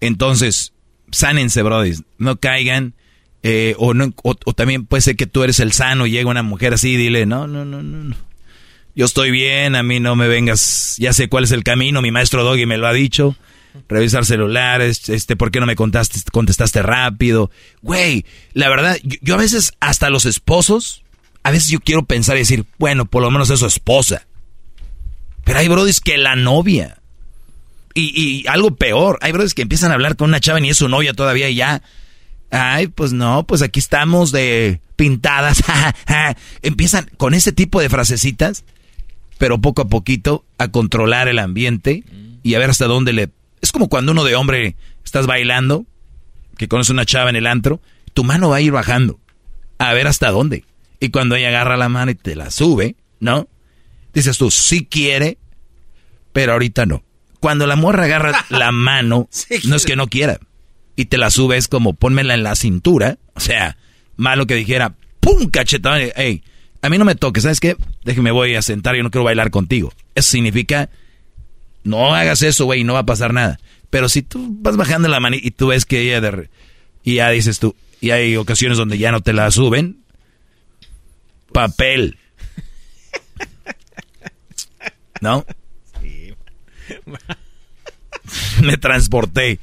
Entonces, sánense, brody. No caigan. Eh, o, no, o, también puede ser que tú eres el sano y llega una mujer así y dile, no, no, no, no, Yo estoy bien, a mí no me vengas, ya sé cuál es el camino, mi maestro Doggy me lo ha dicho. Revisar celulares, este, ¿por qué no me contaste, contestaste rápido? Güey, la verdad, yo, a veces hasta los esposos, a veces yo quiero pensar y decir, bueno, por lo menos es su esposa. Pero hay brodis que la novia. Y, algo peor, hay brothers que empiezan a hablar con una chava y es su novia todavía y ya. Ay, pues no, pues aquí estamos de pintadas. empiezan con ese tipo de frasecitas, pero poco a poquito a controlar el ambiente y a ver hasta dónde le... Es como cuando uno de hombre estás bailando, que conoce una chava en el antro, tu mano va a ir bajando, a ver hasta dónde. Y cuando ella agarra la mano y te la sube, ¿no? Dices tú, sí quiere, pero ahorita no. Cuando la morra agarra la mano, no es que no quiera. Y te la sube, es como pónmela en la cintura. O sea, malo que dijera, ¡pum! cachetón. Ey, a mí no me toques, ¿sabes qué? Déjeme voy a sentar, yo no quiero bailar contigo. Eso significa, no hagas eso, güey, no va a pasar nada. Pero si tú vas bajando la mano y tú ves que ella de... Y ya dices tú, y hay ocasiones donde ya no te la suben, papel. ¿No? Me transporté.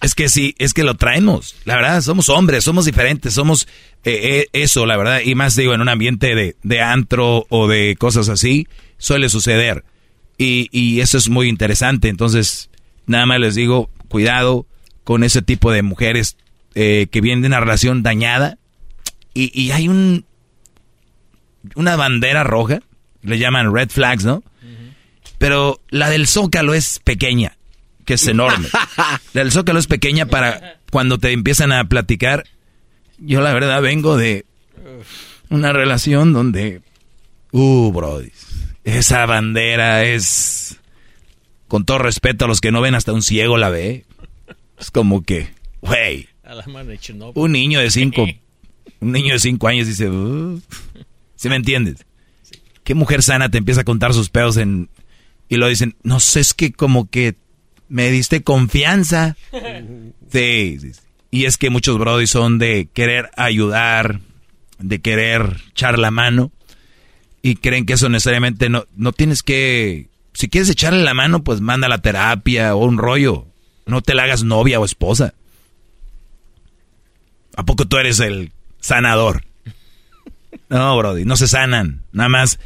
Es que sí, es que lo traemos. La verdad, somos hombres, somos diferentes, somos eh, eh, eso, la verdad. Y más digo, en un ambiente de, de antro o de cosas así, suele suceder. Y, eso es muy interesante. Entonces, nada más les digo, cuidado con ese tipo de mujeres eh, que vienen de una relación dañada. Y, y hay un una bandera roja, le llaman red flags, ¿no? Pero la del Zócalo es pequeña, que es enorme. La del Zócalo es pequeña para cuando te empiezan a platicar. Yo la verdad vengo de una relación donde... Uh, brody. Esa bandera es... Con todo respeto a los que no ven, hasta un ciego la ve. Es como que, güey. Un niño de cinco... Un niño de cinco años dice... Uh, ¿Sí me entiendes? ¿Qué mujer sana te empieza a contar sus pedos en, y lo dicen, no sé, es que como que me diste confianza. Sí, y es que muchos brodis son de querer ayudar, de querer echar la mano y creen que eso necesariamente no, no tienes que, si quieres echarle la mano, pues manda la terapia o un rollo. No te la hagas novia o esposa. ¿A poco tú eres el sanador? No, Brody, no se sanan. Nada más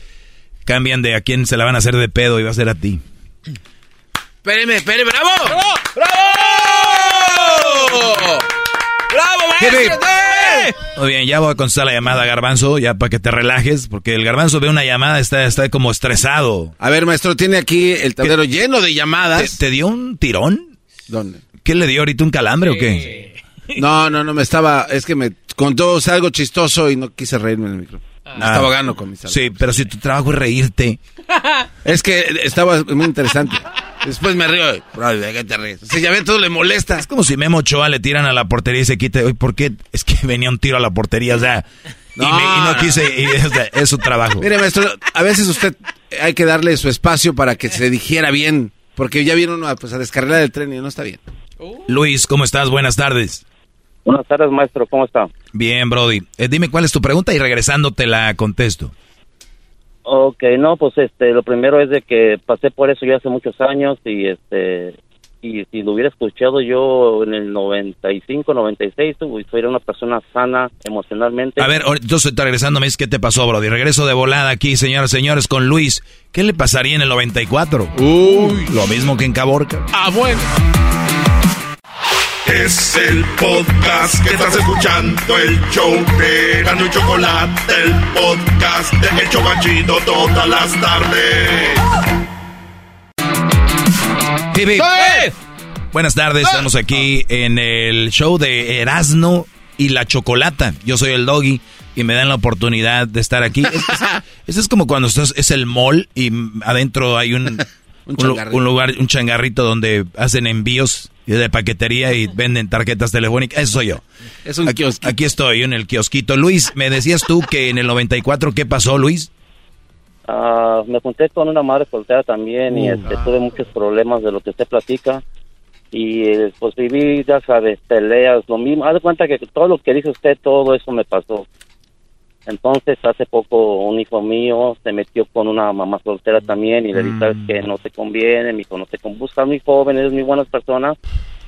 cambian de a quién se la van a hacer de pedo y va a ser a ti. Espéreme, espéreme, bravo. ¡Bravo! ¡Bravo! ¡Bravo, maestro! Muy bien, ya voy a contestar la llamada, Garbanzo, ya para que te relajes, porque el Garbanzo ve una llamada, está, está como estresado. A ver, maestro, tiene aquí el tablero lleno de llamadas. ¿Te, dio un tirón? ¿Dónde? ¿Qué le dio ahorita un calambre o qué? No, no, no, me estaba, es que me contó algo chistoso y no quise reírme en el micrófono. Ah. estaba ganando con mis Sí, pero si tu trabajo es reírte. es que estaba muy interesante. Después me río. ¿de qué te ríes? O sea, ya ven, todo le molesta. Es como si Memo Ochoa le tiran a la portería y se quita. Oye, ¿por qué? Es que venía un tiro a la portería, o sea. Y, me- y no quise. y, o sea, es su trabajo. Mire, maestro, a veces usted hay que darle su espacio para que se digiera bien. Porque ya viene uno a, pues, a descargar el tren y no está bien. Luis, ¿cómo estás? Buenas tardes. Buenas tardes, maestro, ¿cómo está? Bien, Brody. Eh, dime cuál es tu pregunta y regresando te la contesto. Ok, no, pues este, lo primero es de que pasé por eso yo hace muchos años y este, y si lo hubiera escuchado yo en el 95, 96, uy, soy una persona sana emocionalmente. A ver, yo estoy regresando, me dices qué te pasó, Brody. Regreso de volada aquí, señoras y señores, con Luis. ¿Qué le pasaría en el 94? Uy. Lo mismo que en Caborca. Ah, bueno. Es el podcast que estás escuchando, el show de Gano y Chocolate, el podcast de El Chocachito todas las tardes. Hip, hip. Buenas tardes, estamos aquí en el show de Erasno y la Chocolata. Yo soy el Doggy y me dan la oportunidad de estar aquí. Es, es- es- como cuando estás, es el mall y adentro hay un, un, un lugar, un changarrito donde hacen envíos de paquetería y venden tarjetas telefónicas. Eso soy yo. Es un aquí, aquí estoy, en el kiosquito. Luis, me decías tú que en el 94, ¿qué pasó, Luis? Ah, me junté con una madre soltera también y Uh. este, tuve muchos problemas de lo que usted platica y eh, pues viví, ya sabes, peleas, lo mismo. Haz de cuenta que todo lo que dice usted, todo eso me pasó. Entonces, hace poco un hijo mío se metió con una mamá soltera también y le dije, "Sabes que no te conviene, mi hijo no te conviene, busca muy joven, eres muy buenas personas.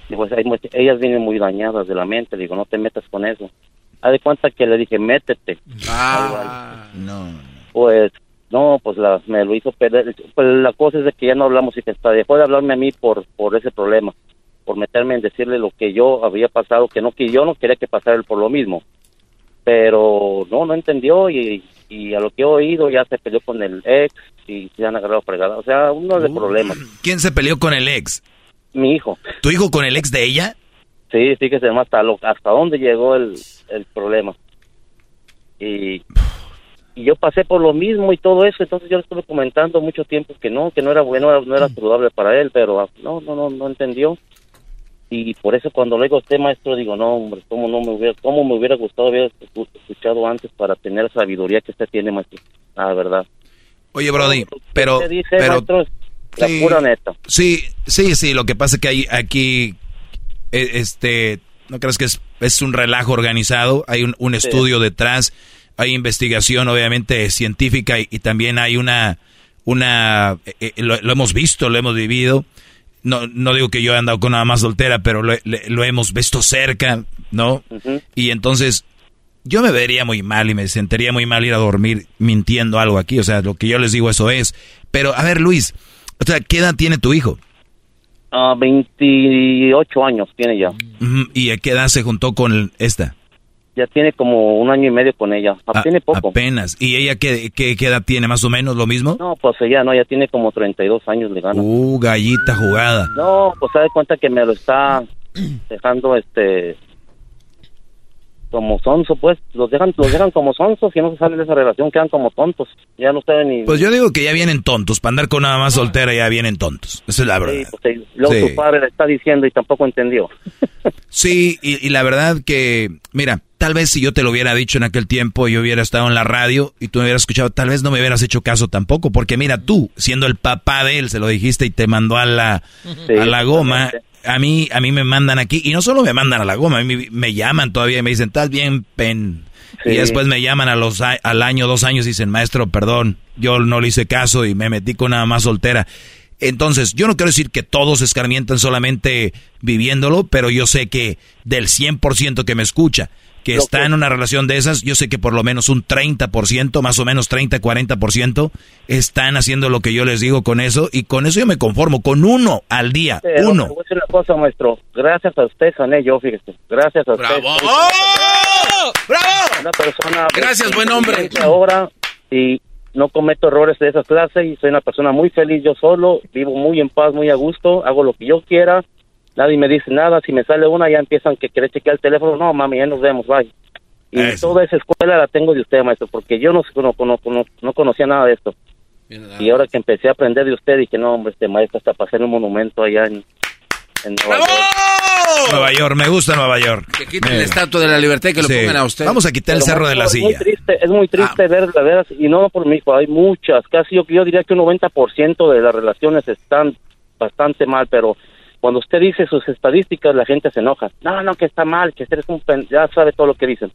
Y pues ellas vienen muy dañadas de la mente, digo, no te metas con eso. Haz de cuenta que le dije, métete. Ah, no. Pues no, pues la, me lo hizo perder. Pues la cosa es de que ya no hablamos y que hasta dejó de hablarme a mí por, por ese problema, por meterme en decirle lo que yo había pasado, que no que yo no quería que pasara él por lo mismo. Pero no, no entendió y, y a lo que he oído ya se peleó con el ex y se han agarrado fregada. O sea, uno de problemas. ¿Quién se peleó con el ex? Mi hijo. ¿Tu hijo con el ex de ella? Sí, fíjese más hasta, lo, hasta dónde llegó el, el problema. Y, y yo pasé por lo mismo y todo eso, entonces yo le estuve comentando mucho tiempo que no, que no era bueno, no era, era saludable para él, pero ah, no, no, no, no entendió. Y por eso cuando le digo a usted, maestro, digo, no, hombre, cómo no me hubiera, cómo me hubiera gustado haber escu- escuchado antes para tener sabiduría que usted tiene, maestro. La verdad. Oye, Brody, pero... Usted dice, pero maestro, es la Sí. pura neta. Sí, sí, sí, lo que pasa es que hay aquí, eh, este, ¿no crees que es, es un relajo organizado? Hay un, un Sí. estudio detrás, hay investigación obviamente científica y, y también hay una, una, eh, eh, lo, lo hemos visto, lo hemos vivido. No, no digo que yo he andado con nada más soltera, pero lo, lo hemos visto cerca, ¿no? Y entonces yo me vería muy mal y me sentiría muy mal ir a dormir mintiendo algo aquí. O sea, lo que yo les digo eso es. Pero, a ver, Luis, o sea, ¿qué edad tiene tu hijo? Ah, 28 años tiene ya. ¿Y a qué edad se juntó con esta? Ya tiene como un año y medio con ella. Ah, A- tiene poco. Apenas. ¿Y ella qué, qué, qué edad tiene? ¿Más o menos lo mismo? No, pues ella no, ya tiene como 32 años de gana. Uh, gallita jugada. No, pues se da cuenta que me lo está dejando este como sonso, pues, los dejan, los dejan como sonsos y no se salen de esa relación, quedan como tontos, ya no saben ni... Pues yo digo que ya vienen tontos. Para andar con nada más soltera ya vienen tontos. Esa es la verdad. Sí, pues, luego Sí. su padre le está diciendo y tampoco entendió. Sí, y, y la verdad que, mira, tal vez si yo te lo hubiera dicho en aquel tiempo, yo hubiera estado en la radio y tú me hubieras escuchado, tal vez no me hubieras hecho caso tampoco, porque mira, tú, siendo el papá de él, se lo dijiste y te mandó a la, Sí, a la goma. A mí, a mí me mandan aquí, y no solo me mandan a la goma, a mí me, llaman todavía y me dicen, estás bien, pen. Sí. Y después me llaman a los, a- al año, dos años y dicen, maestro, perdón, yo no le hice caso y me metí con nada más soltera. Entonces, yo no quiero decir que todos escarmientan solamente viviéndolo, pero yo sé que del 100% que me escucha, que Lo está que- en una relación de esas, yo sé que por lo menos un 30%, más o menos 30, 40%, están haciendo lo que yo les digo con eso, y con eso yo me conformo, con uno al día, Pero uno. voy a decir una cosa, maestro, gracias a usted sané yo, fíjese, gracias a usted. ¡Bravo! ¡Bravo! Una persona... Gracias, buen hombre. Ahora, y no cometo errores de esa clase y soy una persona muy feliz yo solo, vivo muy en paz, muy a gusto, hago lo que yo quiera, nadie me dice nada, si me sale una ya empiezan que querer chequear el teléfono, no mami, ya nos vemos, bye. Y toda esa escuela la tengo de usted, maestro, porque yo no, no, no, no, no conocía nada de esto. Y ahora que empecé a aprender de usted, dije, no, hombre, este maestro hasta pasar un monumento allá en, en Nueva York. Nueva York, me gusta Nueva York. Que quiten la estatua de la libertad y que lo Sí. pongan a usted. Vamos a quitar el Pero, cerro de la maestro, silla. Es muy triste, es muy triste Ah. ver, la veras, y no por mí, hay muchas, casi yo, yo diría que un 90% de las relaciones están bastante mal, pero cuando usted dice sus estadísticas, la gente se enoja. No, no, que está mal, que eres un pen- ya sabe todo lo que dicen.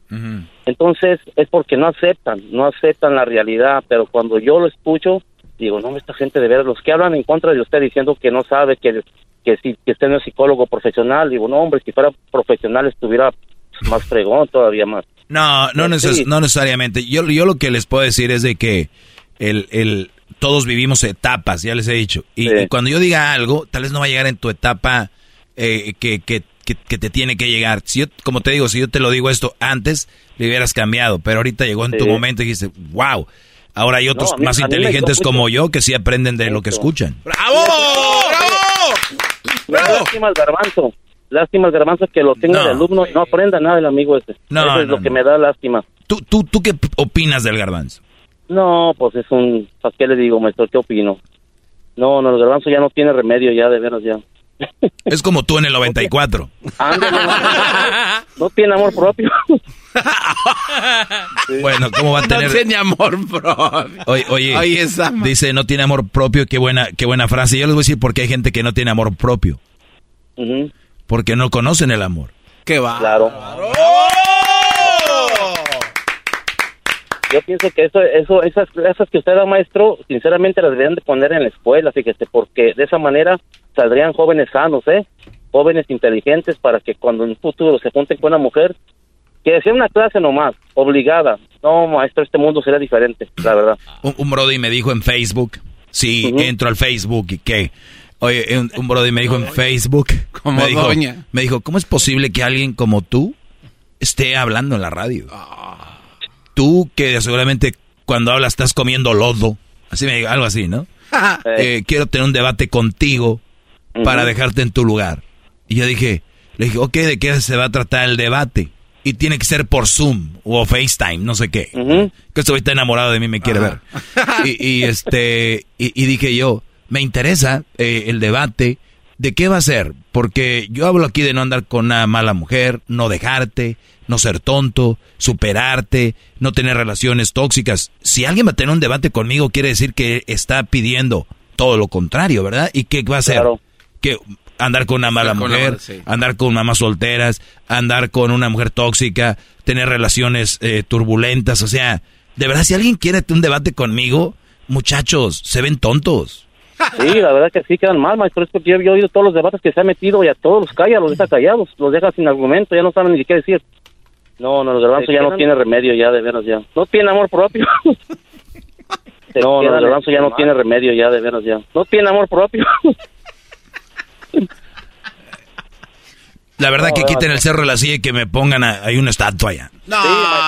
Entonces, es porque no aceptan, no aceptan la realidad, pero cuando yo lo escucho, digo, no, esta gente de veras, los que hablan en contra de usted diciendo que no sabe, que, que, si, que usted no es psicólogo profesional, digo, no, hombre, si fuera profesional estuviera más fregón todavía más. No, no, neces- no necesariamente. Yo, yo lo que les puedo decir es de que el, el, todos vivimos etapas, ya les he dicho. Y, y cuando yo diga algo, tal vez no va a llegar en tu etapa eh, que, que, que, que te tiene que llegar. Si yo, como te digo, si yo te lo digo esto antes, le hubieras cambiado. Pero ahorita llegó en tu momento y dijiste, wow. Ahora hay otros No, a mí- más inteligentes como yo que sí aprenden de lo que escuchan. ¡Bravo! ¡Bravo! Lástima el garbanzo. Lástima el garbanzo que lo tenga No. de alumno y no aprenda nada el amigo ese. No, Eso es no, lo que me da lástima. ¿Tú, tú, ¿Tú qué opinas del garbanzo? No, pues es un... ¿Para qué le digo, maestro? ¿Qué opino? No, no, el garbanzo ya no tiene remedio, ya, de veras, ya. Es como tú en el 94. Ándale, no, no tiene amor propio. Bueno, ¿cómo va a tener? No tiene amor propio. Oye, oye, Oye, dice no tiene amor propio, qué buena, qué buena frase. Yo les voy a decir por qué hay gente que no tiene amor propio. Porque no conocen el amor. ¿Qué va? Claro. Yo pienso que eso, eso, esas clases que usted da, maestro, sinceramente las deberían de poner en la escuela, fíjese, porque de esa manera saldrían jóvenes sanos, ¿eh? Jóvenes inteligentes para que cuando en un futuro se junten con una mujer, que sea una clase nomás, obligada. No, maestro, este mundo sería diferente, la verdad. Un, un brody me dijo en Facebook, sí, entro al Facebook y qué. Oye, un, un brody me dijo en Facebook, Como me dijo, doña. me dijo, ¿cómo es posible que alguien como tú esté hablando en la radio? Tú que seguramente cuando hablas estás comiendo lodo, así me dijo, algo así, ¿no? Eh, quiero tener un debate contigo para dejarte en tu lugar. Y yo dije, le dije, ok, ¿de qué se va a tratar el debate? Y tiene que ser por Zoom o FaceTime, no sé qué. Que güey está enamorado de mí, me quiere ver. Y, y, este, y, y dije yo, me interesa eh, el debate. ¿De qué va a ser? Porque yo hablo aquí de no andar con una mala mujer, no dejarte, no ser tonto, superarte, no tener relaciones tóxicas. Si alguien va a tener un debate conmigo, quiere decir que está pidiendo todo lo contrario, ¿verdad? ¿Y qué va a hacer? Que andar con una mala con mujer, sí. andar con mamás solteras, andar con una mujer tóxica, tener relaciones eh, turbulentas. O sea, de verdad, si alguien quiere un debate conmigo, muchachos, se ven tontos. Sí, la verdad que sí quedan mal, maestro. Es porque yo, yo he oído todos los debates que se ha metido y a todos los calla, los deja callados, los deja sin argumento, ya no saben ni qué decir. No, no, el garbanzo ya no tiene remedio, ya, de veras, ya. No tiene amor propio. no, no, el garbanzo ya no tiene remedio, ya, de veras, ya. No tiene amor propio. La verdad No, que quiten no. el cerro de la silla y que me pongan a- ahí una estatua allá. No,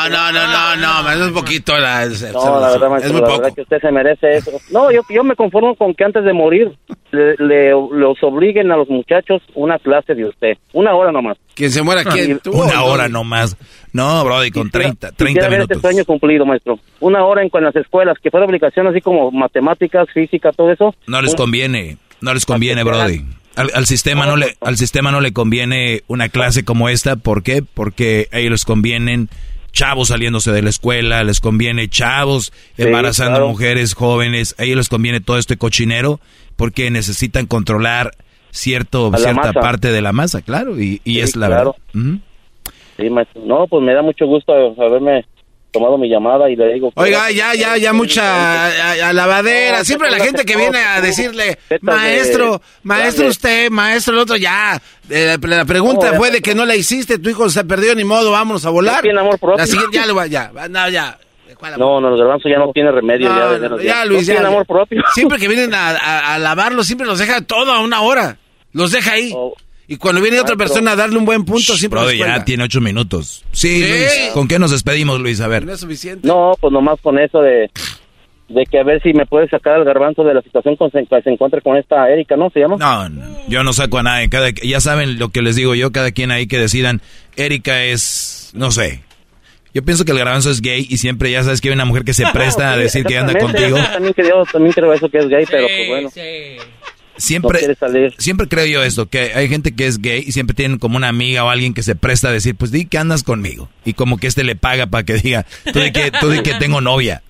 no, no, no, no, no, es un poquito la... No, la verdad, maestro, es muy la poco. verdad que usted se merece eso. No, yo, yo me conformo con que antes de morir le, le- los obliguen a los muchachos una clase de usted. Una hora nomás. Quien se muera, ¿quién? ¿Tú o Una no? hora nomás. No, Brody, con 30, 30 Quisiera ver minutos. este sueño cumplido, maestro. Una hora en, con las escuelas, que fuera obligación así como matemáticas, física, todo eso. No les Un- conviene, no les conviene, Brody. Al, al sistema no le, al sistema no le conviene una clase como esta, ¿por qué? Porque a ellos les convienen chavos saliéndose de la escuela, les conviene chavos embarazando claro. mujeres jóvenes, a ellos les conviene todo este cochinero porque necesitan controlar cierto cierta masa. parte de la masa, claro, y, y Sí, es la claro. verdad. Ujú. Sí, maestro. No, pues me da mucho gusto haberme tomado mi llamada y le digo... Oiga, ya, ya, ya mucha a, a lavadera. No, Siempre la gente que viene a decirle, maestro, maestro usted, maestro el otro, ya. Eh, la, la pregunta No, fue de que no la hiciste, tu hijo se perdió, ni modo, vámonos a volar. Tiene amor propio. La siguiente, ya, voy, ya, no, ya. No, no, el garbanzo ya no tiene remedio. No, ya, de no, veras, ya, ya. Luis, no ya, tiene ya. amor propio. Siempre que vienen a, a, a lavarlo, siempre los deja todo a una hora. Los deja ahí. Y cuando viene otra persona a darle un buen punto, siempre Brody, los ya tiene ocho minutos. Sí, Sí. Luis, ¿con qué nos despedimos, Luis? A ver. No es suficiente. No, pues nomás con eso de, de que a ver si me puede sacar al garbanzo de la situación con que se encuentre con esta Erika, ¿no? ¿Se llama? No, no, yo no saco a nadie. Cada, ya saben lo que les digo yo, cada quien ahí que decidan. Erika es, no sé. Yo pienso que el garbanzo es gay y siempre ya sabes que hay una mujer que se presta a decir que anda contigo. También creo, también creo eso que es gay, pero pues bueno. Siempre, siempre creo yo esto, que hay gente que es gay y siempre tienen como una amiga o alguien que se presta a decir, pues di que andas conmigo. Y como que este le paga para que diga, tú di que, tú di que tengo novia.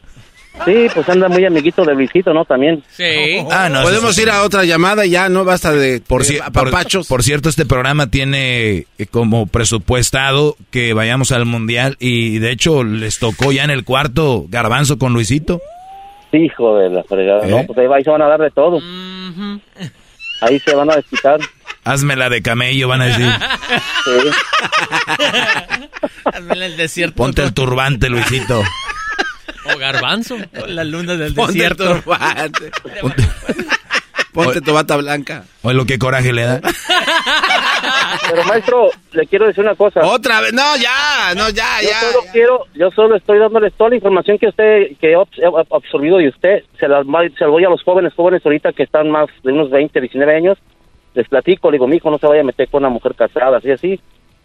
Sí, pues anda muy amiguito de Luisito, ¿no? También. Sí. Ah, no, Podemos ir a otra llamada ya, no basta de, por, de por, por, cierto, este programa tiene eh, como presupuestado que vayamos al mundial y de hecho les tocó ya en el cuarto garbanzo con Luisito. Hijo de la fregada. No, ¿Eh? pues ahí se van a dar de todo. Ahí se van a desquitar. Hazme la de camello, van a decir. Hazme el desierto. Ponte el turbante, Luisito. O garbanzo. O la luna del Ponte desierto. el turbante. Ponte tu bata blanca. O lo que coraje le da. Pero maestro, le quiero decir una cosa. Otra vez, no, ya, no, ya, yo ya. Solo quiero, yo solo estoy dándoles toda la información que usted, que he abs- he absorbido de usted, se la, va- se la doy a los jóvenes, jóvenes ahorita que están más de unos 20, 19 años, les platico, le digo, mi hijo no se vaya a meter con una mujer casada, así, así,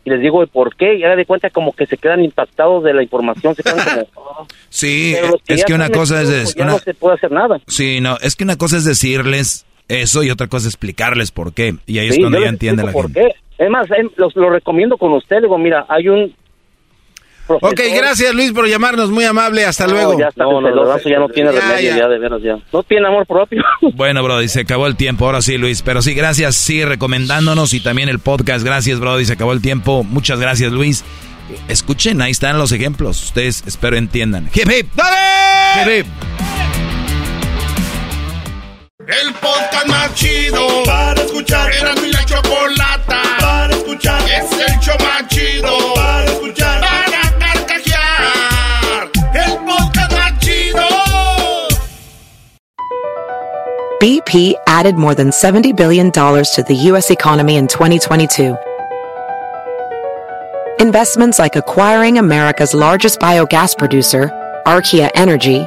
y les digo el por qué, y ahora de cuenta como que se quedan impactados de la información, se quedan como, "Oh". Sí, los es que una cosa es... pues ya una- no se puede hacer nada. Sí, no, es que una cosa es decirles eso y otra cosa es explicarles por qué. Y ahí es Sí, cuando ya entiende la explico gente. por qué. Es más, em, los- lo recomiendo con usted, digo, mira, hay un... Ok, profesor- gracias Luis por llamarnos, muy amable, hasta No, luego. ya está, no, ya no tiene Ya, remedio, ya. ya. de veras, ya. No tiene amor propio. Bueno, Brody, se acabó el tiempo. Ahora sí, Luis. Pero sí, gracias. Sigue recomendándonos y también el podcast. Gracias, Brody. Se acabó el tiempo. Muchas gracias, Luis. Escuchen, ahí están los ejemplos. Ustedes espero entiendan. Hip, hip. Hip, hip. El podcast más chido para escuchar. Era mi la chocolata para escuchar. Es el show más chido para escuchar. Para carcajear. El podcast más chido. BP added more than $70 billion to the U.S. economy in 2022. Investments like acquiring America's largest biogas producer, Archaea Energy,